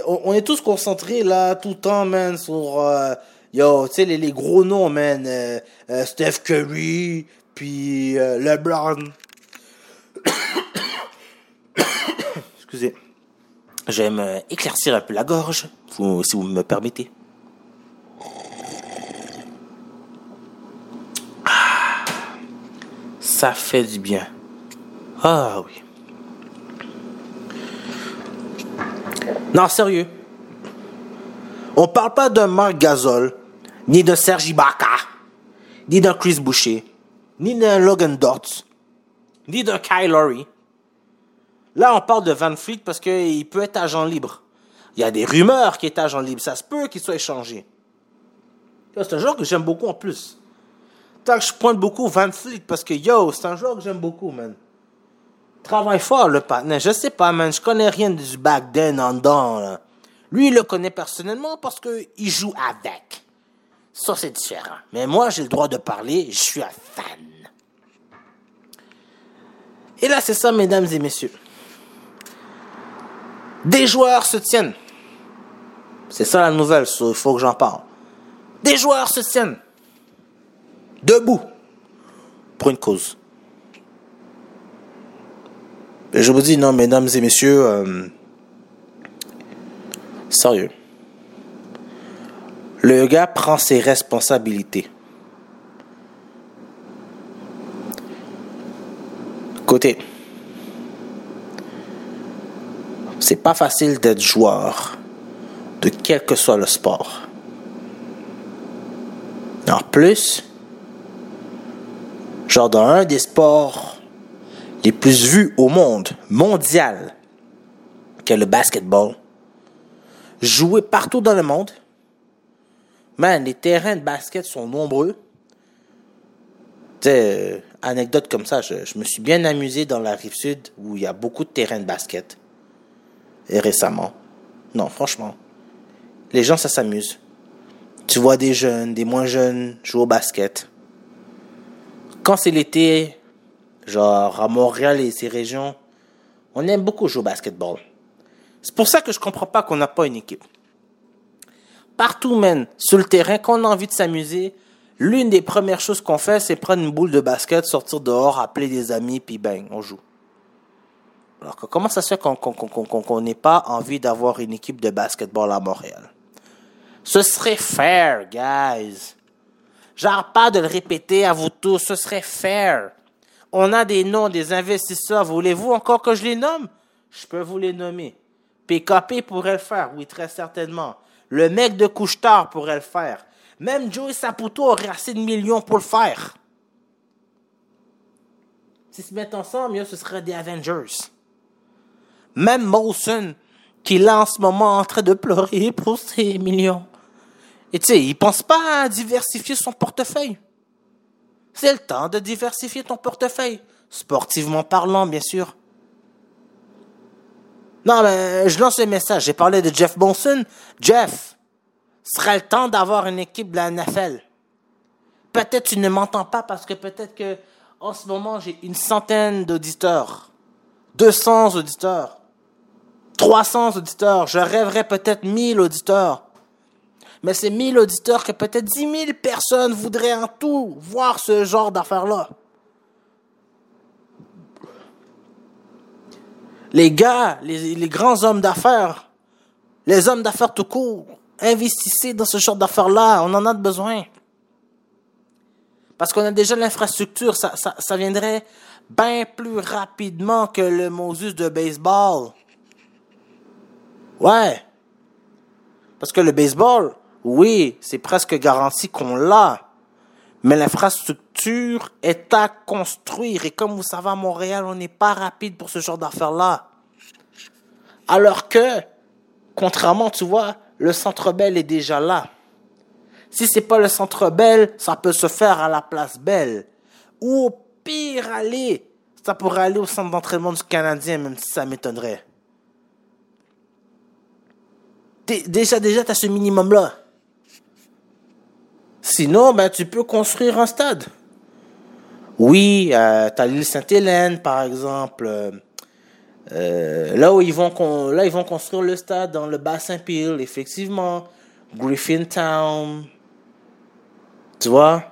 on, on est tous concentrés là tout le temps, man, sur euh, yo, tu sais, les, les gros noms, man. euh, euh, Steph Curry, puis LeBron. Excusez. Je vais me éclaircir un peu la gorge, si vous me permettez. Ah, ça fait du bien. Ah oui. Non, sérieux. On parle pas d'un Marc Gasol, ni d'un Serge Ibaka, ni d'un Chris Boucher, ni d'un Logan Dort, ni d'un Kyle Lowry. Là, on parle de Van Fleet parce qu'il peut être agent libre. Il y a des rumeurs qu'il est agent libre. Ça se peut qu'il soit échangé. C'est un joueur que j'aime beaucoup en plus. Tant que je pointe beaucoup Van Fleet parce que, yo, c'est un joueur que j'aime beaucoup, man. Travaille fort, le partenaire. Je sais pas, man. Je connais rien du back then en dedans. Lui, il le connaît personnellement parce qu'il joue avec. Ça, c'est différent. Mais moi, j'ai le droit de parler. Je suis un fan. Et là, c'est ça, mesdames et messieurs. Des joueurs se tiennent. C'est ça la nouvelle, il faut que j'en parle. Des joueurs se tiennent. Debout. Pour une cause. Et je vous dis, non, mesdames et messieurs, euh, sérieux. Le gars prend ses responsabilités. Côté. C'est pas facile d'être joueur de quel que soit le sport. En plus, genre dans un des sports les plus vus au monde, mondial, que le basketball, joué partout dans le monde. Man, les terrains de basket sont nombreux. Tu sais, euh, anecdote comme ça, je me suis bien amusé dans la rive sud où il y a beaucoup de terrains de basket. Et récemment. Non, franchement. Les gens, ça s'amuse. Tu vois des jeunes, des moins jeunes jouer au basket. Quand c'est l'été, genre à Montréal et ces régions, on aime beaucoup jouer au basketball. C'est pour ça que je comprends pas qu'on n'a pas une équipe. Partout, man, sur le terrain, quand on a envie de s'amuser, l'une des premières choses qu'on fait, c'est prendre une boule de basket, sortir dehors, appeler des amis, puis bang, on joue. Alors comment ça se fait qu'on n'ait pas envie d'avoir une équipe de basketball à Montréal? Ce serait fair, guys. J'arrête pas de le répéter à vous tous, ce serait fair. On a des noms des investisseurs. Voulez-vous encore que je les nomme? Je peux vous les nommer. PKP pourrait le faire, oui, très certainement. Le mec de Couchetard pourrait le faire. Même Joey Saputo aurait assez de millions pour le faire. S'ils se mettent ensemble, ce serait des Avengers. Même Molson, qui est là en ce moment en train de pleurer pour ses millions. Et tu sais, il pense pas à diversifier son portefeuille. C'est le temps de diversifier ton portefeuille. Sportivement parlant, bien sûr. Non, mais je lance un message. J'ai parlé de Jeff Bonson. Jeff, serait le temps d'avoir une équipe de la NFL. Peut-être tu ne m'entends pas parce que peut-être que en ce moment j'ai une centaine d'auditeurs, 200 auditeurs, 300 auditeurs. Je rêverais peut-être 1000 auditeurs. Mais c'est 1000 auditeurs que peut-être 10 000 personnes voudraient en tout voir ce genre d'affaires-là. Les gars, les, grands hommes d'affaires, les hommes d'affaires tout court, investissez dans ce genre d'affaires-là. On en a besoin. Parce qu'on a déjà l'infrastructure. Ça viendrait bien plus rapidement que le Moses de baseball. Ouais. Parce que le baseball, oui, c'est presque garanti qu'on l'a. Mais l'infrastructure est à construire. Et comme vous savez, à Montréal, on n'est pas rapide pour ce genre d'affaires-là. Alors que, contrairement, tu vois, le Centre Bell est déjà là. Si c'est pas le Centre Bell, ça peut se faire à la Place Belle. Ou au pire, aller, ça pourrait aller au centre d'entraînement du Canadien, même si ça m'étonnerait. Déjà, déjà, t'as ce minimum-là. Sinon, ben, tu peux construire un stade. Oui, euh, t'as l'île Sainte-Hélène, par exemple. euh, là où ils vont, là, ils vont construire le stade dans le bassin Peel, effectivement. Griffintown. Tu vois?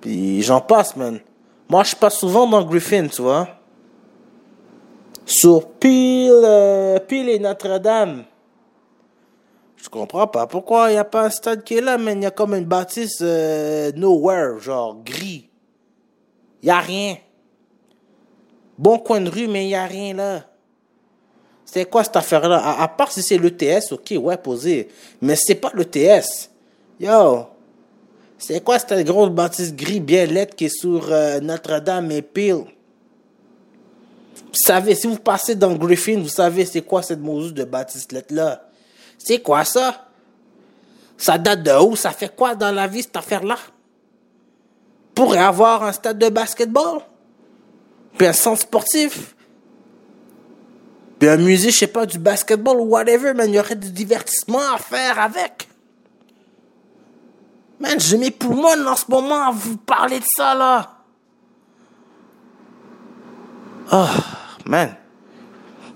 Puis j'en passe, man. Moi, je passe souvent dans Griffin, tu vois. Sur Peel, euh, Peel et Notre-Dame. Je comprends pas pourquoi il n'y a pas un stade qui est là, mais il y a comme une bâtisse euh, nowhere, genre gris. Il n'y a rien. Bon coin de rue, mais il n'y a rien là. C'est quoi cette affaire-là? À, part si c'est l'ETS, ok, ouais, posé. Mais c'est pas l'ETS. Yo. C'est quoi cette grosse bâtisse gris bien lettre qui est sur euh, Notre-Dame et Peel? Savez, si vous passez dans Griffin, vous savez c'est quoi cette mousse de lettre-là? C'est quoi ça? Ça date de où? Ça fait quoi dans la vie cette affaire-là? Pourrait avoir un stade de basketball? Puis un centre sportif? Puis un musée, je sais pas, du basketball ou whatever, mais il y aurait du divertissement à faire avec. Man, j'ai mes poumons en ce moment à vous parler de ça, là. Oh, man.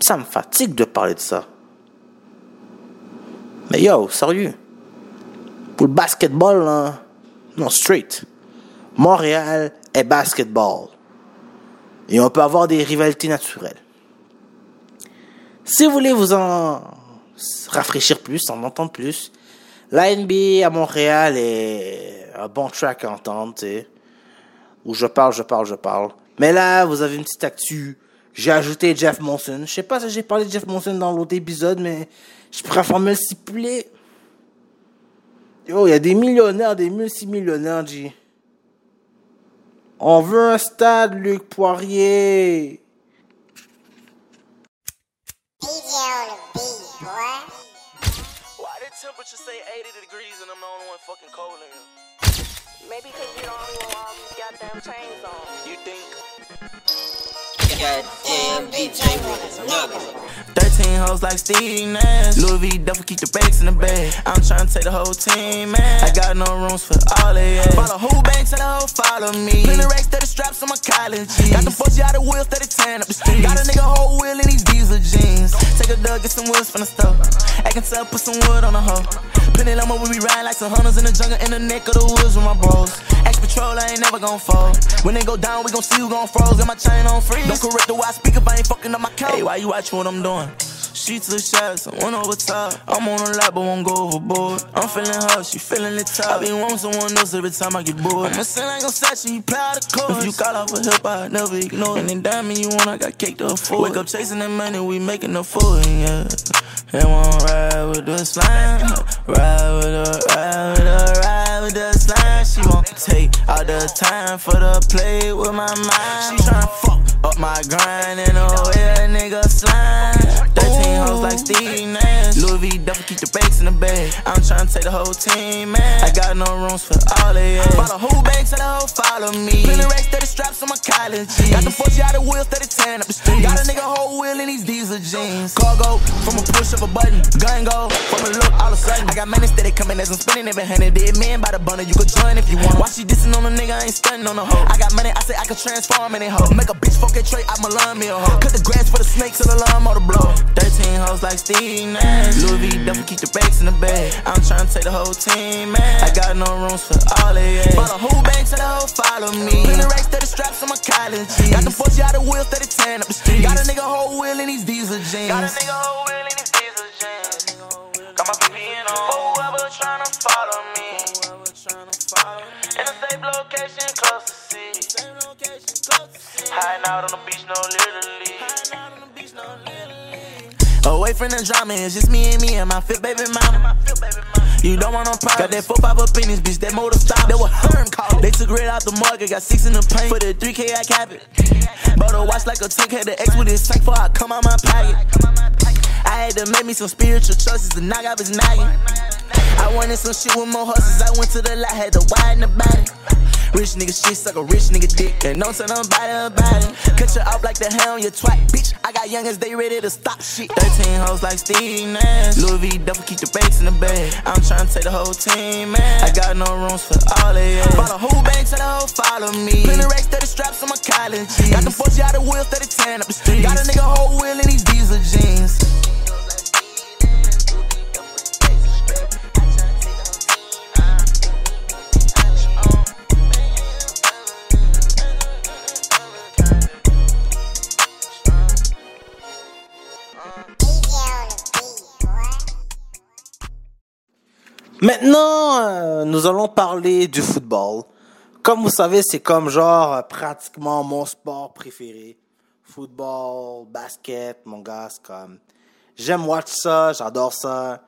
Ça me fatigue de parler de ça. Mais yo, sérieux. Pour le basketball, non, straight. Montréal est basketball. Et on peut avoir des rivalités naturelles. Si vous voulez vous en rafraîchir plus, en entendre plus, la NBA à Montréal est un bon track à entendre, tu sais. Où je parle, je parle, je parle. Mais là, vous avez une petite actu. J'ai ajouté Jeff Monson. Je sais pas si j'ai parlé de Jeff Monson dans l'autre épisode, mais je préfère me le stipuler. Yo, il y a des millionnaires, des multimillionnaires, G. On veut un stade, Luc Poirier. Why the temperature say 80 degrees and I'm the fucking cold in? Maybe because you only one with all these goddamn chains on. You think? Goddamn DJ with nuggets. 13 hoes like Steve Nash. Louis V duffel keep the bags in the bag. I'm trying to take the whole team, man. I got no rooms for all they ass. Follow who banks and the hoe follow me. Plenty racks that straps on my college jeans. Got the 40 out of wheels that tearing up the street. Got a nigga whole wheel in these diesel jeans. Take a dug, get some woods from the stove. Acting tough, put some wood on the hoe. Plenty limo, we be riding like some hunters in the jungle in the neck of the woods with my bros. Axe patrol, I ain't never gon' fold. When they go down, we gon' see who gon' froze. Got my chain on freeze. Correct the way I speak if I ain't fucking up my count. Hey, why you watching what I'm doing? She took shots, I went over top. I'm on a lap, but won't go overboard. I'm feeling her, she feeling the top. I be wanting someone else every time I get bored. I'ma sing like I'm Sachi, you play the chorus. If you call off a help, I never ignore it. And then diamond you want, I got cake to afford. Wake up chasing that money, we making a fool, yeah. They won't ride with the slime. Ride with the, ride with the, ride with the slime. She won't take all the time for the play with my mind. She tryna fuck my grind in a way a nigga slime. 13 hoes like Steve Nash. V duffel keep the bags in the bag. I'm tryna take the whole team, man. I got no rooms for all they ass. Follow who banks and the hoe follow me. Plenty racks that straps on my college jeans. Got the 40 out of wheels that tearing up the street. Got a nigga whole wheel in these diesel jeans. Cargo from a push of a button. Gun go from a look all of a sudden. I got money steady coming as I'm spinning every hundred. Dead man by the bundle. You could join if you want. Why she dissing on a nigga? I ain't stunning on a hoe. I got money. I say I could transform in a hoe. Make a bitch fuck a trait. I'm a lime me a hoe. Cut the grass for the snakes and the or the blow. 13 hoes like Steve Nash. Louis duffel keep the bags in the bag. I'm trying to take the whole team, man. I got no rooms for all they ass. Follow who banks and the hoe follow me. Plenty racks that straps on my college jeans. Got the 40 out of wheels that tearing up the street. Got a nigga whole wheel in these diesel jeans. Got a nigga whole wheel in these diesel jeans. Got my VPN on. For whoever tryna follow me. In a safe location, close to sea. Hiding out on the beach, no literally. Away from the drama, it's just me and me and my fit baby mama. You don't want no problems. Got that 4 5 up in this bitch, that motor stop. That was Herm call. They took red out the market, got six in the paint. For the 3K, I cap it. But a watch like a tank, had the X with his tank before I come out my pocket. I had to make me some spiritual choices to knock off his noggin. I wanted some shit with more horses. I went to the lot, had to widen the body. Rich nigga shit, suck a rich nigga dick. And don't tell nobody about it. Cut you off like the hell on your twat, bitch. I got youngins, they ready to stop shit. 13 hoes like Steve Nash. Louis V, double keep the bass in the bag. I'm tryna take the whole team, man. I got no rooms for all of you. Follow whole bank, tell the whole follow me. Plenty racks, 30 straps on my college. Got the 40 out of wheels, 30 tan up the street. Got a nigga whole wheel in these diesel jeans. Maintenant, euh, nous allons parler du football. Comme vous savez, c'est comme genre euh, pratiquement mon sport préféré. Football, basket, mon gars, comme... J'aime watch ça, j'adore ça.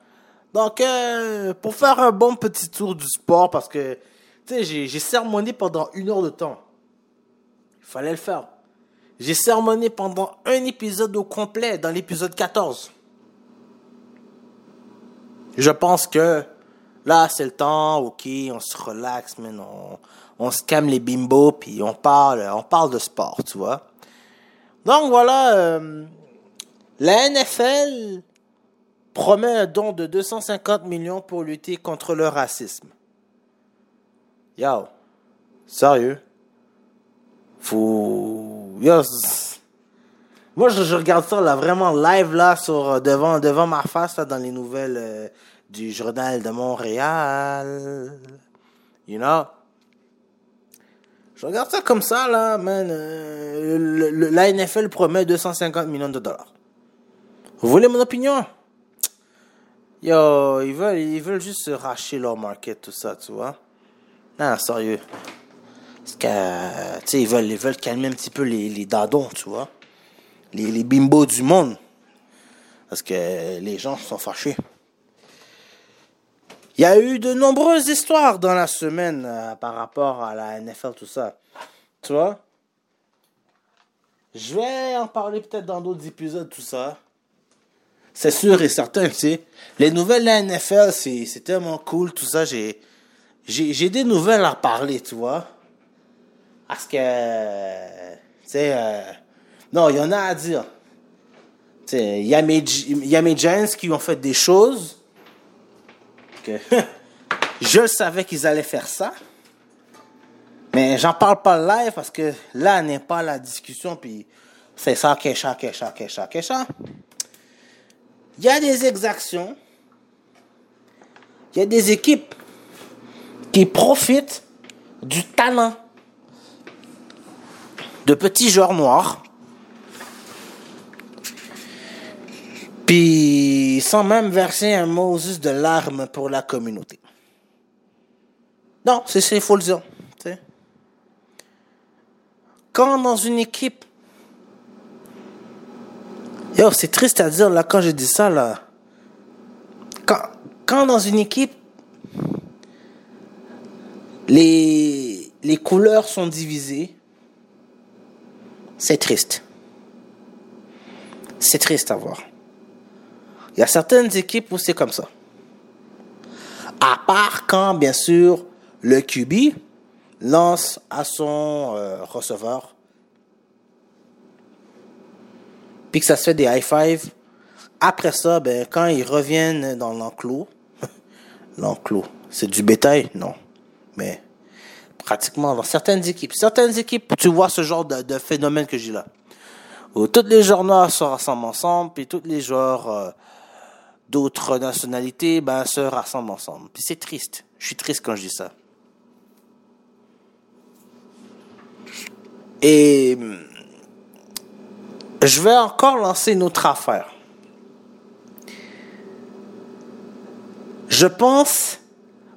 Donc, euh, pour faire un bon petit tour du sport, parce que, tu sais, j'ai sermonné pendant une heure de temps. Il fallait le faire. J'ai sermonné pendant un épisode au complet, dans l'épisode 14. Je pense que là, c'est le temps, ok, on se relaxe, man, on, on se calme les bimbos, puis on parle, on parle de sport, tu vois. Donc voilà, euh, la NFL promet un don de 250 millions pour lutter contre le racisme. Yo, sérieux? Faut... Yo, moi, je, regarde ça là, vraiment live là, sur, devant, devant ma face là, dans les nouvelles euh, du journal de Montréal. You know? Je regarde ça comme ça là, man. euh, la NFL promet 250 millions de dollars. Vous voulez mon opinion? Yo, ils veulent, ils veulent juste se racheter leur market, tout ça, tu vois? Non, sérieux. Parce que, tu sais, ils veulent, calmer un petit peu les, les dadons, tu vois? Les, les bimbos du monde. Parce que les gens sont fâchés. Il y a eu de nombreuses histoires dans la semaine euh, par rapport à la NFL, tout ça. Tu vois? Je vais en parler peut-être dans d'autres épisodes, tout ça. C'est sûr et certain, tu sais. Les nouvelles de la NFL, c'est tellement cool, tout ça. J'ai des nouvelles à parler, tu vois. Parce que, tu sais, euh, non, il y en a à dire. Tu sais, il y a mes Giants qui ont fait des choses je savais qu'ils allaient faire ça. Mais j'en parle pas live parce que là n'est pas la discussion, puis c'est ça, Kesha, Kesha, Kesha, Kesha. Il y a des exactions. Il y a des équipes qui profitent du talent de petits joueurs noirs. Puis sans même verser un Moses de larmes pour la communauté. Non, c'est c'est faut le dire. Quand dans une équipe Yo, c'est triste à dire là quand je dis ça là. Quand, quand dans une équipe, les, les couleurs sont divisées, c'est triste. C'est triste à voir. Il y a certaines équipes où c'est comme ça. À part quand, bien sûr, le QB lance à son euh, receveur puis que ça se fait des high five. Après ça, ben, quand ils reviennent dans l'enclos, l'enclos, c'est du bétail? Non. Mais pratiquement dans certaines équipes, certaines équipes, tu vois ce genre de, phénomène que j'ai là. Où tous les joueurs noirs se rassemblent ensemble, puis tous les joueurs euh, d'autres nationalités ben, se rassemblent ensemble. C'est triste. Je suis triste quand je dis ça. Et hum, je vais encore lancer une autre affaire. Je pense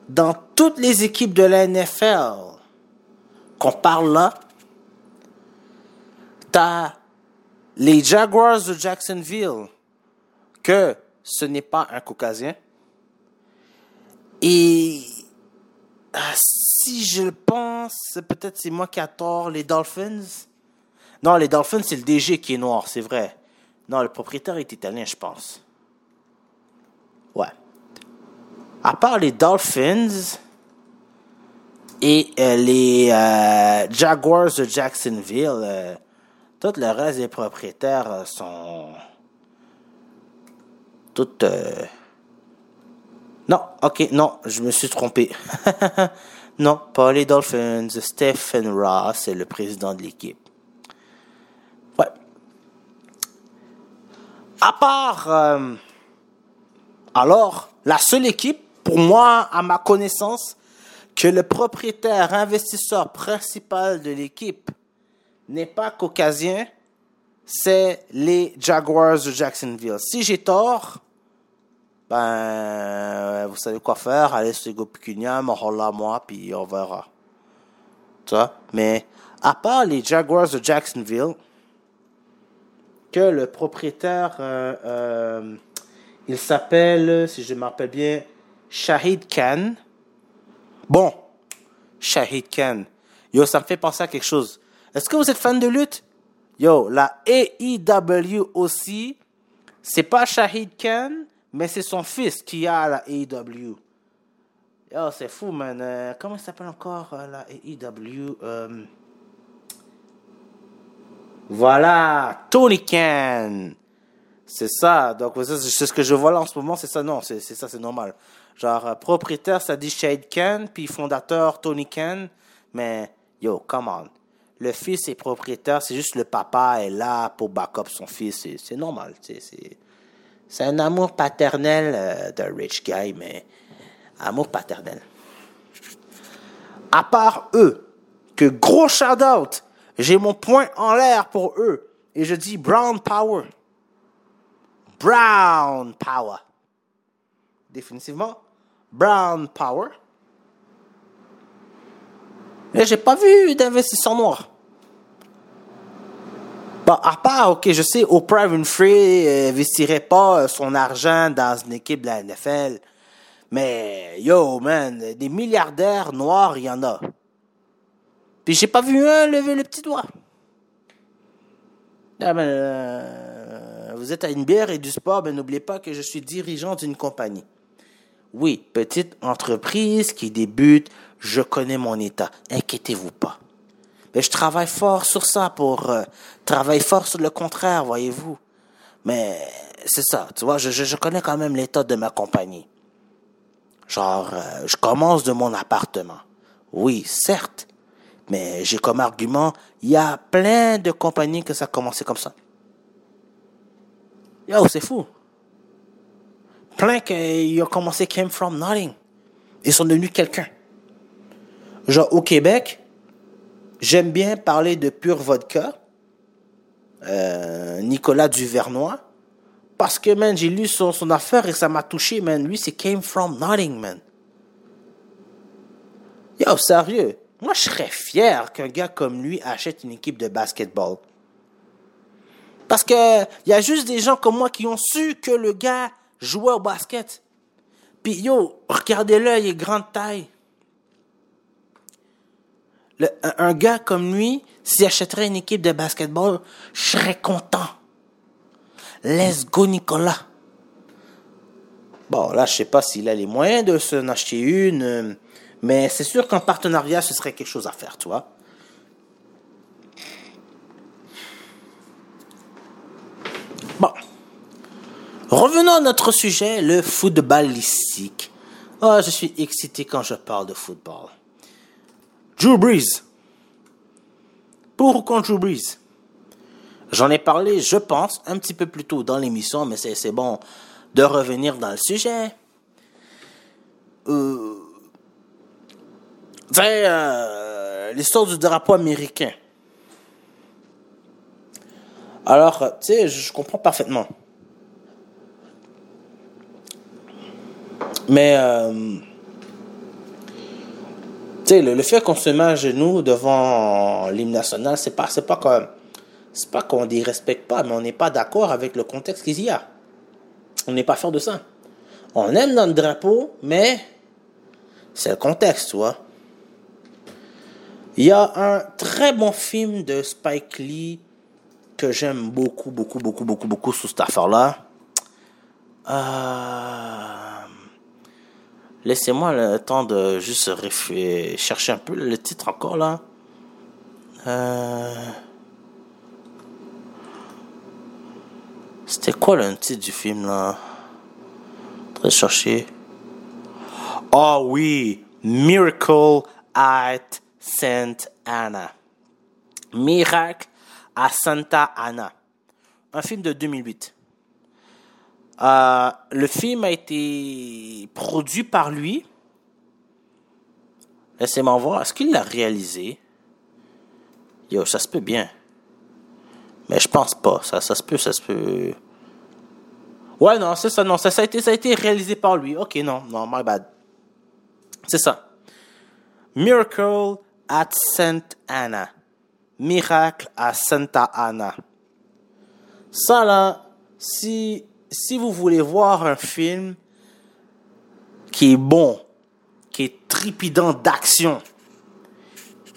dans toutes les équipes de la NFL qu'on parle là, t'as les Jaguars de Jacksonville, ce n'est pas un caucasien. Et ah, si je le pense, peut-être c'est moi qui a tort, les Dolphins. Non, les Dolphins, c'est le DG qui est noir, c'est vrai. Non, le propriétaire est italien, je pense. Ouais. à part les Dolphins et euh, les euh, Jaguars de Jacksonville, euh, tout le reste des propriétaires sont euh, Non, ok, non, je me suis trompé. non, pas les Dolphins. Stephen Ross est le président de l'équipe. Ouais. À part. euh, alors, la seule équipe, pour moi, à ma connaissance, que le propriétaire investisseur principal de l'équipe n'est pas caucasien, c'est les Jaguars de Jacksonville. Si j'ai tort, ben, vous savez quoi faire, allez sur Gopicunia, me moi, puis on verra. Tu vois? Mais, à part les Jaguars de Jacksonville, que le propriétaire, euh, euh, il s'appelle, si je me rappelle bien, Shahid Khan. Bon, Shahid Khan. Yo, ça me fait penser à quelque chose. Est-ce que vous êtes fan de lutte? Yo, la AEW aussi, c'est pas Shahid Khan, mais c'est son fils qui a la AEW. Yo, c'est fou, man. Euh, comment s'appelle encore euh, la AEW? Euh, Voilà, Tony Khan. C'est ça. Donc, c'est ce que je vois là en ce moment, c'est ça. Non, c'est ça, c'est normal. Genre, propriétaire, ça dit Shade Khan, puis fondateur, Tony Khan. Mais, yo, come on. Le fils est propriétaire, c'est juste le papa est là pour backup son fils. C'est- normal, c'est... C'est un amour paternel euh, d'un rich guy, mais amour paternel. À part eux, que gros shout-out, j'ai mon point en l'air pour eux. Et je dis Brown Power. Brown Power. Définitivement, Brown Power. Mais j'ai pas vu d'investisseurs noirs. Bon, à part, ok, je sais, Oprah Winfrey euh, investirait pas euh, son argent dans une équipe de la NFL. Mais, yo, man, des milliardaires noirs, il y en a. Puis j'ai pas vu un lever le petit doigt. Ah ben, euh, vous êtes à une bière et du sport, ben n'oubliez pas que je suis dirigeant d'une compagnie. Oui, petite entreprise qui débute, je connais mon état. Inquiétez-vous pas. Mais je travaille fort sur ça pour euh, travailler fort sur le contraire, voyez-vous. Mais c'est ça, tu vois, je, je, je connais quand même l'état de ma compagnie. Genre, euh, je commence de mon appartement. Oui, certes. Mais j'ai comme argument, il y a plein de compagnies que ça a commencé comme ça. Yo, c'est fou. Plein qui ont commencé came from nothing. Ils sont devenus quelqu'un. Genre, au Québec, j'aime bien parler de pure vodka. Euh, Nicolas Duvernois. Parce que, man, j'ai lu son, affaire et ça m'a touché, man. Lui, c'est came from nothing, man. Yo, sérieux. Moi, je serais fier qu'un gars comme lui achète une équipe de basketball. Parce que il y a juste des gens comme moi qui ont su que le gars jouait au basket. Puis yo, regardez-le, il est grande taille. Un, gars comme lui, s'il achèterait une équipe de basketball, je serais content. Let's go, Nicolas. Bon, là, je sais pas s'il a les moyens de s'en acheter une, mais c'est sûr qu'en partenariat, ce serait quelque chose à faire, tu vois. Bon. Revenons à notre sujet, le footballistique. Oh, je suis excité quand je parle de football. Drew Brees. Pour ou contre Drew Brees? J'en ai parlé, je pense, un petit peu plus tôt dans l'émission, mais c'est bon de revenir dans le sujet. Euh, euh, l'histoire du drapeau américain. Alors, euh, tu sais, je comprends parfaitement. Mais, euh, sais, le, le fait qu'on se met à genoux devant l'hymne national, c'est pas, c'est pas comme, c'est pas qu'on ne respecte pas, mais on n'est pas d'accord avec le contexte qu'il y a. On n'est pas fier de ça. On aime notre drapeau, mais c'est le contexte, tu vois. Il y a un très bon film de Spike Lee que j'aime beaucoup, beaucoup, beaucoup, beaucoup, beaucoup sous cette affaire-là. Euh, Laissez-moi le temps de juste chercher un peu le titre encore là. Euh... C'était quoi le titre du film là? Très chercher. Oh oui, Miracle at Saint Anna. Miracle à Santa Ana. Un film de 2008. Euh, le film a été produit par lui. Laissez-moi voir. Est-ce qu'il l'a réalisé? Yo, ça se peut bien. Mais je pense pas. Ça, ça se peut, ça se peut. Ouais, non, c'est ça. Non, ça, ça, a été, ça a été réalisé par lui. Ok, non, non, my bad. C'est ça. Miracle at Saint Anna. Miracle à Santa Ana. Ça là, si, si vous voulez voir un film qui est bon, qui est tripidant d'action,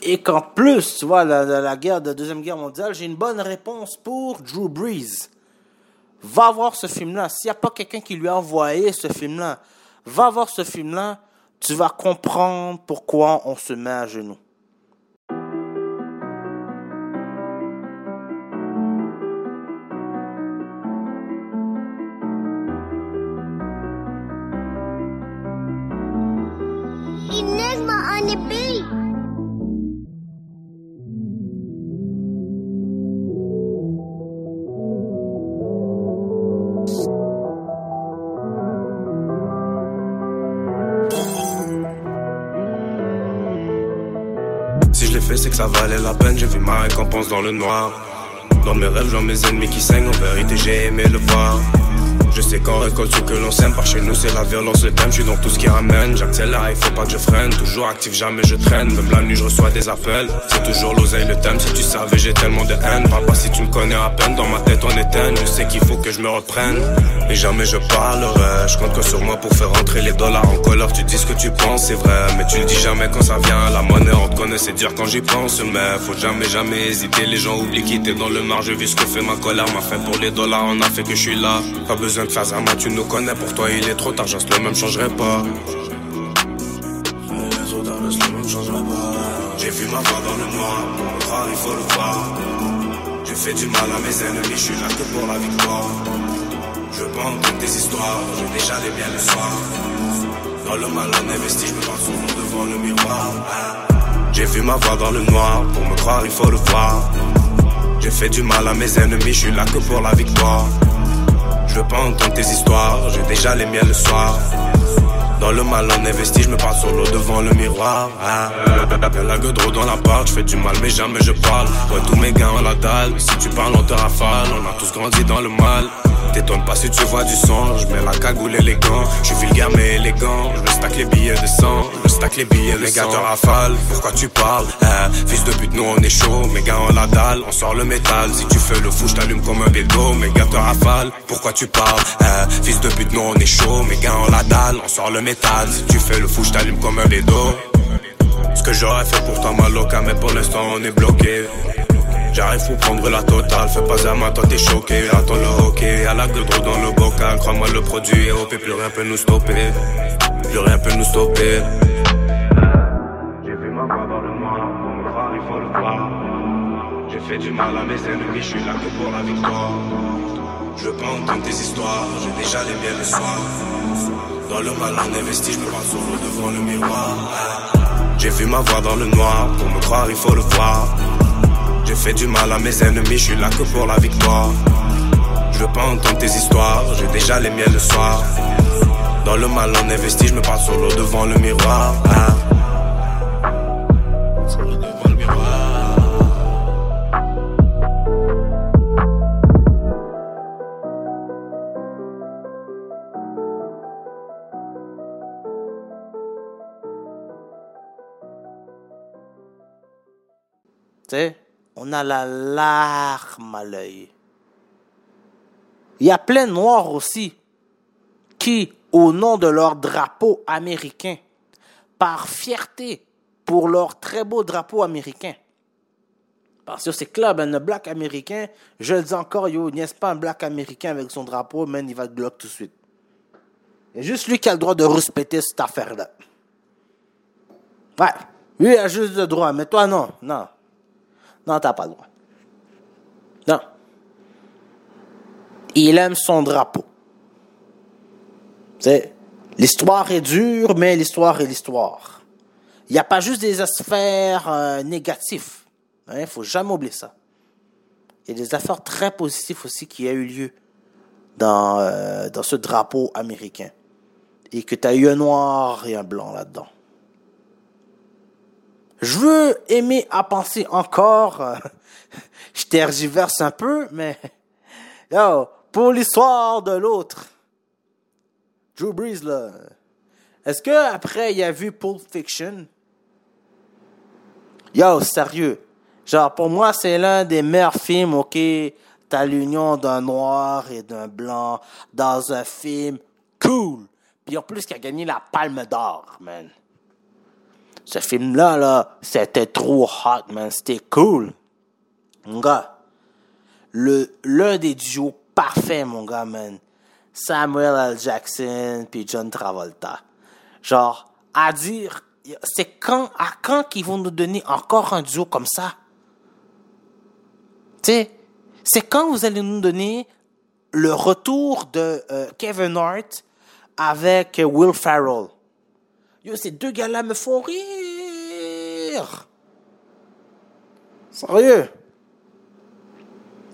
et qu'en plus, tu vois, la, guerre de la Deuxième Guerre mondiale, j'ai une bonne réponse pour Drew Brees. Va voir ce film-là. S'il n'y a pas quelqu'un qui lui a envoyé ce film-là, va voir ce film-là. Tu vas comprendre pourquoi on se met à genoux. Ça valait la peine. J'ai vu ma récompense dans le noir. Dans mes rêves, je vois mes ennemis qui saignent. En vérité, j'ai aimé le voir. Je sais qu'on récolte ce que l'on sème. Par chez nous, c'est la violence, le thème. Je suis dans tout ce qui ramène. J'accélère, il faut pas que je freine. Toujours actif, jamais je traîne. Même la nuit, je reçois des appels. C'est toujours l'oseille, le thème. Si tu savais, j'ai tellement de haine. Papa, si tu me connais à peine, dans ma tête, on éteint. Je sais qu'il faut que je me reprenne. Et jamais je parlerai. Je compte que sur moi pour faire rentrer les dollars en couleur. Tu dis ce que tu penses, c'est vrai. Mais tu le dis jamais quand ça vient la monnaie. On te connaît, c'est dur quand j'y pense. Mais faut jamais, jamais hésiter. Les gens oublient qui t'es dans le mar. J'ai vu ce que fait ma colère. Ma fin pour les dollars, on a fait que je suis là. Pas besoin moi, tu nous connais. Pour toi, il est trop tard. J'en le même, changerai pas. J'ai vu ma voix dans le noir. Pour me croire, il faut le voir. J'ai fait du mal à mes ennemis. Je suis là que pour la victoire. Je pas entendre tes histoires, j'ai déjà les biens le soir. Dans le mal on investit, je me parle souvent devant le miroir. J'ai vu ma voix dans le noir, pour me croire il faut le voir. J'ai fait du mal à mes ennemis, je suis là que pour la victoire. Je veux pas entendre tes histoires, j'ai déjà les miens le soir. Dans le mal on investit, je me parle solo devant le miroir. Ah. Y'a la dans la part, je fais du mal mais jamais je parle. Ouais, tous mes gars ont la dalle, si tu parles on te rafale. On a tous grandi dans le mal. T'étonnes pas si tu vois du sang, je mets la cagoule et les. Je suis vulgaire mais élégant, je me stack les billets de sang, je me stack les billets de sang. te rafale, pourquoi tu parles hein? Fils de pute, nous on est chaud, mes gars ont la dalle, on sort le métal. Si tu fais le fou, je t'allume comme un bédo, gars te rafale, pourquoi tu parles hein? Fils de pute, nous on est chaud, mes gars ont la dalle, on sort le métal. Si tu fais le fou, je t'allume comme un bédo. Ce que j'aurais fait pour toi, ma loca, mais pour l'instant on est bloqué. J'arrive pour prendre la totale, fais pas main, toi t'es choqué. Attends le hockey, à la gueule dans le bocal. Crois-moi, le produit est OP, plus rien peut nous stopper. Plus rien peut nous stopper. J'ai vu ma voix dans le noir, pour me croire, il faut le voir. J'ai fait du mal à mes ennemis, je suis là que pour la victoire. Je veux pas entendre tes histoires, j'ai déjà les miens le soir. Dans le mal on investit, je me parle solo devant le miroir. J'ai vu ma voix dans le noir, pour me croire il faut le voir. J'ai fait du mal à mes ennemis, je suis là que pour la victoire. Je veux pas entendre tes histoires, j'ai déjà les miens le soir. Dans le mal on investit, je me parle solo devant le miroir. Ah. On a la larme à l'œil. Il y a plein de noirs aussi qui, au nom de leur drapeau américain, par fierté pour leur très beau drapeau américain, parce que c'est club, un black américain, je le dis encore, yo, n'est-ce pas un black américain avec son drapeau, man, il va te bloquer tout de suite. Il y a juste lui qui a le droit de respecter cette affaire-là. Ouais. Lui, a juste le droit, mais toi, non. Non. Non, t'as pas le droit. Non. Il aime son drapeau. C'est l'histoire est dure, mais l'histoire est l'histoire. Il n'y a pas juste des affaires euh, négatives. Il ne faut jamais oublier ça. Il y a des affaires très positives aussi qui a eu lieu dans, euh, dans ce drapeau américain. Et que tu as eu un noir et un blanc là-dedans. Je veux aimer à penser encore. je tergiverse un peu, mais yo, pour l'histoire de l'autre. Drew Brees là. Est-ce que après il a vu Pulp Fiction? Yo, sérieux. Genre pour moi c'est l'un des meilleurs films, ok. T'as l'union d'un noir et d'un blanc dans un film cool. Puis en plus qui a gagné la Palme d'Or, man. Ce film-là, là, c'était trop hot, man. C'était cool. Mon gars, l'un des duos parfaits, mon gars, man. Samuel L. Jackson puis John Travolta. Genre, à dire, c'est quand, à quand qu'ils vont nous donner encore un duo comme ça? Tu c'est quand vous allez nous donner le retour de euh, Kevin Hart avec Will Ferrell? Ces deux gars-là me font rire. Sérieux.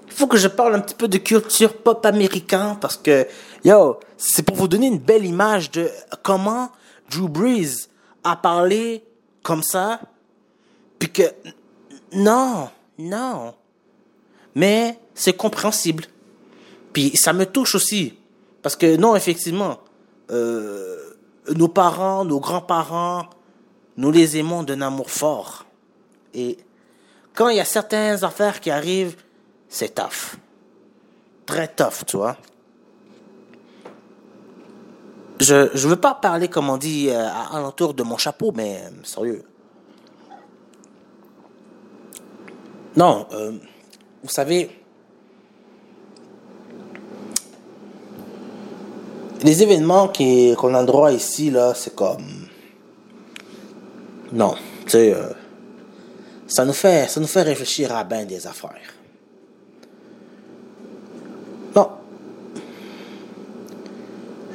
Il faut que je parle un petit peu de culture pop américain parce que, yo, c'est pour vous donner une belle image de comment Drew Brees a parlé comme ça. Puis que, non, non. Mais c'est compréhensible. Puis ça me touche aussi. Parce que, non, effectivement, euh, nos parents, nos grands-parents, nous les aimons d'un amour fort. Et quand il y a certaines affaires qui arrivent, c'est tough. Très tough, tu vois. Je je veux pas parler, comme on dit, euh, à l'entour de mon chapeau, mais euh, sérieux. Non, euh, vous savez, les événements qu'on a droit ici, là, c'est comme... Non, tu euh, ça, nous fait, ça nous fait réfléchir à bien des affaires. Bon.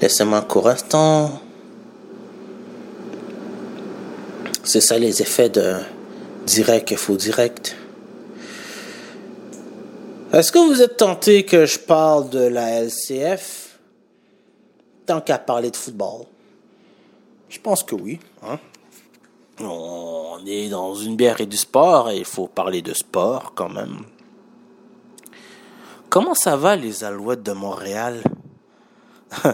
Laissez-moi un instant. C'est ça les effets de direct et faux direct. Est-ce que vous êtes tenté que je parle de la LCF tant qu'à parler de football? Je pense que oui. Hein? On est dans une bière et du sport et il faut parler de sport quand même. Comment ça va les Alouettes de Montréal?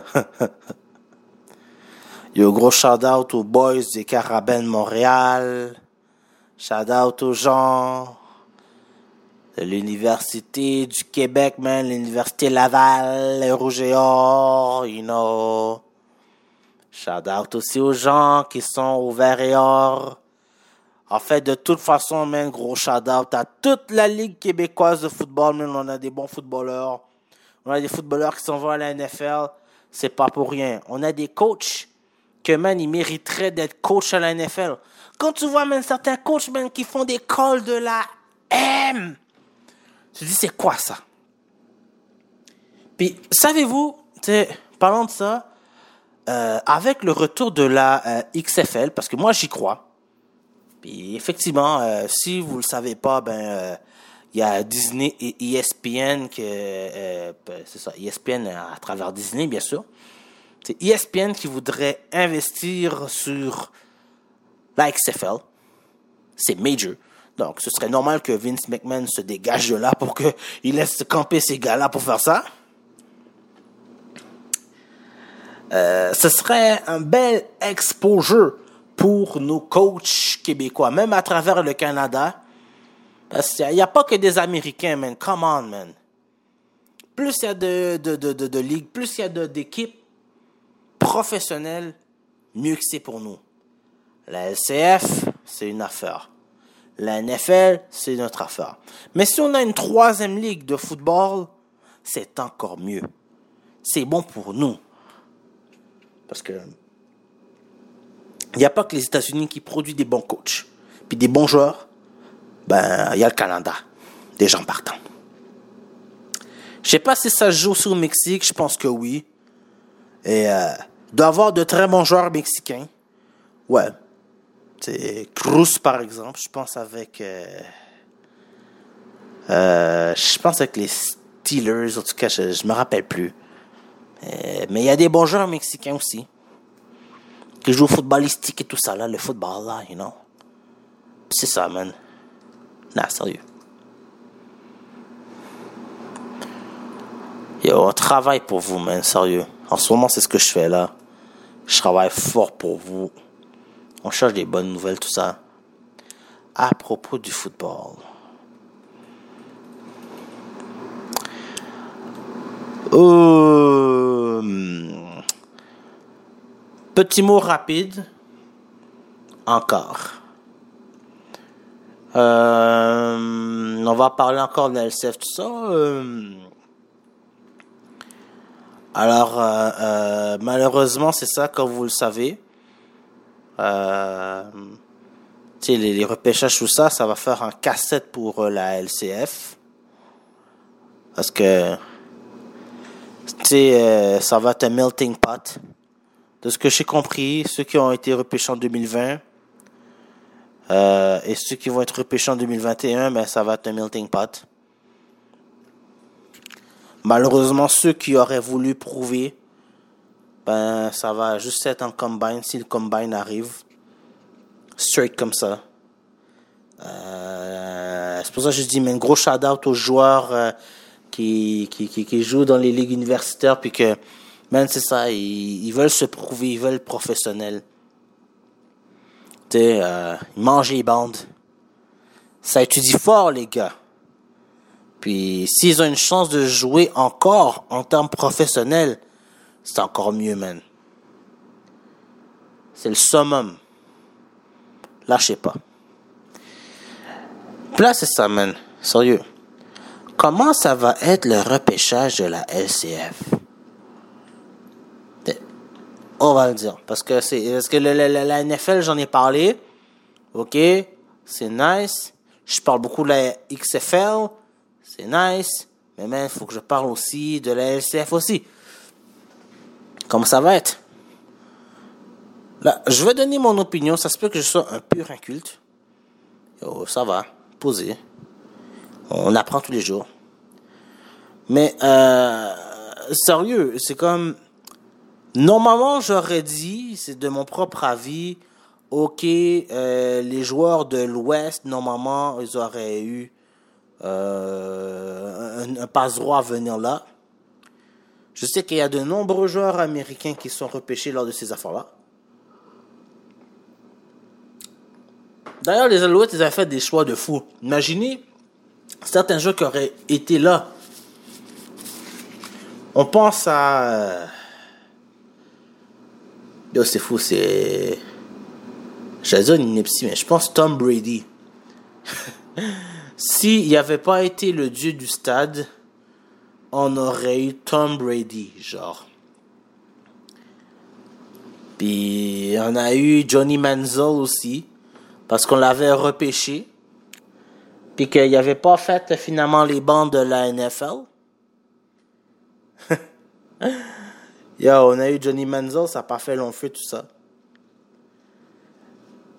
Yo, gros shout-out aux boys des Carabins de Montréal. Shout-out aux gens l'Université du Québec, man. L'Université Laval, les Rouges et Or, you know. Shout-out aussi aux gens qui sont au Vert et Or. En fait, de toute façon, man, gros shout-out à toute la Ligue québécoise de football, man. On a des bons footballeurs. On a des footballeurs qui s'en vont à la NFL. C'est pas pour rien. On a des coachs que, man, ils mériteraient d'être coach à la NFL. Quand tu vois, man, certains coachs, man, qui font des calls de la M, te dis, c'est quoi ça? Puis, savez-vous, parlant de ça, euh, avec le retour de la euh, XFL, parce que moi, j'y crois. Puis, effectivement, euh, si vous le savez pas, ben, il y a Disney et ESPN que, c'est ça, ESPN à travers Disney, bien sûr. C'est ESPN qui voudrait investir sur la XFL. C'est major. Donc, ce serait normal que Vince McMahon se dégage de là pour qu'il laisse camper ces gars-là pour faire ça. Euh, ce serait un bel exposure pour nos coachs québécois, même à travers le Canada. Parce qu'il n'y a, pas que des Américains, man. Come on, man. Plus il y a de, de, de, de, de ligues, plus il y a d'équipes professionnelles, mieux que c'est pour nous. La LCF, c'est une affaire. La NFL, c'est notre affaire. Mais si on a une troisième ligue de football, c'est encore mieux. C'est bon pour nous. Parce que il n'y a pas que les États-Unis qui produisent des bons coachs. Puis des bons joueurs, ben, il y a le Canada. Des gens partants. Je sais pas si ça se joue aussi au Mexique, je pense que oui. Et euh, d'avoir de très bons joueurs mexicains. Ouais. Cruz par exemple, je pense avec euh, euh, je pense avec les Steelers, en tout cas, je, je me rappelle plus. Euh, mais il y a des bons joueurs mexicains aussi. Qui jouent au footballistique et tout ça, là, le football, là, you know. C'est ça, man. Nah, sérieux. Yo, on travaille pour vous, man, sérieux. En ce moment, c'est ce que je fais, là. Je travaille fort pour vous. On cherche des bonnes nouvelles, tout ça. À propos du football. Euh, Petit mot rapide. Encore. Euh, on va parler encore de tout ça. Euh, alors, malheureusement, c'est ça, comme vous le savez. Euh, les, les repêchages, tout ça, ça va faire un cassette pour euh, la LCF. Parce que, euh, ça va être un melting pot. De ce que j'ai compris, ceux qui ont été repêchés en 2020 euh, et ceux qui vont être repêchés en 2021, ben, ça va être un melting pot. Malheureusement, ceux qui auraient voulu prouver, ben, ça va juste être en combine si le combine arrive. Straight comme ça. Euh, c'est pour ça que je dis, mais un gros shout out aux joueurs euh, qui, qui, qui, qui jouent dans les ligues universitaires, puis que, man, c'est ça, ils, ils veulent se prouver, ils veulent professionnels. Tu sais, euh, ils mangent les bandes. Ça étudie fort, les gars. Puis s'ils ont une chance de jouer encore en termes professionnels, c'est encore mieux, man. C'est le summum. Lâchez pas. Puis là, c'est ça, man. Sérieux. Comment ça va être le repêchage de la LCF? On va le dire. Parce que c'est, parce que la NFL, j'en ai parlé. OK? C'est nice. Je parle beaucoup de la XFL. C'est nice. Mais il faut que je parle aussi de la LCF aussi. Comment ça va être? Là, je vais donner mon opinion. Ça se peut que je sois un pur inculte. Oh, ça va. Posé. On apprend tous les jours. Mais, euh, sérieux, c'est comme, normalement, j'aurais dit, c'est de mon propre avis, ok, euh, les joueurs de l'Ouest, normalement, ils auraient eu euh, un, un passe-droit à venir là. Je sais qu'il y a de nombreux joueurs américains qui sont repêchés lors de ces affaires-là. D'ailleurs, les Alouettes, ils avaient fait des choix de fou. Imaginez certains joueurs qui auraient été là. On pense à... euh, Yo, c'est fou, c'est... J'allais une mais je pense Tom Brady. S'il n'y avait pas été le dieu du stade, on aurait eu Tom Brady, genre. Puis on a eu Johnny Manziel aussi, parce qu'on l'avait repêché. Puis qu'il n'avait pas fait finalement les bancs de la NFL. Yo, on a eu Johnny Manziel, ça n'a pas fait long feu, tout ça.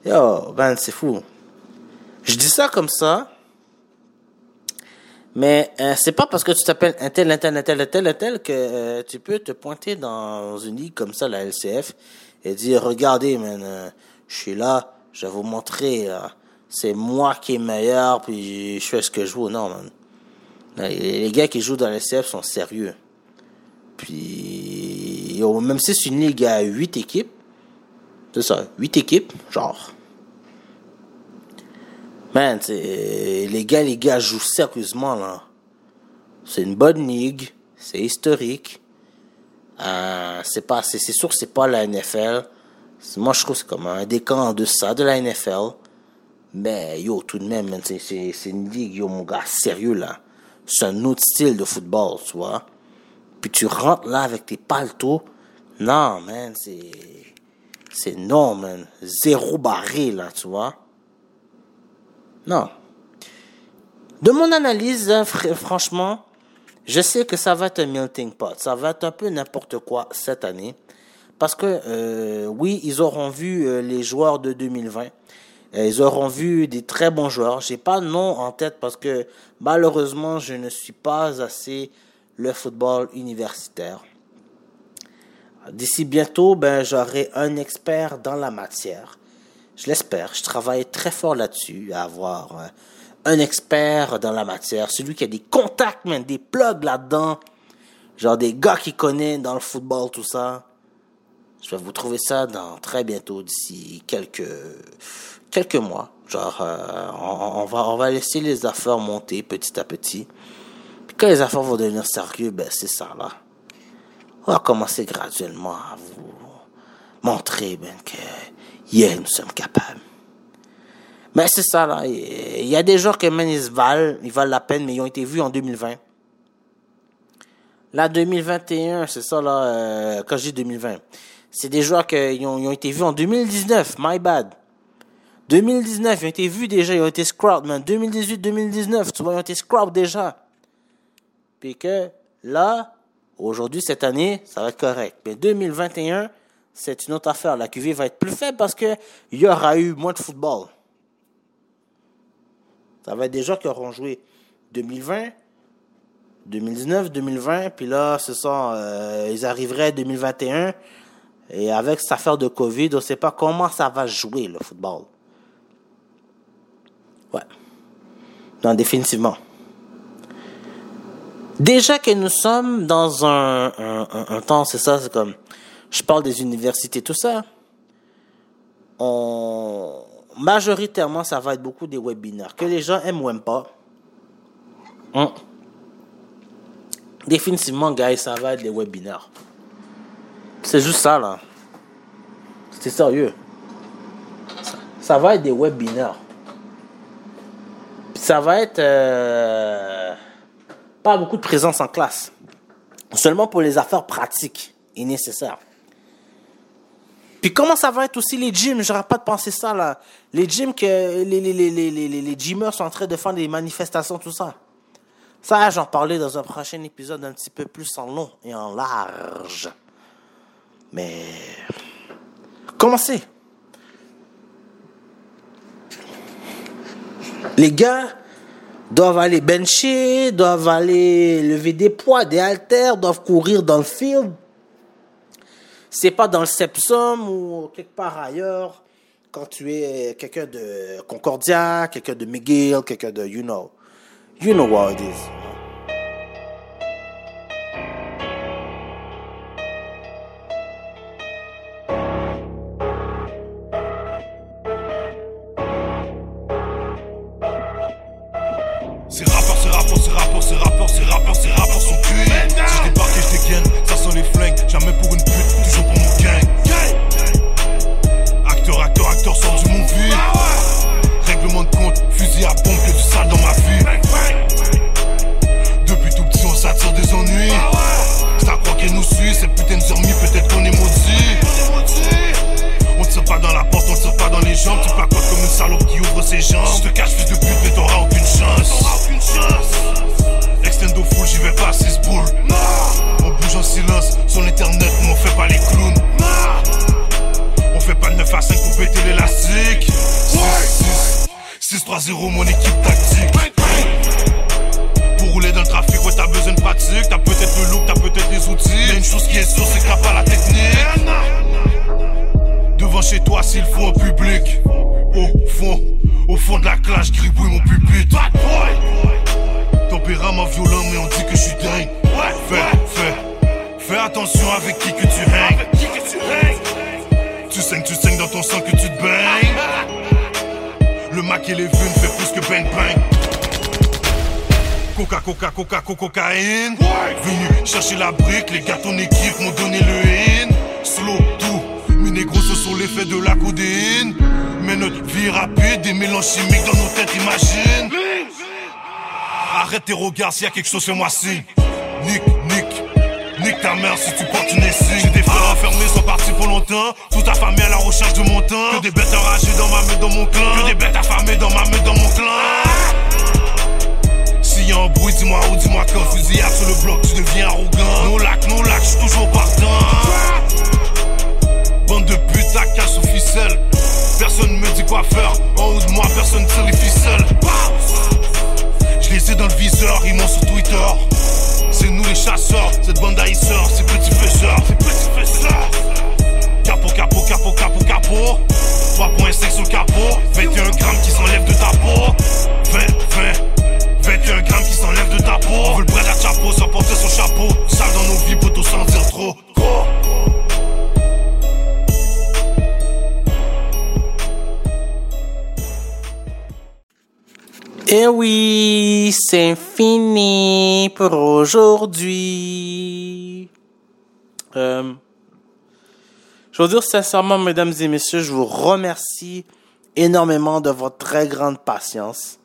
Yo, ben, c'est fou. Je dis ça comme ça, mais euh, c'est pas parce que tu t'appelles un tel, un tel, un tel, un tel, un tel que euh, tu peux te pointer dans une ligue comme ça, la LCF, et dire, regardez, man, euh, je suis là, je vais vous montrer, euh, c'est moi qui est meilleur, puis je fais ce que je veux. Non, man. Les, gars qui jouent dans la LCF sont sérieux. Puis, même si c'est une ligue à 8 équipes, c'est ça, 8 équipes, genre. Man, les gars, les gars jouent sérieusement, là. C'est une bonne ligue, c'est historique. Euh, c'est pas, c'est, sûr que c'est pas la NFL. Moi, je trouve que c'est comme un décan en deçà de la NFL. Mais, yo, tout de même, c'est, une ligue, yo, mon gars, sérieux, là. C'est un autre style de football, tu vois. Puis tu rentres là avec tes paltos, Non, man, c'est. C'est non, man. Zéro barré, là, tu vois. Non. De mon analyse, hein, fr- franchement, je sais que ça va être un melting pot. Ça va être un peu n'importe quoi cette année. Parce que, euh, oui, ils auront vu euh, les joueurs de 2020. Euh, Ils auront vu des très bons joueurs. J'ai pas nom en tête parce que malheureusement, je ne suis pas assez le football universitaire. D'ici bientôt, ben, j'aurai un expert dans la matière. Je l'espère. Je travaille très fort là-dessus, à avoir euh, un expert dans la matière, celui qui a des contacts, man, des plugs là-dedans, genre des gars qui connaissent dans le football, tout ça. Je vais vous trouver ça dans très bientôt, d'ici quelques quelques mois. Genre, euh, on, on va on va laisser les affaires monter petit à petit. Puis quand les affaires vont devenir sérieux, ben c'est ça là. On va commencer graduellement à vous montrer ben que yeah, nous sommes capables. Mais c'est ça là. Il y a des gens que man, ils valent, ils valent la peine, mais ils ont été vus en 2020. Là, 2021, c'est ça là, euh, quand je dis 2020. C'est des joueurs qui ont, été vus en 2019, my bad. 2019, ils ont été vus déjà, ils ont été scrub, man. 2018, 2019, tu vois, ils ont été scrub déjà. Puis que là, aujourd'hui, cette année, ça va être correct. Mais 2021, c'est une autre affaire. La QV va être plus faible parce que il y aura eu moins de football. Ça va être des gens qui auront joué 2020, 2019, 2020, puis là, ce sont, euh, ils arriveraient 2021. Et avec cette affaire de Covid, on ne sait pas comment ça va jouer le football. Ouais. Non, définitivement. Déjà que nous sommes dans un temps, c'est ça, c'est comme, je parle des universités, tout ça. Majoritairement, ça va être beaucoup des webinaires. Que les gens aiment ou aiment pas. Hum. Définitivement, guys, ça va être des webinaires. C'est juste ça, là. C'est sérieux. Ça, va être des webinaires. Ça va être euh, pas beaucoup de présence en classe. Seulement pour les affaires pratiques et nécessaires. Comment ça va être aussi les gyms? J'aurais pas de penser ça là. Les gyms que les, les, les, les, les, gymmers sont en train de faire des manifestations, tout ça. Ça, j'en parlais dans un prochain épisode un petit peu plus en long et en large. Mais commencez. Les gars doivent aller bencher, doivent aller lever des poids, des haltères, doivent courir dans le field. C'est pas dans le Sepsum ou quelque part ailleurs quand tu es quelqu'un de Concordia, quelqu'un de McGill, quelqu'un de you know. You know what it is. Jambes. Tu pas quoi comme une salope qui ouvre ses jambes. Je te cache, fils de pute, mais t'auras aucune chance. Extendo full, j'y vais pas 6 boules. On bouge en silence, sur l'internet, nous on fait pas les clowns. On fait pas de 9 à 5 pour péter l'élastique. 6-3-0, mon équipe tactique. Pour rouler dans le trafic, ouais, t'as besoin de pratique. T'as peut-être le look, t'as peut-être les outils. Mais une chose qui est sûre, c'est que t'as pas la technique. Devant chez toi, s'il faut en public. Au fond, au fond de la classe, gribouille mon pupitre. Bad boy. Tempérament violent, mais on dit que je suis dingue. Fais, fais, fais attention avec qui que tu hangs. Tu saignes, tu saignes dans ton sang que tu te baignes. Le Mac et les vues ne fait plus que bang bang. Coca, coca, coca, coca, cocaïne. Venu chercher la brique, les gars ton équipe m'ont donné le in. Slow, négros, sont l'effet de la codéine. Mais notre vie rapide, des mélanges chimiques dans nos têtes, imagine. Arrête tes regards, s'il y a quelque chose, fais-moi signe. Nick, nick, nick nique ta mère si tu portes une essie. J'ai des frères enfermés, sont partis pour longtemps. Toute ta famille à la recherche de mon temps. Que des bêtes enragées dans ma main, dans mon clan. Que des bêtes affamées dans ma main, dans mon clan. S'il y a un bruit, dis-moi où, dis-moi quand. Fusillade sur le bloc, tu deviens arrogant. No lac, no lac, j'suis toujours partant. Bande de putes à cache sous ficelle. Personne me dit quoi faire. En haut de moi, personne tire les ficelles. Je les ai dans le viseur, ils m'ont sur Twitter. C'est nous les chasseurs, cette bande d'haïsseurs, ces petits faiseurs, ces petits faiseurs. Capot, capot, capot, capot, capot. 3.5 sur le capot. 21 grammes qui s'enlèvent de ta peau. 20, 20. 21 grammes qui s'enlèvent de ta peau. On veut le bras chapeau sans porter son chapeau. Sale dans nos vies, poteau sans dire trop. Eh oui, c'est fini pour aujourd'hui. Euh, je veux dire sincèrement, mesdames et messieurs, je vous remercie énormément de votre très grande patience.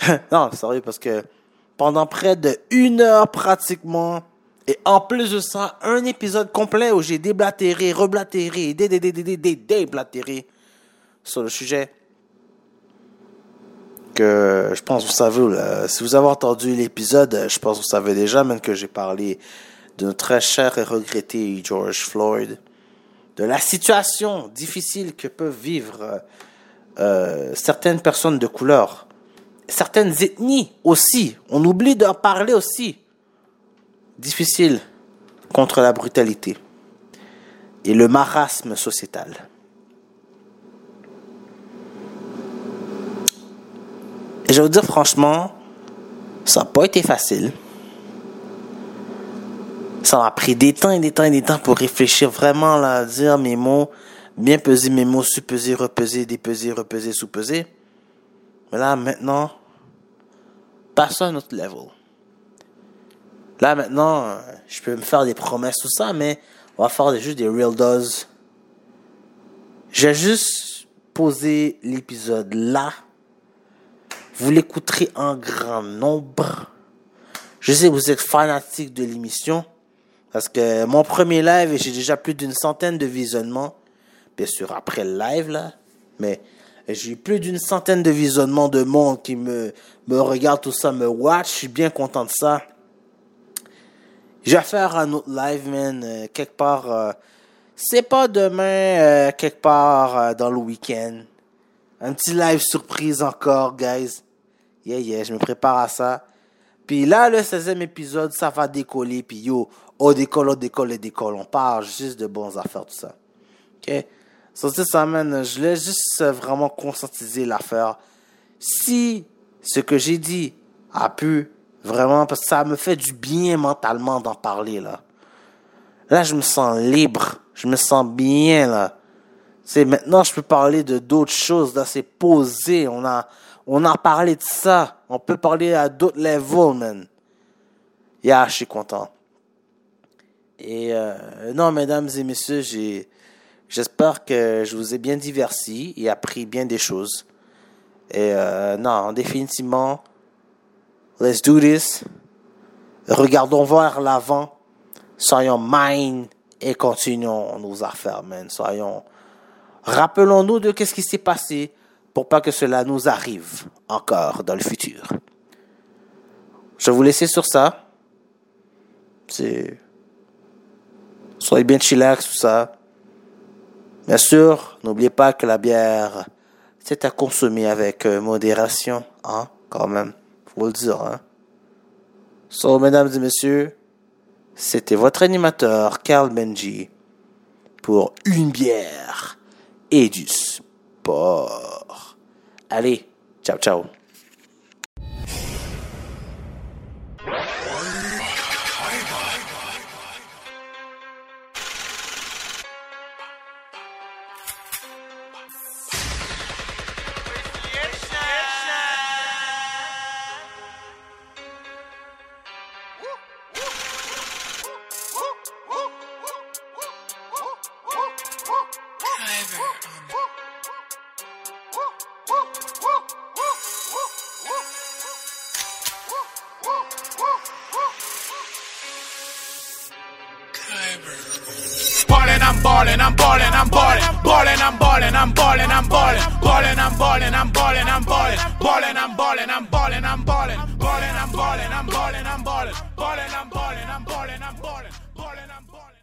non, sérieux, parce que pendant près de une heure pratiquement, et en plus de ça, un épisode complet où j'ai déblatéré, reblatéré, dé, dé, dé, dé, dé, dé, déblatéré sur le sujet que je pense que vous savez, si vous avez entendu l'épisode, je pense que vous savez déjà, même que j'ai parlé de notre très cher et regretté George Floyd, de la situation difficile que peuvent vivre euh, certaines personnes de couleur, certaines ethnies aussi. On oublie d'en parler aussi. Difficile contre la brutalité et le marasme sociétal. Et je vais vous dire franchement, ça n'a pas été facile. Ça m'a pris des temps et des temps et des temps pour réfléchir vraiment, là, dire mes mots, bien peser mes mots, suppeser, repeser, dépeser, repeser, sous-peser. Mais là, maintenant, passe à un autre level. Là, maintenant, euh, je peux me faire des promesses, tout ça, mais on va faire juste des real does. J'ai juste posé l'épisode là. Vous l'écouterez en grand nombre. Je sais que vous êtes fanatique de l'émission. Parce que mon premier live, j'ai déjà plus d'une centaine de visionnements. Bien sûr, après le live, là. Mais j'ai plus d'une centaine de visionnements de monde qui me, me tout ça, me watch. Je suis bien content de ça. Je vais faire un autre live, man, euh, quelque part. euh, c'est pas demain, euh, quelque part dans le week-end. Un petit live surprise encore, guys. Yeah, yeah, je me prépare à ça. Puis là, le 16e épisode, ça va décoller. Puis yo, on décolle, on décolle, on décolle. On parle juste de bonnes affaires, tout ça. OK? So, ça, man. Je voulais juste vraiment conscientiser l'affaire. Si ce que j'ai dit a pu vraiment, parce que ça me fait du bien mentalement d'en parler, là. Là, je me sens libre. Je me sens bien, là. C'est maintenant, je peux parler de d'autres choses. Là, c'est posé. On a, on a parlé de ça. On peut parler à d'autres levels, man. Yeah, je suis content. Et euh, non, mesdames et messieurs, j'ai, j'espère que je vous ai bien diverti et appris bien des choses. Et euh, non, définitivement, let's do this. Regardons vers l'avant. Soyons mind et continuons nos affaires, man. Soyons, rappelons-nous de qu'est-ce qui s'est passé pour pas que cela nous arrive encore dans le futur. Je vais vous laisser sur ça. C'est, soyez bien chillax, tout ça. Bien sûr, n'oubliez pas que la bière, c'est à consommer avec euh, modération, hein, quand même. Faut le dire, hein. So, mesdames et messieurs, c'était votre animateur, Carl Benji, pour une bière et du sport. Allez, ciao, ciao.